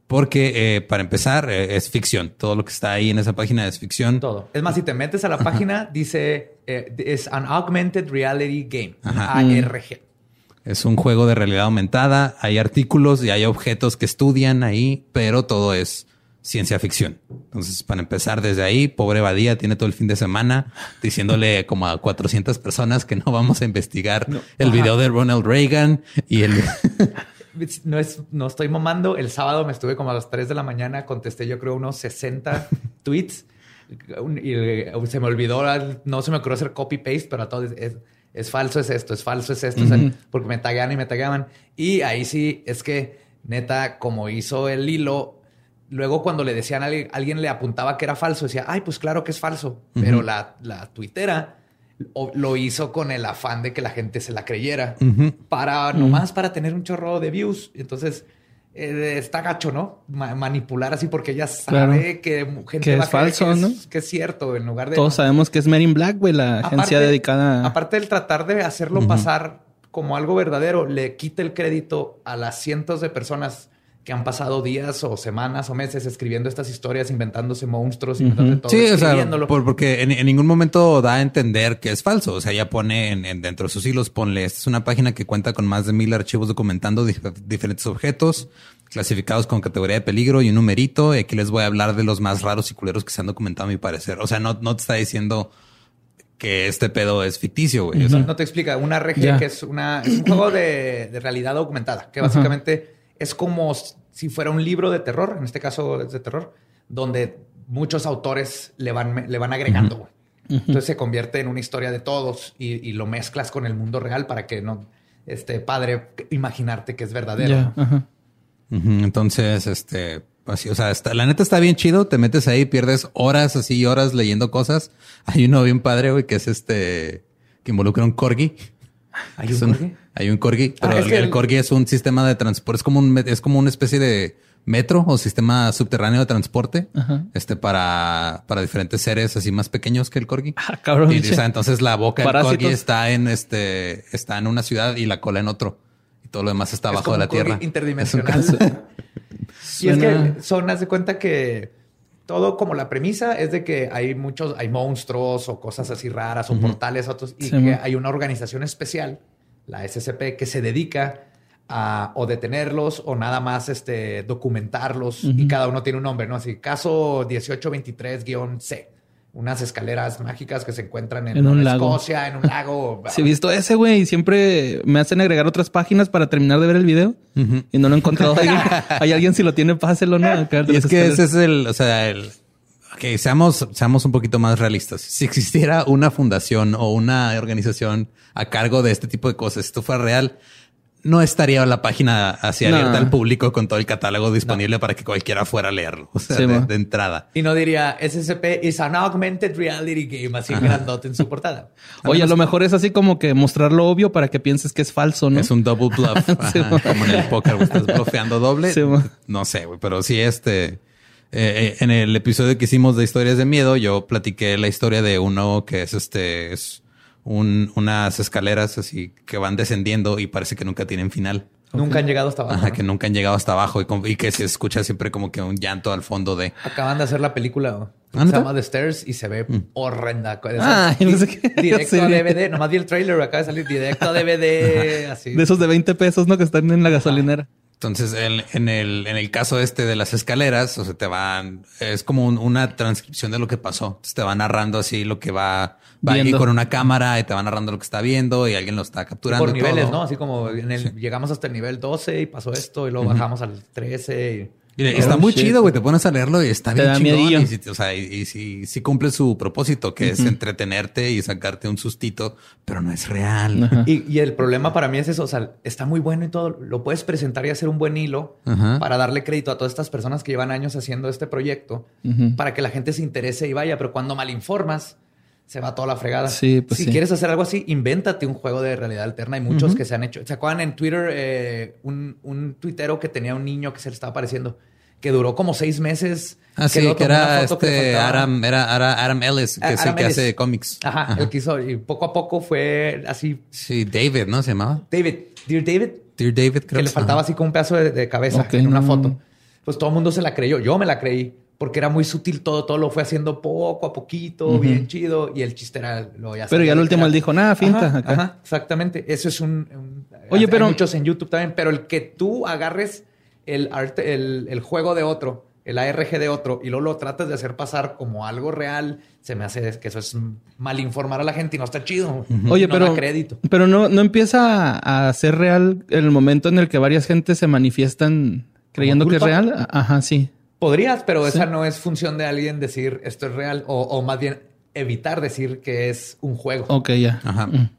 porque eh, para empezar eh, es ficción. Todo lo que está ahí en esa página es ficción. Todo. Es más, si te metes a la página, dice eh, es an augmented reality game. Ajá. ARG. Es un juego de realidad aumentada. Hay artículos y hay objetos que estudian ahí, pero todo es ciencia ficción. Entonces, para empezar desde ahí, pobre Badía tiene todo el fin de semana diciéndole como a 400 personas que no vamos a investigar el video de Ronald Reagan y el... (laughs) No, es, no estoy mamando. El sábado me estuve como a las 3 de la mañana, contesté yo creo unos 60 (laughs) tweets y se me olvidó, no se me ocurrió hacer copy paste, pero a todos es, es- falso, es esto, es falso, es esto, o sea, porque me taguean y me tagueaban. Y ahí sí, es que neta, como hizo el hilo, luego cuando le decían a alguien, alguien le apuntaba que era falso, decía, ay, pues claro que es falso, pero la, la tuitera lo hizo con el afán de que la gente se la creyera para nomás para tener un chorro de views. Entonces eh, está gacho, ¿no? Ma- manipular así porque ella sabe Claro. que gente Que va es a falso, que es, ¿no? que es cierto en lugar de Todos sabemos que es Men in Black, güey, la agencia dedicada a... Aparte del tratar de hacerlo pasar como algo verdadero, le quita el crédito a las cientos de personas que han pasado días o semanas o meses escribiendo estas historias, inventándose monstruos, inventando todo, Sí, o sea, por- porque en, en ningún momento da a entender que es falso. O sea, ya pone en, en- dentro de sus hilos, ponle, esta es una página que cuenta con más de mil archivos documentando dif- diferentes objetos clasificados con categoría de peligro y un numerito. Y aquí les voy a hablar de los más raros y culeros que se han documentado a mi parecer. O sea, no, no te está diciendo que este pedo es ficticio, güey. O sea, No te explica. Una RG que es, una, es un juego de, de realidad documentada, que básicamente es como si fuera un libro de terror, en este caso es de terror, donde muchos autores le van, le van agregando. Entonces se convierte en una historia de todos y, y lo mezclas con el mundo real para que no esté padre imaginarte que es verdadero. Entonces, este, así, o sea, está- la neta está bien chido. Te metes ahí, pierdes horas así, horas leyendo cosas. Hay uno bien padre, güey, que es este, que involucra un corgi. ¿Hay un un- corgi? Hay un corgi, Ah, pero el, que el el- corgi es un sistema de transporte, es como un, es como una especie de metro o sistema subterráneo de transporte, este para, para diferentes seres así más pequeños que el corgi. Ah, cabrón, Y, o sea, entonces la boca del corgi está en este, está en una ciudad y la cola en otro. Y todo lo demás está Es abajo como de la un corgi tierra. Interdimensional. Es un- (laughs) y es que son, haz de cuenta que todo como la premisa es de que hay muchos, hay monstruos o cosas así raras o portales otros y Sí, que man. hay una organización especial, la SCP, que se dedica a o detenerlos o nada más este documentarlos y cada uno tiene un nombre, ¿no? Así, caso 1823-C. Unas escaleras mágicas que se encuentran en, En un Nueva lago. Escocia, en un (laughs) lago. Sí, he visto ese, güey, y siempre me hacen agregar otras páginas para terminar de ver el video y no lo he encontrado. Hay, (laughs) hay alguien si lo tiene, páselo, ¿no? Y es que escaleras. ese es el, o sea, el, ok, seamos, seamos un poquito más realistas. Si existiera una fundación o una organización a cargo de este tipo de cosas, si esto fuera real, no estaría la página así No. abierta al público con todo el catálogo disponible para que cualquiera fuera a leerlo. O sea, Sí, de, entrada. Y no diría SCP is an augmented reality game, así grandote en su portada. (laughs) Oye, a lo mejor es así como que mostrar lo obvio para que pienses que es falso, ¿no? Es un double bluff. (laughs) Sí, como en el póker, estás bloqueando doble. Sí, no sé, güey, pero sí, este. eh, eh, en el episodio que hicimos de historias de miedo, yo platiqué la historia de uno que es este, es un, unas escaleras así que van descendiendo y parece que nunca tienen final. Nunca han llegado hasta abajo. Ajá, ¿no? que nunca han llegado hasta abajo y, con- y que se escucha siempre como que un llanto al fondo de. Acaban de hacer la película. ¿Ah, Se llama The Stairs y se ve horrenda. Ah, yo pensé que- directo a DVD. Nomás vi el trailer. Acaba de salir directo a DVD. Así. De esos de 20 pesos, ¿no? Que están en la gasolinera. Entonces, en, en el, en el caso este de las escaleras, o sea, te van, es como un- una transcripción de lo que pasó. Entonces, te va narrando así lo que va, va aquí con una cámara y te va narrando lo que está viendo y alguien lo está capturando. Por niveles. ¿no? Así como en el- llegamos hasta el nivel 12 y pasó esto y luego bajamos al 13. y- Y está Oh, muy shit. chido, güey. Te pones a leerlo y está Te bien chingón. miedillo. Y, si, o sea, y, y si, si cumple su propósito, que es entretenerte y sacarte un sustito, pero no es real. Y, y el problema para mí es eso, o sea, está muy bueno y todo, lo puedes presentar y hacer un buen hilo para darle crédito a todas estas personas que llevan años haciendo este proyecto, para que la gente se interese y vaya, pero cuando malinformas, se va toda la fregada. Sí, pues si sí. quieres hacer algo así, invéntate un juego de realidad alterna. Hay muchos que se han hecho. ¿Se acuerdan en Twitter eh, un, un tuitero que tenía un niño que se le estaba apareciendo? Que duró como seis meses. Ah, sí, que era que este faltaba. Adam, era, era Adam Ellis, que Ah, es el Adam que Ellis. hace cómics. Ajá, el que hizo. Y poco a poco fue así. Sí, David, ¿no? Se llamaba. David, Dear David, Dear David, creo que le faltaba Ajá. así como un pedazo de, de cabeza Ok, en una no. foto. Pues todo el mundo se la creyó. Yo me la creí porque era muy sutil todo. Todo lo fue haciendo poco a poquito, bien chido. Y el chiste era lo ya Pero ya al último él dijo, nada, finta. Ajá, acá. ajá, exactamente. Eso es un. un- Oye, hay pero- muchos en YouTube también. Pero el que tú agarres el, arte, el, el juego de otro, el ARG de otro, y luego lo tratas de hacer pasar como algo real, se me hace que eso es mal informar a la gente y no está chido. Oye, No pero, da crédito. pero no, no empieza a, ser real el momento en el que varias gentes se manifiestan creyendo que es real. Ajá, sí. Podrías, pero Sí. esa no es función de alguien decir esto es real o, o más bien evitar decir que es un juego. Ok, ya. Ajá. Mm.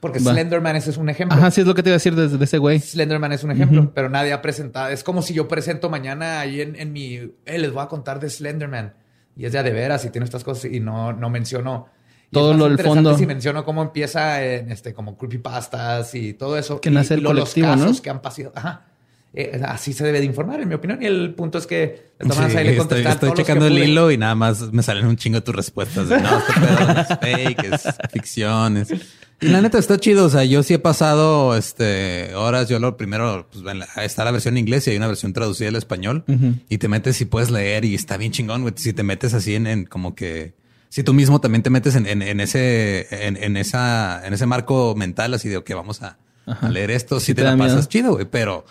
Porque Va. Slenderman ese es un ejemplo. Ajá, sí es lo que te iba a decir desde de ese güey. Slenderman es un ejemplo, pero nadie ha presentado. Es como si yo presento mañana ahí en, en mi... Eh, les voy a contar de Slenderman. Y es de a de veras y tiene estas cosas y no, no menciono... y Todo es más lo del interesante fondo. Si menciono cómo empieza en este, como creepypastas y todo eso. Que y, nace y el luego colectivo, los ¿no? casos que han pasado. Ajá. Eh, así se debe de informar, en mi opinión. Y el punto es que todas Sí, ahí le estoy, estoy todos los que checando el pude. hilo y nada más me salen un chingo de tus respuestas. De, no, este pedo es fake, es ficción. es-". Y la neta está chido. O sea, yo sí he pasado este horas. Yo lo primero, pues ven, está la versión en inglés y hay una versión traducida al español y te metes y puedes leer y está bien chingón. Si te metes así en, en como que si tú mismo también te metes en, en- en ese, en, en esa, en ese marco mental, así de que vamos a, a leer esto, si Sí te, te la miedo. pasas chido, güey. Pero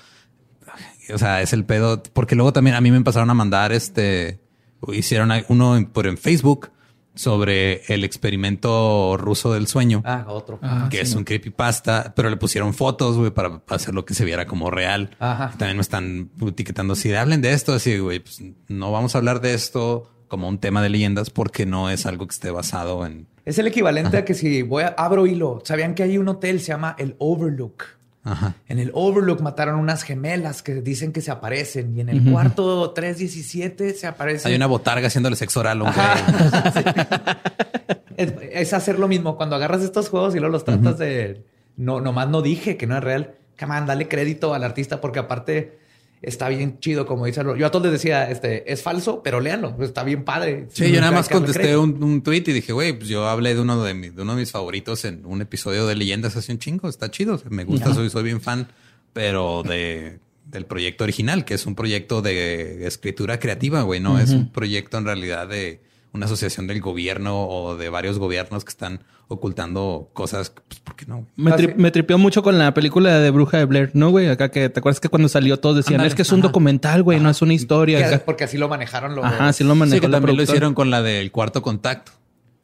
o sea, es el pedo. Porque luego también a mí me empezaron a mandar este. Hicieron uno en, por en Facebook sobre el experimento ruso del sueño, Ah, otro. Ah, que sí, es no. un creepypasta, pero le pusieron fotos, güey, para hacer lo que se viera como real. Ajá. También me están etiquetando así, hablen de esto, así, güey, pues no vamos a hablar de esto como un tema de leyendas porque no es algo que esté basado en. Es el equivalente a que si voy a abro hilo, ¿sabían que hay un hotel se llama el Overlook? Ajá. En el Overlook mataron unas gemelas que dicen que se aparecen y en el cuarto 317 se aparecen. Hay una botarga haciéndole sexo oral (laughs) es, es hacer lo mismo cuando agarras estos juegos y luego los tratas de no nomás no dije que no es real. Come on, dale crédito al artista porque aparte está bien chido como dice. Yo a todos les decía, este es falso, pero léanlo, está bien padre. Sí, yo nada más contesté un, un tweet y dije, güey, pues yo hablé de uno de, mi- de uno de mis favoritos en un episodio de Leyendas hace un chingo. Está chido. Me gusta, soy, soy bien fan, pero de, del proyecto original, que es un proyecto de escritura creativa, güey. No es un proyecto en realidad de una asociación del gobierno o de varios gobiernos que están ocultando cosas. Pues, ¿por qué no? Me, tri- sí. me tripeó mucho con la película de Bruja de Blair, ¿no, güey? Acá que te acuerdas que cuando salió todos decían, Ándale, es que es un documental, güey, no es una historia. Acá. porque así lo manejaron los Ajá, sí lo Sí, que la también lo hicieron con la del cuarto contacto.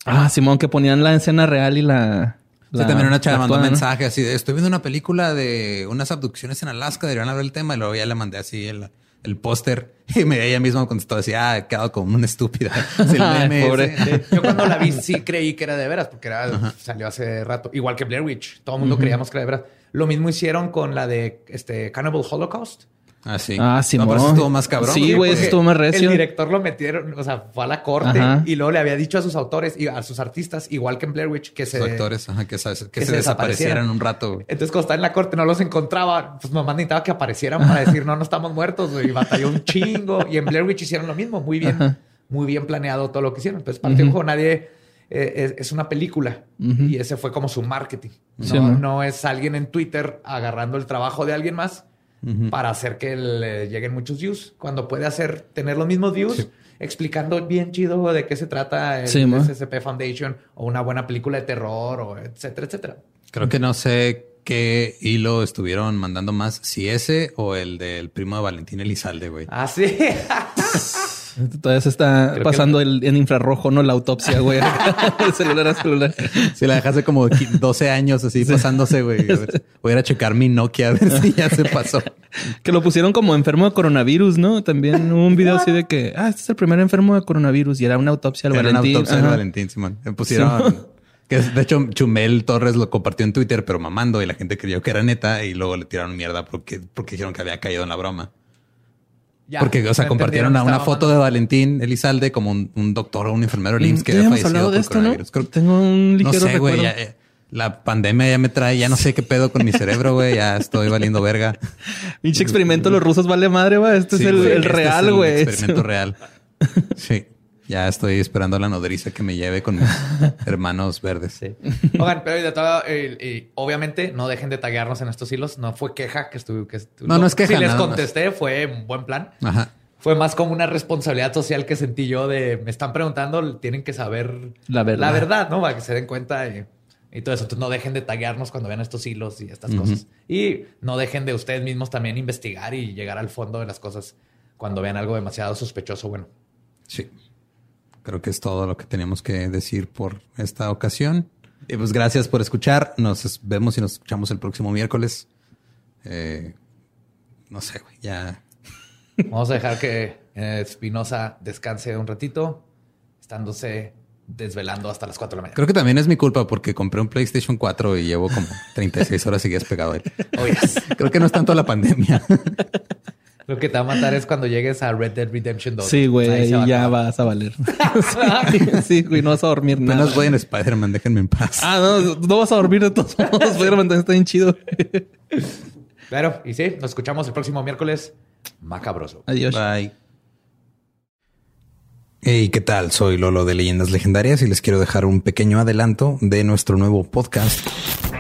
Ah, Simón, que ponían la escena real y la... Sí, la- también una chava mandó un mensaje así de estoy viendo una película de unas abducciones en Alaska, deberían hablar del tema. Y luego ya le mandé así el, el póster y me, ella misma contestó así, ah, he quedado como una estúpida. Sí, el (laughs) Ay, meme pobre. ese. Yo cuando la vi sí creí que era de veras, porque era, salió hace rato. Igual que Blair Witch. Todo el mundo creíamos que era de veras. Lo mismo hicieron con la de este Cannibal Holocaust. Ah, sí. Ah, No, Simón. pero eso estuvo más cabrón. Sí, güey, eso estuvo más recio. El director lo metieron, o sea, fue a la corte Ajá. y luego le había dicho a sus autores y a sus artistas, igual que en Blair Witch, que se... Los actores, ajá, que, sabes- que que se, se desaparecieran un rato. güey. Entonces, cuando estaba en la corte, no los encontraba. Pues mamá necesitaba que aparecieran para decir, no, no estamos muertos. güey. Y batalló un chingo. Y en Blair Witch hicieron lo mismo. Muy bien, Ajá. muy bien planeado todo lo que hicieron. Entonces, parte de un juego, nadie... eh, es, es una película. Y ese fue como su marketing. No, Sí, ¿no? no es alguien en Twitter agarrando el trabajo de alguien más para hacer que le lleguen muchos views. Cuando puede hacer, tener los mismos views, explicando bien chido de qué se trata el Sí. SCP Foundation o una buena película de terror o etcétera, etcétera. Creo que no sé qué hilo estuvieron mandando más, si ese o el del primo de Valentín Elizalde, güey. Ah, sí. (laughs) Todavía se está Creo que pasando el, en infrarrojo, no la autopsia, (laughs) güey. De (laughs) celular a celular. Si la dejaste como 12 años así (laughs) pasándose, güey. Voy a ir a checar mi Nokia a ver si ya se pasó. Que lo pusieron como enfermo de coronavirus, ¿no? También hubo un video así de que, ah, este es el primer enfermo de coronavirus y era una autopsia al Era una Valentín. autopsia de Ajá. Valentín, Simón. Me pusieron... Que de hecho Chumel Torres lo compartió en Twitter, pero mamando y la gente creyó que era neta y luego le tiraron mierda porque, porque dijeron que había caído en la broma. Ya, porque, o sea, compartieron a una foto de Valentín Elizalde como un, un doctor o un enfermero del IMSS que había fallecido de por esto, ¿no? coronavirus. Creo- Tengo un no ligero sé, güey. eh, La pandemia ya me trae, ya no sé qué pedo con mi cerebro, güey. Ya estoy valiendo verga. (laughs) Pinche experimento, los rusos vale madre, güey. Este Sí, es el, güey, el este es real, el güey. experimento real. (laughs) Sí. Ya estoy esperando a la nodriza que me lleve con mis (laughs) hermanos verdes. Sí. Oigan, pero de todo, eh, y obviamente no dejen de taguearnos en estos hilos. No fue queja que estuve. Que estu- No, no es queja, Si les más. contesté, fue un buen plan. Ajá. Fue más como una responsabilidad social que sentí yo de me están preguntando, tienen que saber La verdad. la verdad, ¿no? Para que se den cuenta y, y todo eso. Entonces no dejen de taguearnos cuando vean estos hilos y estas cosas. Y no dejen de ustedes mismos también investigar y llegar al fondo de las cosas cuando vean algo demasiado sospechoso. Bueno, Sí. Creo que es todo lo que teníamos que decir por esta ocasión. Y pues gracias por escuchar. Nos vemos y nos escuchamos el próximo miércoles. Eh, no sé, güey. Ya. vamos a dejar que eh, Espinosa descanse un ratito, estándose desvelando hasta las 4 de la mañana. Creo que también es mi culpa porque compré un PlayStation 4 y llevo como 36 horas seguidas pegado a él. Oh, yes. Creo que no es tanto la pandemia. (laughs) Lo que te va a matar es cuando llegues a Red Dead Redemption 2. Sí, güey, Ahí va ya acabar. vas a valer. sí, (laughs) (laughs) sí, güey, no vas a dormir nada. Apenas voy en Spider-Man, déjenme en paz. Ah, no, no vas a dormir de todos modos. (laughs) Spider-Man también está bien chido. Claro, y sí, nos escuchamos el próximo miércoles. Macabroso. Adiós. Bye. Hey, ¿qué tal? Soy Lolo de Leyendas Legendarias y les quiero dejar un pequeño adelanto de nuestro nuevo podcast.